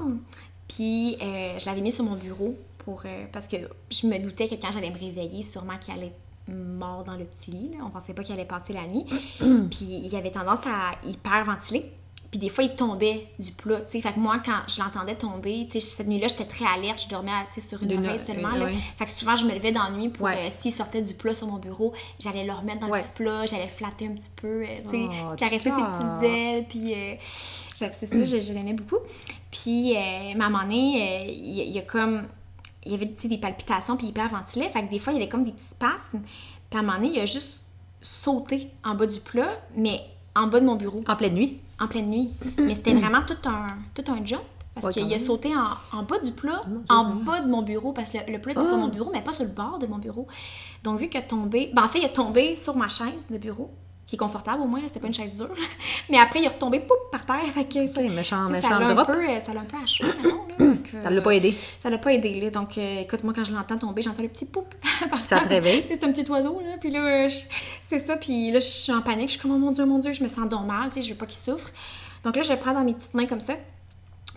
Puis, euh, je l'avais mis sur mon bureau pour, euh, parce que je me doutais que quand j'allais me réveiller, sûrement qu'il allait mort dans le petit lit. là. On pensait pas qu'il allait passer la nuit. Puis, il avait tendance à hyperventiler. Puis des fois, il tombait du plat, tu sais. Fait que moi, quand je l'entendais tomber, tu sais, cette nuit-là, j'étais très alerte. Je dormais, tu sais, sur une oreille seulement, une- là. ouais. Fait que souvent, je me levais dans la nuit pour, Ouais. euh, s'il sortait du plat sur mon bureau, j'allais le remettre dans Ouais. le petit plat, j'allais flatter un petit peu, euh, tu sais, Oh, caresser ses petit petites ailes, puis... euh, fait que c'est ça, je, je l'aimais beaucoup. Puis, euh, mais à un moment donné, euh, il y, a- il y a comme... Il y avait, des palpitations, puis il hyperventilait. Fait que des fois, il y avait comme des petits spasmes. Puis à un moment donné, il a juste sauté en bas du plat, mais en bas de mon bureau En pleine nuit? En pleine nuit. Mais c'était vraiment tout un, tout un jump. Parce Ouais, qu'il a sauté en, en bas du plat, en bas de mon bureau, parce que le, le plat était sur mon bureau, mais pas sur le bord de mon bureau. Donc, vu qu'il a tombé, ben en fait, il est tombé sur ma chaise de bureau, qui est confortable au moins, là, c'était pas une chaise dure. mais après, il est retombé poup, par terre. Fait que ça, méchant- ça l'a un peu, euh, ça l'a un peu achevé, Ça l'a pas aidé. Ça l'a pas aidé, là. Donc, euh, écoute, moi, quand je l'entends tomber, j'entends le petit poup. par Ça te réveille? C'est un petit oiseau, là. Puis là, euh, je- c'est ça. Puis là, je suis en panique. Je suis comme, oh mon Dieu, mon Dieu, je me sens donc mal. Tu sais, je veux pas qu'il souffre. Donc là, je le prends dans mes petites mains comme ça.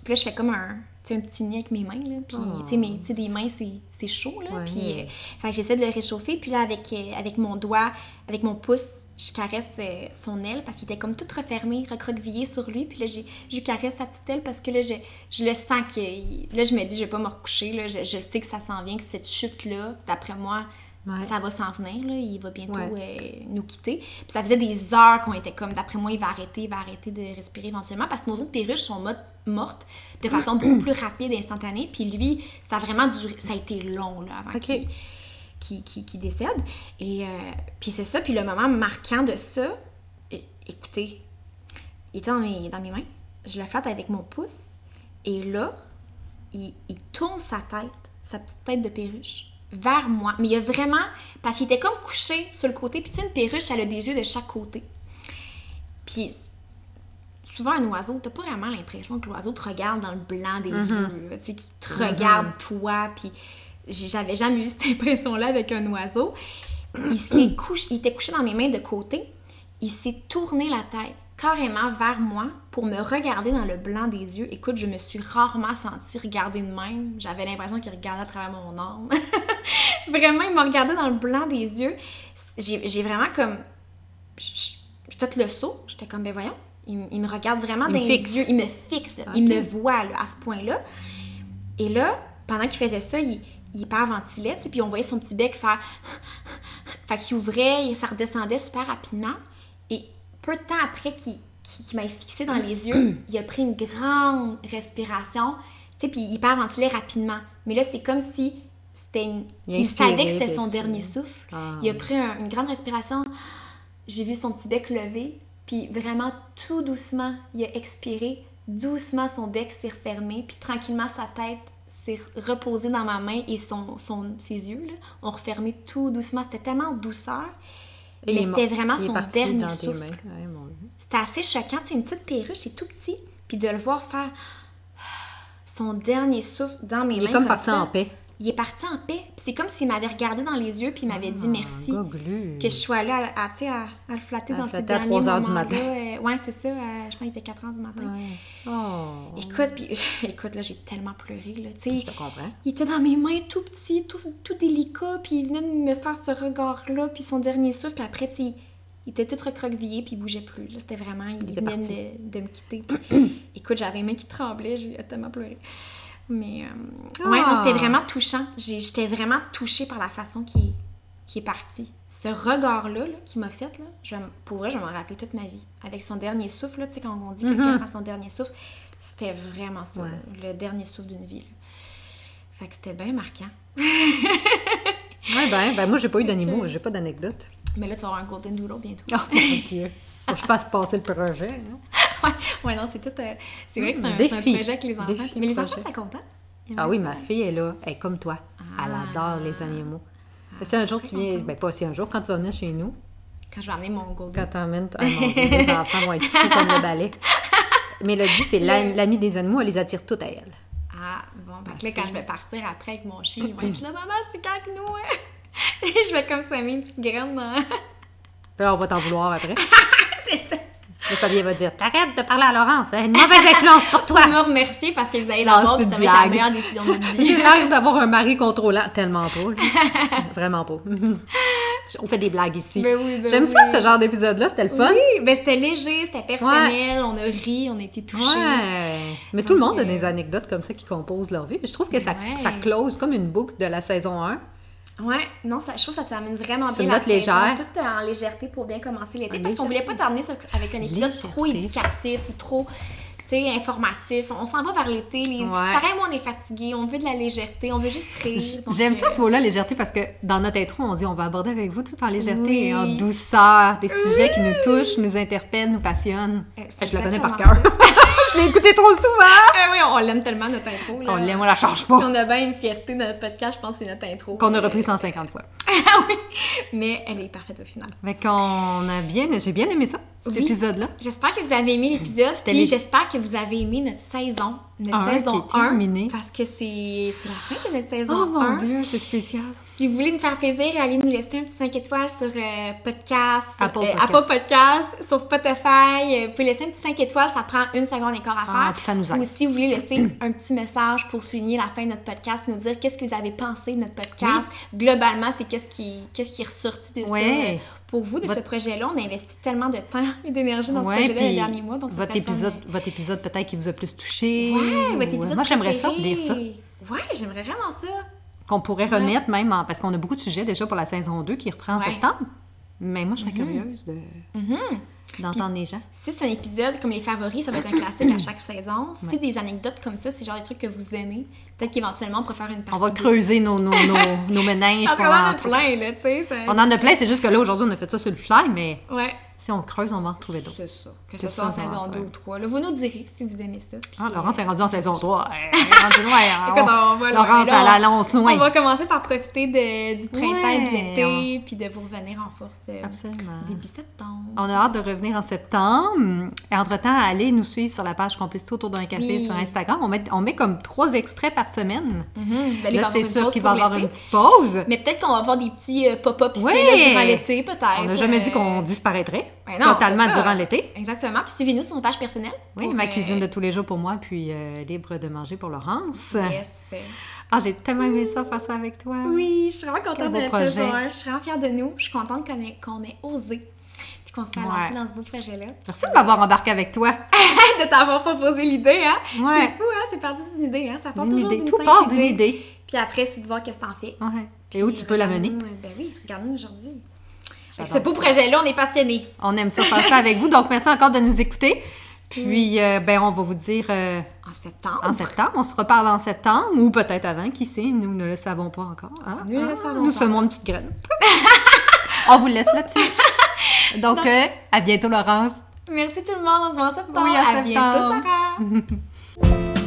Puis là, je fais comme un, un petit nid avec mes mains, là. Puis, Oh. tu sais, des mains, c'est, chaud, là. Ouais. Puis, euh, j'essaie de le réchauffer. Puis là, avec, euh, avec mon doigt, avec mon pouce, je caresse euh, son aile parce qu'il était comme tout refermé, recroquevillé sur lui. Puis là, j'ai, je lui caresse sa petite aile parce que là, je, je le sens que... Là, je me dis, je vais pas me recoucher, là. Je, je sais que ça s'en vient, que cette chute-là, d'après moi, Ouais. ça va s'en venir, là. Il va bientôt Ouais. euh, nous quitter. Puis ça faisait des heures qu'on était comme, d'après moi, il va arrêter, il va arrêter de respirer éventuellement parce que nos autres perruches sont mo- mortes de façon beaucoup plus rapide et instantanée. Puis lui, ça a vraiment duré, ça a été long, là, avant qu'il qu'il- qu'il- qu'il décède. Et euh, puis c'est ça, puis le moment marquant de ça, écoutez, il était dans mes, dans mes mains, je le flatte avec mon pouce, et là, il, il tourne sa tête, sa petite tête de perruche, vers moi. Mais il y a vraiment, parce qu'il était comme couché sur le côté, puis tu sais, une perruche, elle a des yeux de chaque côté. Puis souvent un oiseau, t'as pas vraiment l'impression que l'oiseau te regarde dans le blanc des yeux, là, tu sais, qu'il te regarde toi, puis j'avais jamais eu cette impression-là avec un oiseau. Il s'est couché, il était couché dans mes mains de côté, il s'est tourné la tête carrément vers moi pour me regarder dans le blanc des yeux. Écoute, je me suis rarement sentie regarder de même. J'avais l'impression qu'il regardait à travers mon âme. vraiment, il m'a regardé dans le blanc des yeux. J'ai vraiment comme... J'ai fait le saut. J'étais comme, ben voyons, il, me regarde vraiment Il dans les yeux. Il me fixe, là. il me voit là, à ce point-là. Et là, pendant qu'il faisait ça, il hyperventilait, tu sais, puis on voyait son petit bec faire... fait qu'il ouvrait, et ça redescendait super rapidement. Et peu de temps après qu'il qu'il m'ait fixé dans les yeux, il a pris une grande respiration, tu sais, puis il hyperventilait rapidement. Mais là, c'est comme si c'était une... Il savait que c'était son dernier souffle. Ah. Il a pris un- une grande respiration. J'ai vu son petit bec lever, puis vraiment tout doucement, il a expiré. Doucement, son bec s'est refermé, puis tranquillement, sa tête s'est reposée dans ma main et son, son- ses yeux là, ont refermé tout doucement. C'était tellement en douceur. Et mais il c'était vraiment Il son dernier souffle. Ouais. C'était assez choquant. C'est une petite perruche, c'est tout petit. Puis de le voir faire son dernier souffle dans mes Il mains. est comme parti ça. en paix. Il est parti en paix. Puis c'est comme s'il m'avait regardé dans les yeux puis il m'avait dit merci. Ah, goglu. Que je sois là à, à, à, à le flatter À dans ces flatter à derniers 3 heures du matin. Euh, ouais, c'est ça. euh, je pense qu'il était 4 heures du matin. Ouais. Oh. Écoute, puis écoute, là, j'ai tellement pleuré, là. Je te comprends. il était dans mes mains tout petit, tout, tout délicat, puis il venait de me faire ce regard-là, puis son dernier souffle, puis après, tu il était tout recroquevillé, puis il bougeait plus. là. C'était vraiment, il, Il venait de, de me quitter. Écoute, j'avais les mains qui tremblaient, j'ai tellement pleuré. Mais, euh, ouais, non, Ah. c'était vraiment touchant. J'étais vraiment touchée par la façon qu'il qui est parti. Ce regard-là là, qu'il m'a fait, là, je, pour vrai, je vais m'en rappeler toute ma vie. Avec son dernier souffle, là, tu sais, quand on dit que quelqu'un prend son dernier souffle, c'était vraiment ça, Ouais. le dernier souffle d'une vie. là. Fait que c'était bien marquant. Ouais, ben, ben moi, j'ai pas eu d'animaux, j'ai pas d'anecdote. Mais là, tu vas avoir un Golden Doodle bientôt. Oh mon Dieu. Faut que je fasse passer le projet. hein. ouais, ouais, non, c'est tout. euh, c'est vrai que c'est un, Défi. c'est un projet avec les enfants. Défi, Mais les projet. enfants, ça? Ils Ah oui, ma fille est là. Elle est comme toi. Elle Ah. adore les animaux. si un jour tu viens, ben pas si un jour, quand tu vas venir chez nous, Quand je vais amener mon Golden quand t'emmènes, ah mon Dieu, les enfants vont être fous comme le balai. Mélodie, c'est la- l'amie des animaux, elle les attire toutes à elle. Ah, bon, que là, quand je vais partir après avec mon chien, il va être là, maman, c'est quand que nous, hein? Je vais comme semer une petite graine dans. Puis là, on va t'en vouloir après. c'est ça. Le Fabien va dire T'arrêtes de parler à Laurence, a une mauvaise influence pour toi. Me remercier parce que vous Non, la c'est la meilleure décision de vie. J'ai l'air d'avoir un mari contrôlant. Tellement là. Vraiment pas. On fait des blagues ici. Ben oui, ben J'aime oui. ça, ce genre d'épisode-là. C'était le fun. Oui, ben c'était léger, c'était personnel, on a ri, on a été touchés. Ouais. Mais tout le monde a euh, des anecdotes comme ça qui composent leur vie. Je trouve que ça, Ouais. ça close comme une boucle de la saison 1. Ouais, non, ça, je trouve que ça termine vraiment C'est bien une la note légère. tout en légèreté pour bien commencer l'été. Parce qu'on voulait pas ça avec un épisode trop éducatif ou trop, informatif. On s'en va vers l'été. Les... Ouais. Sarah et moi, on est fatigués, on veut de la légèreté, on veut juste rire. J'aime euh, ça ce mot-là, légèreté, parce que dans notre intro, on dit on va aborder avec vous tout en légèreté Oui. et en douceur, des sujets qui nous touchent, nous interpellent, nous passionnent. Euh, c'est Je la connais par cœur. Je l'ai écouté trop souvent. Ah oui, on l'aime tellement notre intro. Là. On l'aime, on la change pas. on a bien une fierté de notre podcast, je pense que c'est notre intro. Qu'on a repris 150 fois. Mais elle est parfaite au final. Fait qu'on a bien, j'ai bien aimé ça, cet Oui. épisode-là. J'espère que vous avez aimé l'épisode, puis j'espère que vous avez aimé notre saison. Notre Un saison qui est 1. terminé. Parce que c'est la fin de notre saison Oh mon 1. Dieu, c'est spécial. Si vous voulez nous faire plaisir, allez nous laisser un petit 5 étoiles sur euh, podcast, Apple euh, Podcast. Apple Podcast, sur Spotify. Euh, Vous pouvez laisser un petit 5 étoiles, ça prend une seconde et quart à Ah, faire. puis ça nous aide. Ou si vous voulez laisser un petit message pour souligner la fin de notre podcast, nous dire qu'est-ce que vous avez pensé de notre podcast. Globalement, c'est qu'est-ce qui, qu'est-ce qui est ressorti de ça pour vous, de Votre- ce projet-là. On a investi tellement de temps et d'énergie dans Ouais, ce projet-là les derniers mois. Donc votre fun épisode, de- votre épisode peut-être qui vous a plus touché. Ouais, ou- votre épisode Moi, j'aimerais ça, lire ça. Ouais, j'aimerais vraiment ça. Qu'on pourrait remettre même, en- parce qu'on a beaucoup de sujets déjà pour la saison 2 qui reprend en Ouais. septembre. Mais moi, je serais curieuse de, Mhm. D'entendre les gens. Si c'est un épisode comme les favoris, ça va être un classique à chaque saison. Si c'est des anecdotes comme ça, c'est genre des trucs que vous aimez, peut-être qu'éventuellement on pourrait faire une partie. On va creuser nos, nos, nos, nos méninges. Pour en a plein, là, tu sais. ça- On en a plein, c'est juste que là, aujourd'hui, on a fait ça sur le fly, mais Ouais. Si on creuse, on va en retrouver d'autres. C'est ça. Que ce soit en saison va, 2 ouais. ou 3. Là, vous nous direz si vous aimez ça. Puis, Ah, euh, Laurence est rendue en saison 3. Elle est rendue loin. Écoute, on va loin, Laurence, là, elle annonce loin. On va commencer par profiter de- du printemps et de l'été, puis de vous revenir en force euh, Absolument. début septembre. On a hâte de revenir en septembre. Et entre-temps, allez nous suivre sur la page Complicité autour d'un café Oui. sur Instagram. On met, on met comme trois extraits par semaine. Mhm. Ben, là, c'est sûr qu'il va y avoir une petite pause. Mais peut-être qu'on va avoir des petits euh, pop-up ici là, durant l'été, peut-être. On n'a jamais euh, dit qu'on disparaîtrait ben non, totalement durant l'été. Exactement. Puis suivez-nous sur nos pages personnelles. Oui, ma euh, cuisine de tous les jours pour moi, puis euh, libre de manger pour Laurence. Yes. Ah, j'ai tellement aimé ça, faire ça avec toi. Oui, je suis vraiment contente de projet. saison. Je suis vraiment fière de nous. Je suis contente qu'on ait, qu'on ait osé. Puis qu'on se soit Ouais. lancé dans ce beau projet-là. Merci de m'avoir embarqué avec toi. de t'avoir proposé l'idée, hein? Ouais. C'est fou, hein? C'est parti d'une idée, hein? Ça part D'une toujours idée. d'une Tout simple part d'une idée. Puis après, c'est de voir qu'est-ce que t'en fais. Ouais. Et où tu peux la mener. regarde-nous, Ben oui, regarde-nous aujourd'hui. Ce beau projet-là, on est passionnés. On aime ça faire ça avec vous. Donc, merci encore de nous écouter. Puis, euh, ben, on va vous dire euh, En septembre. en septembre. On se reparle en septembre ou peut-être avant. Qui sait? Nous ne le savons pas encore. hein? Nous ne le Ah, savons Nous pas. semons une petite graine. on vous laisse là-dessus. Donc, euh, à bientôt, Laurence. Merci tout le monde. On se voit en septembre. Oui, en à bientôt, septembre. Sarah.